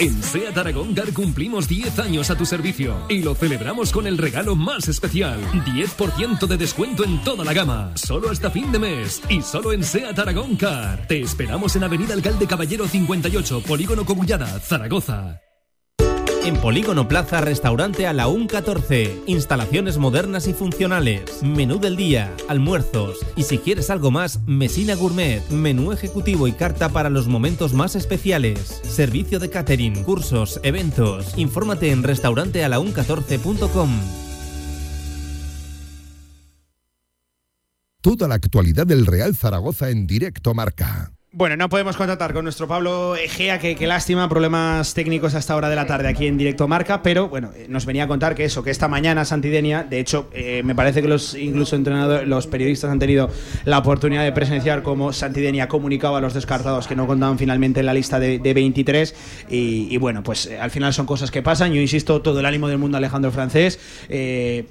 En SEAT Aragón Car cumplimos 10 años a tu servicio y lo celebramos con el regalo más especial. 10% de descuento en toda la gama, solo hasta fin de mes y solo en SEAT Aragón Car. Te esperamos en Avenida Alcalde Caballero 58, Polígono Cogullada, Zaragoza. En Polígono Plaza, restaurante a la UN 14. Instalaciones modernas y funcionales. Menú del día, almuerzos. Y si quieres algo más, Mesina Gourmet. Menú ejecutivo y carta para los momentos más especiales. Servicio de catering, cursos, eventos. Infórmate en restaurantealaun14.com. Toda la actualidad del Real Zaragoza en directo marca. Bueno, no podemos contactar con nuestro Pablo Egea, que, lástima, problemas técnicos hasta hora de la tarde aquí en directo marca, pero bueno, eh, nos venía a contar que eso, que esta mañana Santidenia, de hecho, eh, me parece que los incluso entrenadores, los periodistas han tenido la oportunidad de presenciar cómo Santidenia comunicaba a los descartados que no contaban finalmente en la lista de, 23 y, bueno, pues eh, al final son cosas que pasan. Yo insisto, todo el ánimo del mundo Alejandro Francés. que,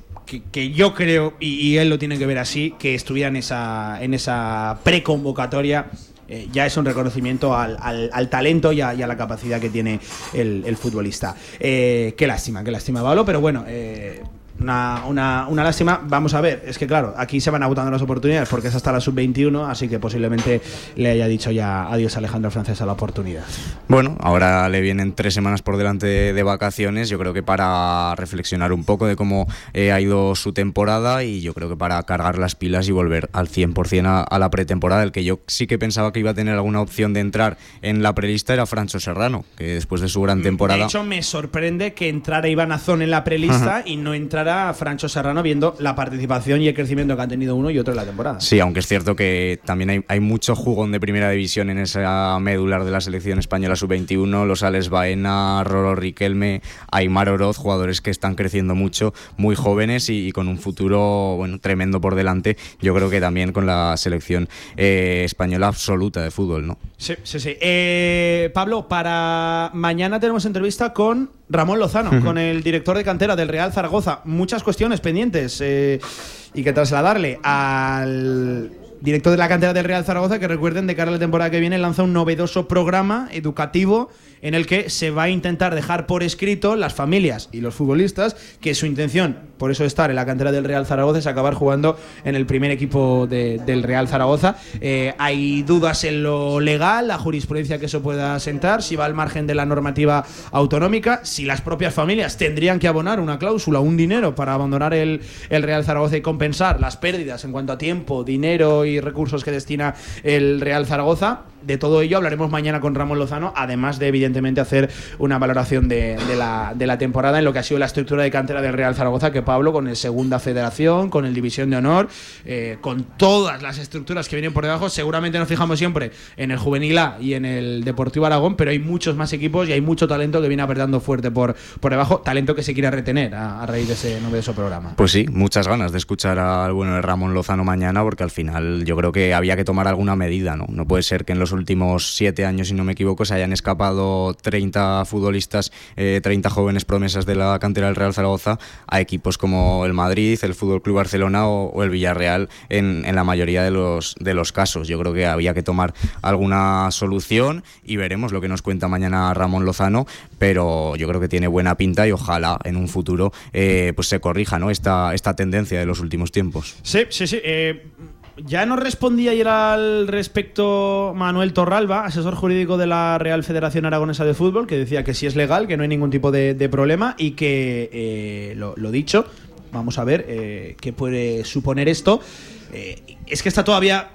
yo creo, y, él lo tiene que ver así, que estuviera en esa, en esa preconvocatoria eh, ya es un reconocimiento al, talento y a, la capacidad que tiene el, futbolista. Eh, qué lástima, qué lástima, Pablo, pero bueno, eh, una, una, una, lástima. Vamos a ver, es que claro, aquí se van agotando las oportunidades porque es hasta la sub-21, así que posiblemente le haya dicho ya adiós a Alejandro Francés a la oportunidad. Bueno, ahora le vienen tres semanas por delante de, vacaciones, yo creo que para reflexionar un poco de cómo eh, ha ido su temporada y yo creo que para cargar las pilas y volver al 100% a, a la pretemporada, el que yo sí que pensaba que iba a tener alguna opción de entrar en la prelista era Francho Serrano, que después de su gran temporada... De hecho, me sorprende que entrara Iván Azón en la prelista y no entrara a Francho Serrano viendo la participación y el crecimiento que han tenido uno y otro en la temporada. Sí, aunque es cierto que también hay, mucho jugón de primera división en esa medular de la selección española sub-21, los Alex Baena, Roro Riquelme, Aymar Oroz, jugadores que están creciendo mucho, muy jóvenes y, con un futuro bueno, tremendo por delante. Yo creo que también con la selección eh, española absoluta de fútbol, ¿no? Sí, sí, sí. Eh, Pablo, para mañana tenemos entrevista con Ramón Lozano, con el director de cantera del Real Zaragoza. Muchas cuestiones pendientes eh, y que trasladarle al director de la cantera del Real Zaragoza, que recuerden, de cara a la temporada que viene, lanza un novedoso programa educativo en el que se va a intentar dejar por escrito las familias y los futbolistas que su intención, por eso estar en la cantera del Real Zaragoza, es acabar jugando en el primer equipo del Real Zaragoza. Eh, hay dudas en lo legal, la jurisprudencia que eso pueda sentar, si va al margen de la normativa autonómica, si las propias familias tendrían que abonar una cláusula, un dinero para abandonar el, el Real Zaragoza y compensar las pérdidas en cuanto a tiempo, dinero y recursos que destina el Real Zaragoza. De todo ello hablaremos mañana con Ramón Lozano, además de evidentemente hacer una valoración de, la, de, la, temporada en lo que ha sido la estructura de cantera del Real Zaragoza, que Pablo con el Segunda Federación, con el División de Honor, eh, con todas las estructuras que vienen por debajo, seguramente nos fijamos siempre en el Juvenil A y en el Deportivo Aragón, pero hay muchos más equipos y hay mucho talento que viene apretando fuerte por, por debajo, talento que se quiere retener a, raíz de ese novedoso programa. Pues sí, muchas ganas de escuchar al bueno de Ramón Lozano mañana, porque al final yo creo que había que tomar alguna medida, ¿no? No puede ser que en los últimos siete años, si no me equivoco, se hayan escapado 30 futbolistas, 30 eh, jóvenes promesas de la cantera del Real Zaragoza a equipos como el Madrid, el Fútbol Club Barcelona o, el Villarreal en, la mayoría de los, de los casos. Yo creo que había que tomar alguna solución y veremos lo que nos cuenta mañana Ramón Lozano, pero yo creo que tiene buena pinta y ojalá en un futuro eh, pues se corrija ¿no? esta, esta tendencia de los últimos tiempos. Sí, sí, sí. Eh, ya nos respondía ayer al respecto Manuel Torralba, asesor jurídico de la Real Federación Aragonesa de Fútbol, que decía que sí es legal, que no hay ningún tipo de, problema y que, eh, lo, lo dicho, vamos a ver eh, qué puede suponer esto. Eh, es que está todavía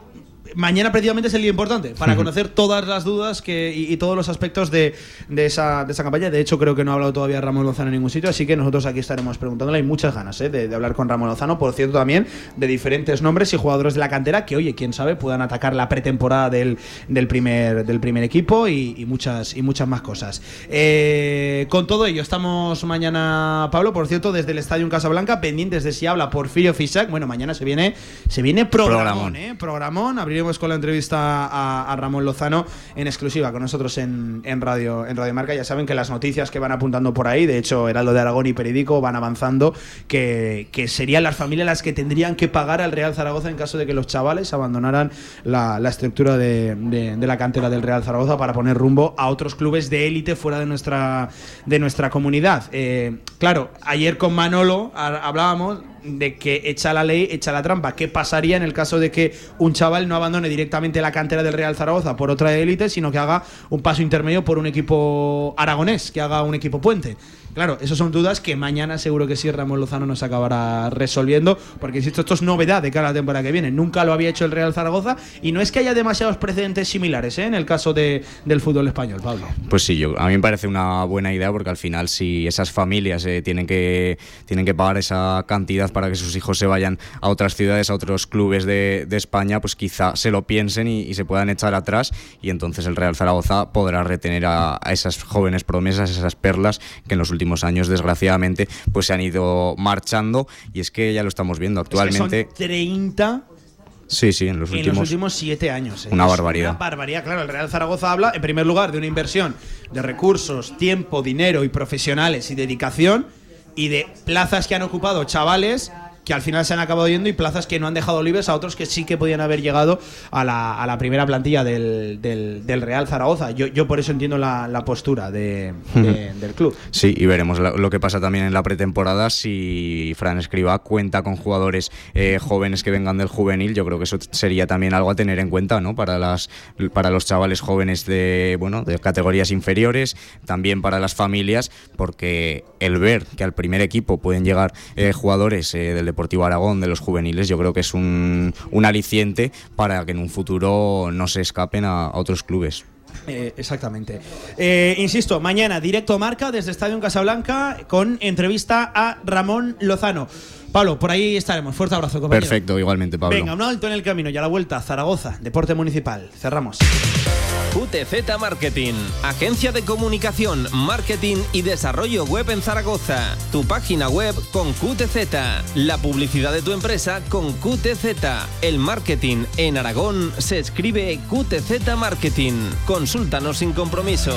mañana precisamente es el día importante para conocer todas las dudas que, y, y todos los aspectos de, de esa, de esa campaña. De hecho, creo que no ha hablado todavía Ramón Lozano en ningún sitio, así que nosotros aquí estaremos preguntándole. Hay muchas ganas ¿eh? de, de hablar con Ramón Lozano, por cierto, también de diferentes nombres y jugadores de la cantera que, oye, quién sabe, puedan atacar la pretemporada del, del, primer, del primer equipo y, y muchas, y muchas más cosas. Eh, con todo ello, estamos mañana, Pablo, por cierto, desde el Estadio en Casablanca, pendientes de si habla Porfirio Fisac. Bueno, mañana se viene, se viene programón, Programón. ¿eh? Programón. Abriremos con la entrevista a, Ramón Lozano en exclusiva con nosotros en, en Radio en Radio Marca. Ya saben que las noticias que van apuntando por ahí, de hecho, Heraldo de Aragón y Peridico van avanzando, que, que serían las familias las que tendrían que pagar al Real Zaragoza en caso de que los chavales abandonaran la, la estructura de, de- de la cantera del Real Zaragoza para poner rumbo a otros clubes de élite fuera de nuestra, de nuestra comunidad. Eh, claro, ayer con Manolo ha- hablábamos de que echa la ley, echa la trampa. ¿Qué pasaría en el caso de que un chaval no abandone directamente la cantera del Real Zaragoza por otra élite, sino que haga un paso intermedio por un equipo aragonés, que haga un equipo puente? Claro, esas son dudas que mañana seguro que sí Ramón Lozano nos acabará resolviendo, porque insisto, esto es novedad de cara a la temporada que viene. Nunca lo había hecho el Real Zaragoza y no es que haya demasiados precedentes similares ¿eh? en el caso de, del fútbol español, Pablo. Pues sí, yo, a mí me parece una buena idea porque al final si esas familias eh, tienen, que, tienen que pagar esa cantidad para que sus hijos se vayan a otras ciudades, a otros clubes de, de España, pues quizá se lo piensen y, y se puedan echar atrás y entonces el Real Zaragoza podrá retener a, a esas jóvenes promesas, esas perlas que en los últimos años desgraciadamente pues se han ido marchando y es que ya lo estamos viendo actualmente. Es que son 30 Sí, sí, en los en últimos... los últimos siete años. ¿eh? Una barbaridad. Una barbaridad, claro. El Real Zaragoza habla, en primer lugar, de una inversión de recursos, tiempo, dinero y profesionales y dedicación y de plazas que han ocupado chavales que al final se han acabado yendo y plazas que no han dejado libres a otros que sí que podían haber llegado a la, a la primera plantilla del, del- del Real Zaragoza. Yo, yo por eso entiendo la, la postura de- de- del club. Sí, y veremos lo, lo que pasa también en la pretemporada si Fran Escriba cuenta con jugadores eh, jóvenes que vengan del juvenil. Yo creo que eso sería también algo a tener en cuenta, ¿no? Para las para los chavales jóvenes de bueno de categorías inferiores, también para las familias, porque el ver que al primer equipo pueden llegar eh, jugadores eh, del Deportivo Aragón, de los juveniles, yo creo que es un, un aliciente para que en un futuro no se escapen a- otros clubes. Eh, exactamente. Eh, insisto, mañana directo marca desde Estadio Casablanca con entrevista a Ramón Lozano. Pablo, por ahí estaremos. Fuerte abrazo, compañero. Perfecto, igualmente, Pablo. Venga, un alto en el camino y a la vuelta, Zaragoza, Deporte Municipal. Cerramos. QTZ Marketing, agencia de comunicación, marketing y desarrollo web en Zaragoza. Tu página web con QTZ, la publicidad de tu empresa con QTZ. El marketing en Aragón se escribe QTZ Marketing. Consúltanos sin compromiso.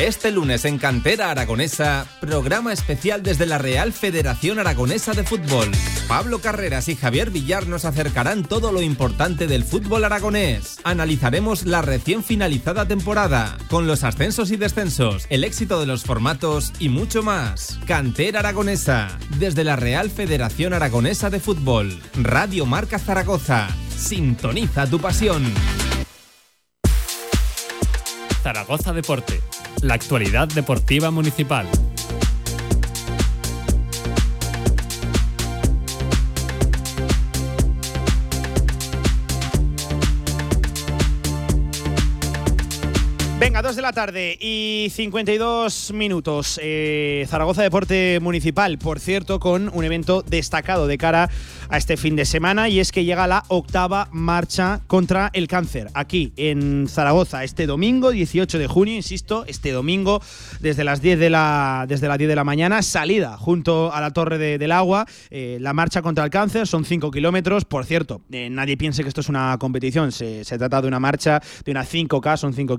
Este lunes en Cantera Aragonesa, programa especial desde la Real Federación Aragonesa de Fútbol. Pablo Carreras y Javier Villar nos acercarán todo lo importante del fútbol aragonés. Analizaremos la recién finalizada temporada, con los ascensos y descensos, el éxito de los formatos y mucho más. Cantera Aragonesa, desde la Real Federación Aragonesa de Fútbol. Radio Marca Zaragoza. Sintoniza tu pasión. Zaragoza Deporte, la actualidad deportiva municipal. Venga, Venga, 2 de la tarde y 52 minutos. Eh, Zaragoza Deporte Municipal, por cierto, con un evento destacado de cara a este fin de semana y es que llega la octava marcha contra el cáncer aquí en Zaragoza este domingo 18 de junio, insisto, este domingo desde las 10 de la, desde las 10 de la mañana, salida junto a la Torre del Agua, eh, la marcha contra el cáncer, son 5 kilómetros, por cierto, eh, nadie piense que esto es una competición, se, se trata de una marcha de una 5K, son 5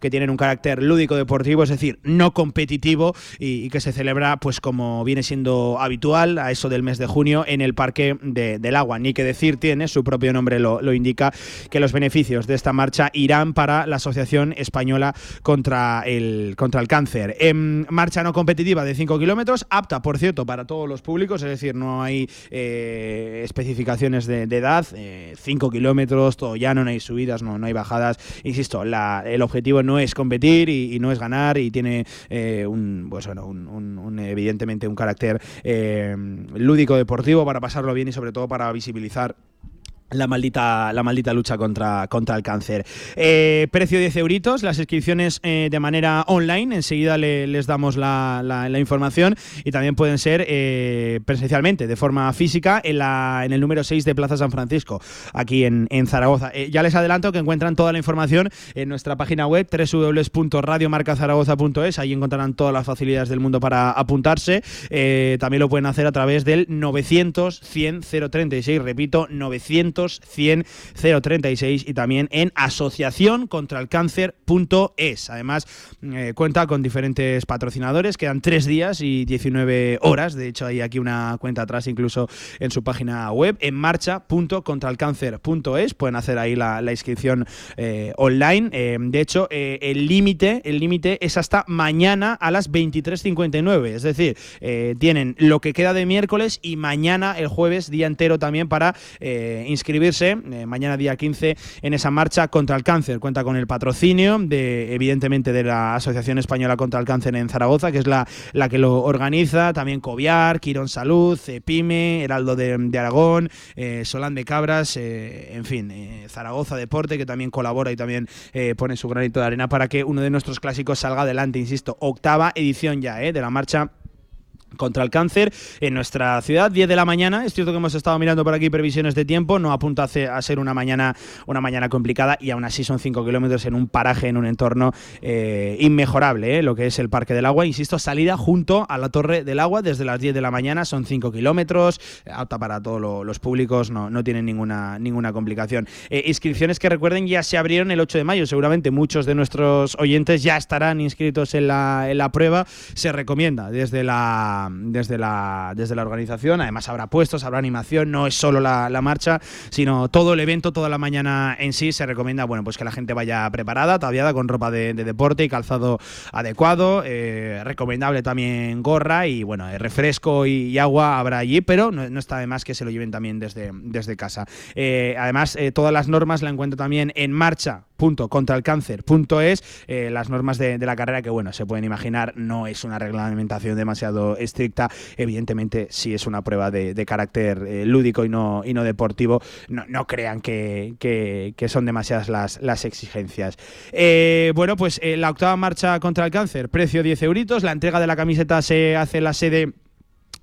que tienen un carácter lúdico deportivo, es decir, no competitivo y, que se celebra pues como viene siendo habitual a eso del mes de junio en el Parque del Agua. Ni que decir tiene, su propio nombre lo, indica, que los beneficios de esta marcha irán para la Asociación Española contra el, contra el Cáncer. En marcha no competitiva de 5 kilómetros, apta, por cierto, para todos los públicos, es decir, no hay eh, especificaciones de, edad, 5 eh, kilómetros, todo llano, no hay subidas, no, no hay bajadas. Insisto, el objetivo no es competir y, no es ganar y tiene eh, un, pues bueno, un, evidentemente un carácter eh, lúdico deportivo para pasarlo bien y sobre todo para visibilizar la maldita, la maldita lucha contra, contra el cáncer. Eh, precio 10 euritos, las inscripciones eh, de manera online, enseguida les damos la, la, información y también pueden ser eh, presencialmente, de forma física, en, la, en el número 6 de Plaza San Francisco, aquí en, en Zaragoza. ya les adelanto que encuentran toda la información en nuestra página web www.radiomarcazaragoza.es, ahí encontrarán todas las facilidades del mundo para apuntarse. también lo pueden hacer a través del 900 100 036, repito, 900 100 036 y también en asociación contra el cáncer.es. Además, eh, cuenta con diferentes patrocinadores, quedan tres días y 19 horas. De hecho, hay aquí una cuenta atrás incluso en su página web, en marcha.contralcáncer.es. Pueden hacer ahí la, inscripción eh, online. Eh, de hecho, el límite el límite es hasta mañana a las 23.59. Es decir, tienen lo que queda de miércoles y mañana, el jueves, día entero también para inscribirse inscribirse eh, mañana día 15 en esa marcha contra el cáncer. Cuenta con el patrocinio de evidentemente de la Asociación Española contra el Cáncer en Zaragoza, que es la, la que lo organiza, también Coviar, Quirón Salud, Cepime, Heraldo de, Aragón, eh, Solán de Cabras, eh, en fin, Zaragoza Deporte, que también colabora y también pone su granito de arena para que uno de nuestros clásicos salga adelante, insisto, octava edición ya de la marcha contra el cáncer en nuestra ciudad, 10 de la mañana. Es cierto que hemos estado mirando por aquí previsiones de tiempo, no apunta a ser una mañana, una mañana complicada y aún así son 5 kilómetros en un paraje, en un entorno eh, inmejorable, eh, lo que es el Parque del Agua. Insisto, salida junto a la Torre del Agua desde las 10 de la mañana, son 5 kilómetros, apta para todos los públicos, no, no tienen ninguna, ninguna complicación. Eh, inscripciones que recuerden ya se abrieron el 8 de mayo, seguramente muchos de nuestros oyentes ya estarán inscritos en la, en la prueba. Se recomienda desde la desde, la, desde la organización. Además habrá puestos, habrá animación, no es solo la, marcha, sino todo el evento, toda la mañana en sí. Se recomienda bueno, pues que la gente vaya preparada, ataviada con ropa de, deporte y calzado adecuado. Eh, recomendable también gorra y bueno, eh, refresco y, agua habrá allí, pero no, está de más que se lo lleven también desde, desde casa. Eh, además, todas las normas la encuentro también en marcha punto contra el cáncer punto es eh, las normas de, la carrera que bueno se pueden imaginar no es una reglamentación demasiado estricta. Evidentemente si es una prueba de, carácter eh, lúdico y no y no deportivo no, crean que, son demasiadas las, las exigencias. Eh, bueno pues la octava marcha contra el cáncer precio 10 euritos la entrega de la camiseta se hace en la sede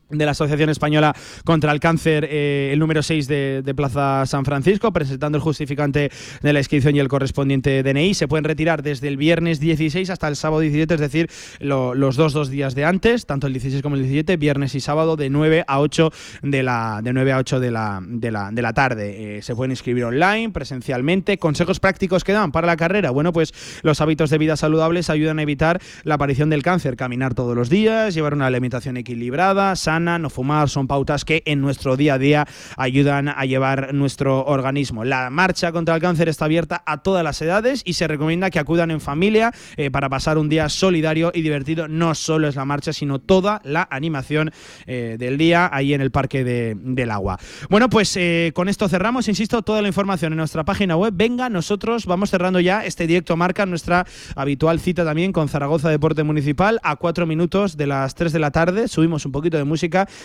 de la Asociación Española contra el Cáncer, eh, el número 6 de, Plaza San Francisco, presentando el justificante de la inscripción y el correspondiente DNI. Se pueden retirar desde el viernes 16 hasta el sábado 17, es decir, los dos, dos días de antes, tanto el 16 como el 17, viernes y sábado, de 9 a 8 de la, de 9 a 8 de la, de la, de la tarde. Eh, se pueden inscribir online, presencialmente. Consejos prácticos que dan para la carrera. Bueno, pues los hábitos de vida saludables ayudan a evitar la aparición del cáncer. Caminar todos los días, llevar una alimentación equilibrada, sana no fumar, son pautas que en nuestro día a día ayudan a llevar nuestro organismo. La marcha contra el cáncer está abierta a todas las edades y se recomienda que acudan en familia eh, para pasar un día solidario y divertido. No solo es la marcha, sino toda la animación eh, del día ahí en el Parque del Agua. Bueno, pues eh, con esto cerramos, insisto, toda la información en nuestra página web. Venga, nosotros vamos cerrando ya este directo marca, nuestra habitual cita también con Zaragoza Deporte Municipal a cuatro minutos de las 3 de la tarde. Subimos un poquito de música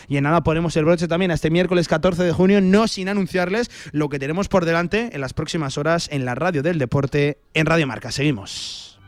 y en nada ponemos el broche también a este miércoles 14 de junio, no sin anunciarles lo que tenemos por delante en las próximas horas en la radio del deporte en Radio Marca. Seguimos.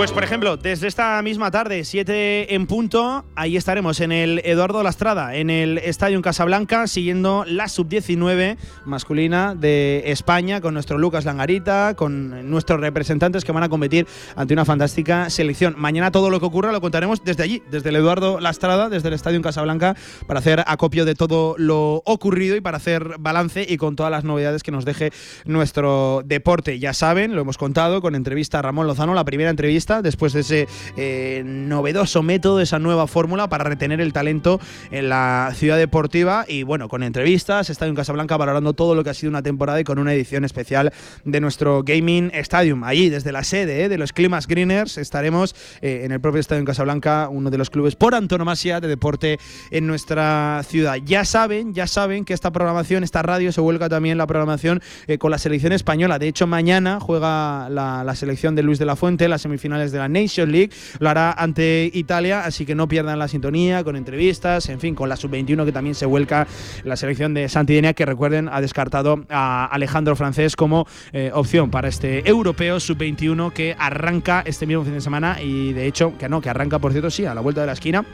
Pues por ejemplo, desde esta misma tarde, 7 en punto, ahí estaremos en el Eduardo Lastrada, en el Estadio Casablanca, siguiendo la sub-19 masculina de España, con nuestro Lucas Langarita, con nuestros representantes que van a competir ante una fantástica selección. Mañana todo lo que ocurra lo contaremos desde allí, desde el Eduardo Lastrada, desde el Estadio Casablanca, para hacer acopio de todo lo ocurrido y para hacer balance y con todas las novedades que nos deje nuestro deporte. Ya saben, lo hemos contado con entrevista a Ramón Lozano, la primera entrevista después de ese eh, novedoso método, esa nueva fórmula para retener el talento en la ciudad deportiva y bueno, con entrevistas, Estadio en Casablanca valorando todo lo que ha sido una temporada y con una edición especial de nuestro Gaming Stadium. Allí, desde la sede eh, de los Climas Greeners, estaremos eh, en el propio Estadio en Casablanca, uno de los clubes por antonomasia de deporte en nuestra ciudad. Ya saben, ya saben que esta programación, esta radio se vuelca también la programación con la selección española. De hecho, mañana juega la, la selección de Luis de la Fuente, las de la Nation League. Lo hará ante Italia, así que no pierdan la sintonía con entrevistas, en fin, con la sub-21 que también se vuelca la selección de Santidenia, que recuerden ha descartado a Alejandro Francés como eh, opción para este europeo sub-21 que arranca este mismo fin de semana y de hecho que no, que arranca por cierto sí a la vuelta de la esquina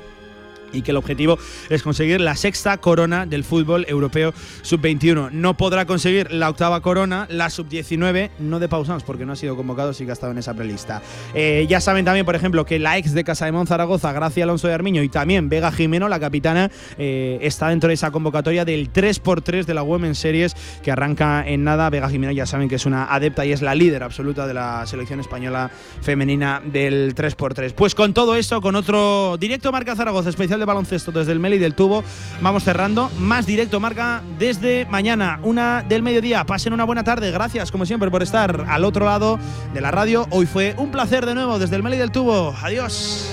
y que el objetivo es conseguir la sexta corona del fútbol europeo sub-21. No podrá conseguir la octava corona, la sub-19, no de Pausans, porque no ha sido convocado, sí que ha estado en esa prelista. Eh, ya saben también, por ejemplo, que la ex de Casa de Monzaragoza, Gracia Alonso de Armiño, y también Vega Jimeno, la capitana, eh, está dentro de esa convocatoria del 3x3 de la Women's Series que arranca en nada. Vega Jimeno ya saben que es una adepta y es la líder absoluta de la selección española femenina del 3x3. Pues con todo eso, con otro directo Marca Zaragoza especial de baloncesto desde el Meli del Tubo. Vamos cerrando. Más directo marca desde mañana, una del mediodía. Pasen una buena tarde. Gracias, como siempre, por estar al otro lado de la radio. Hoy fue un placer de nuevo desde el Meli del Tubo. Adiós.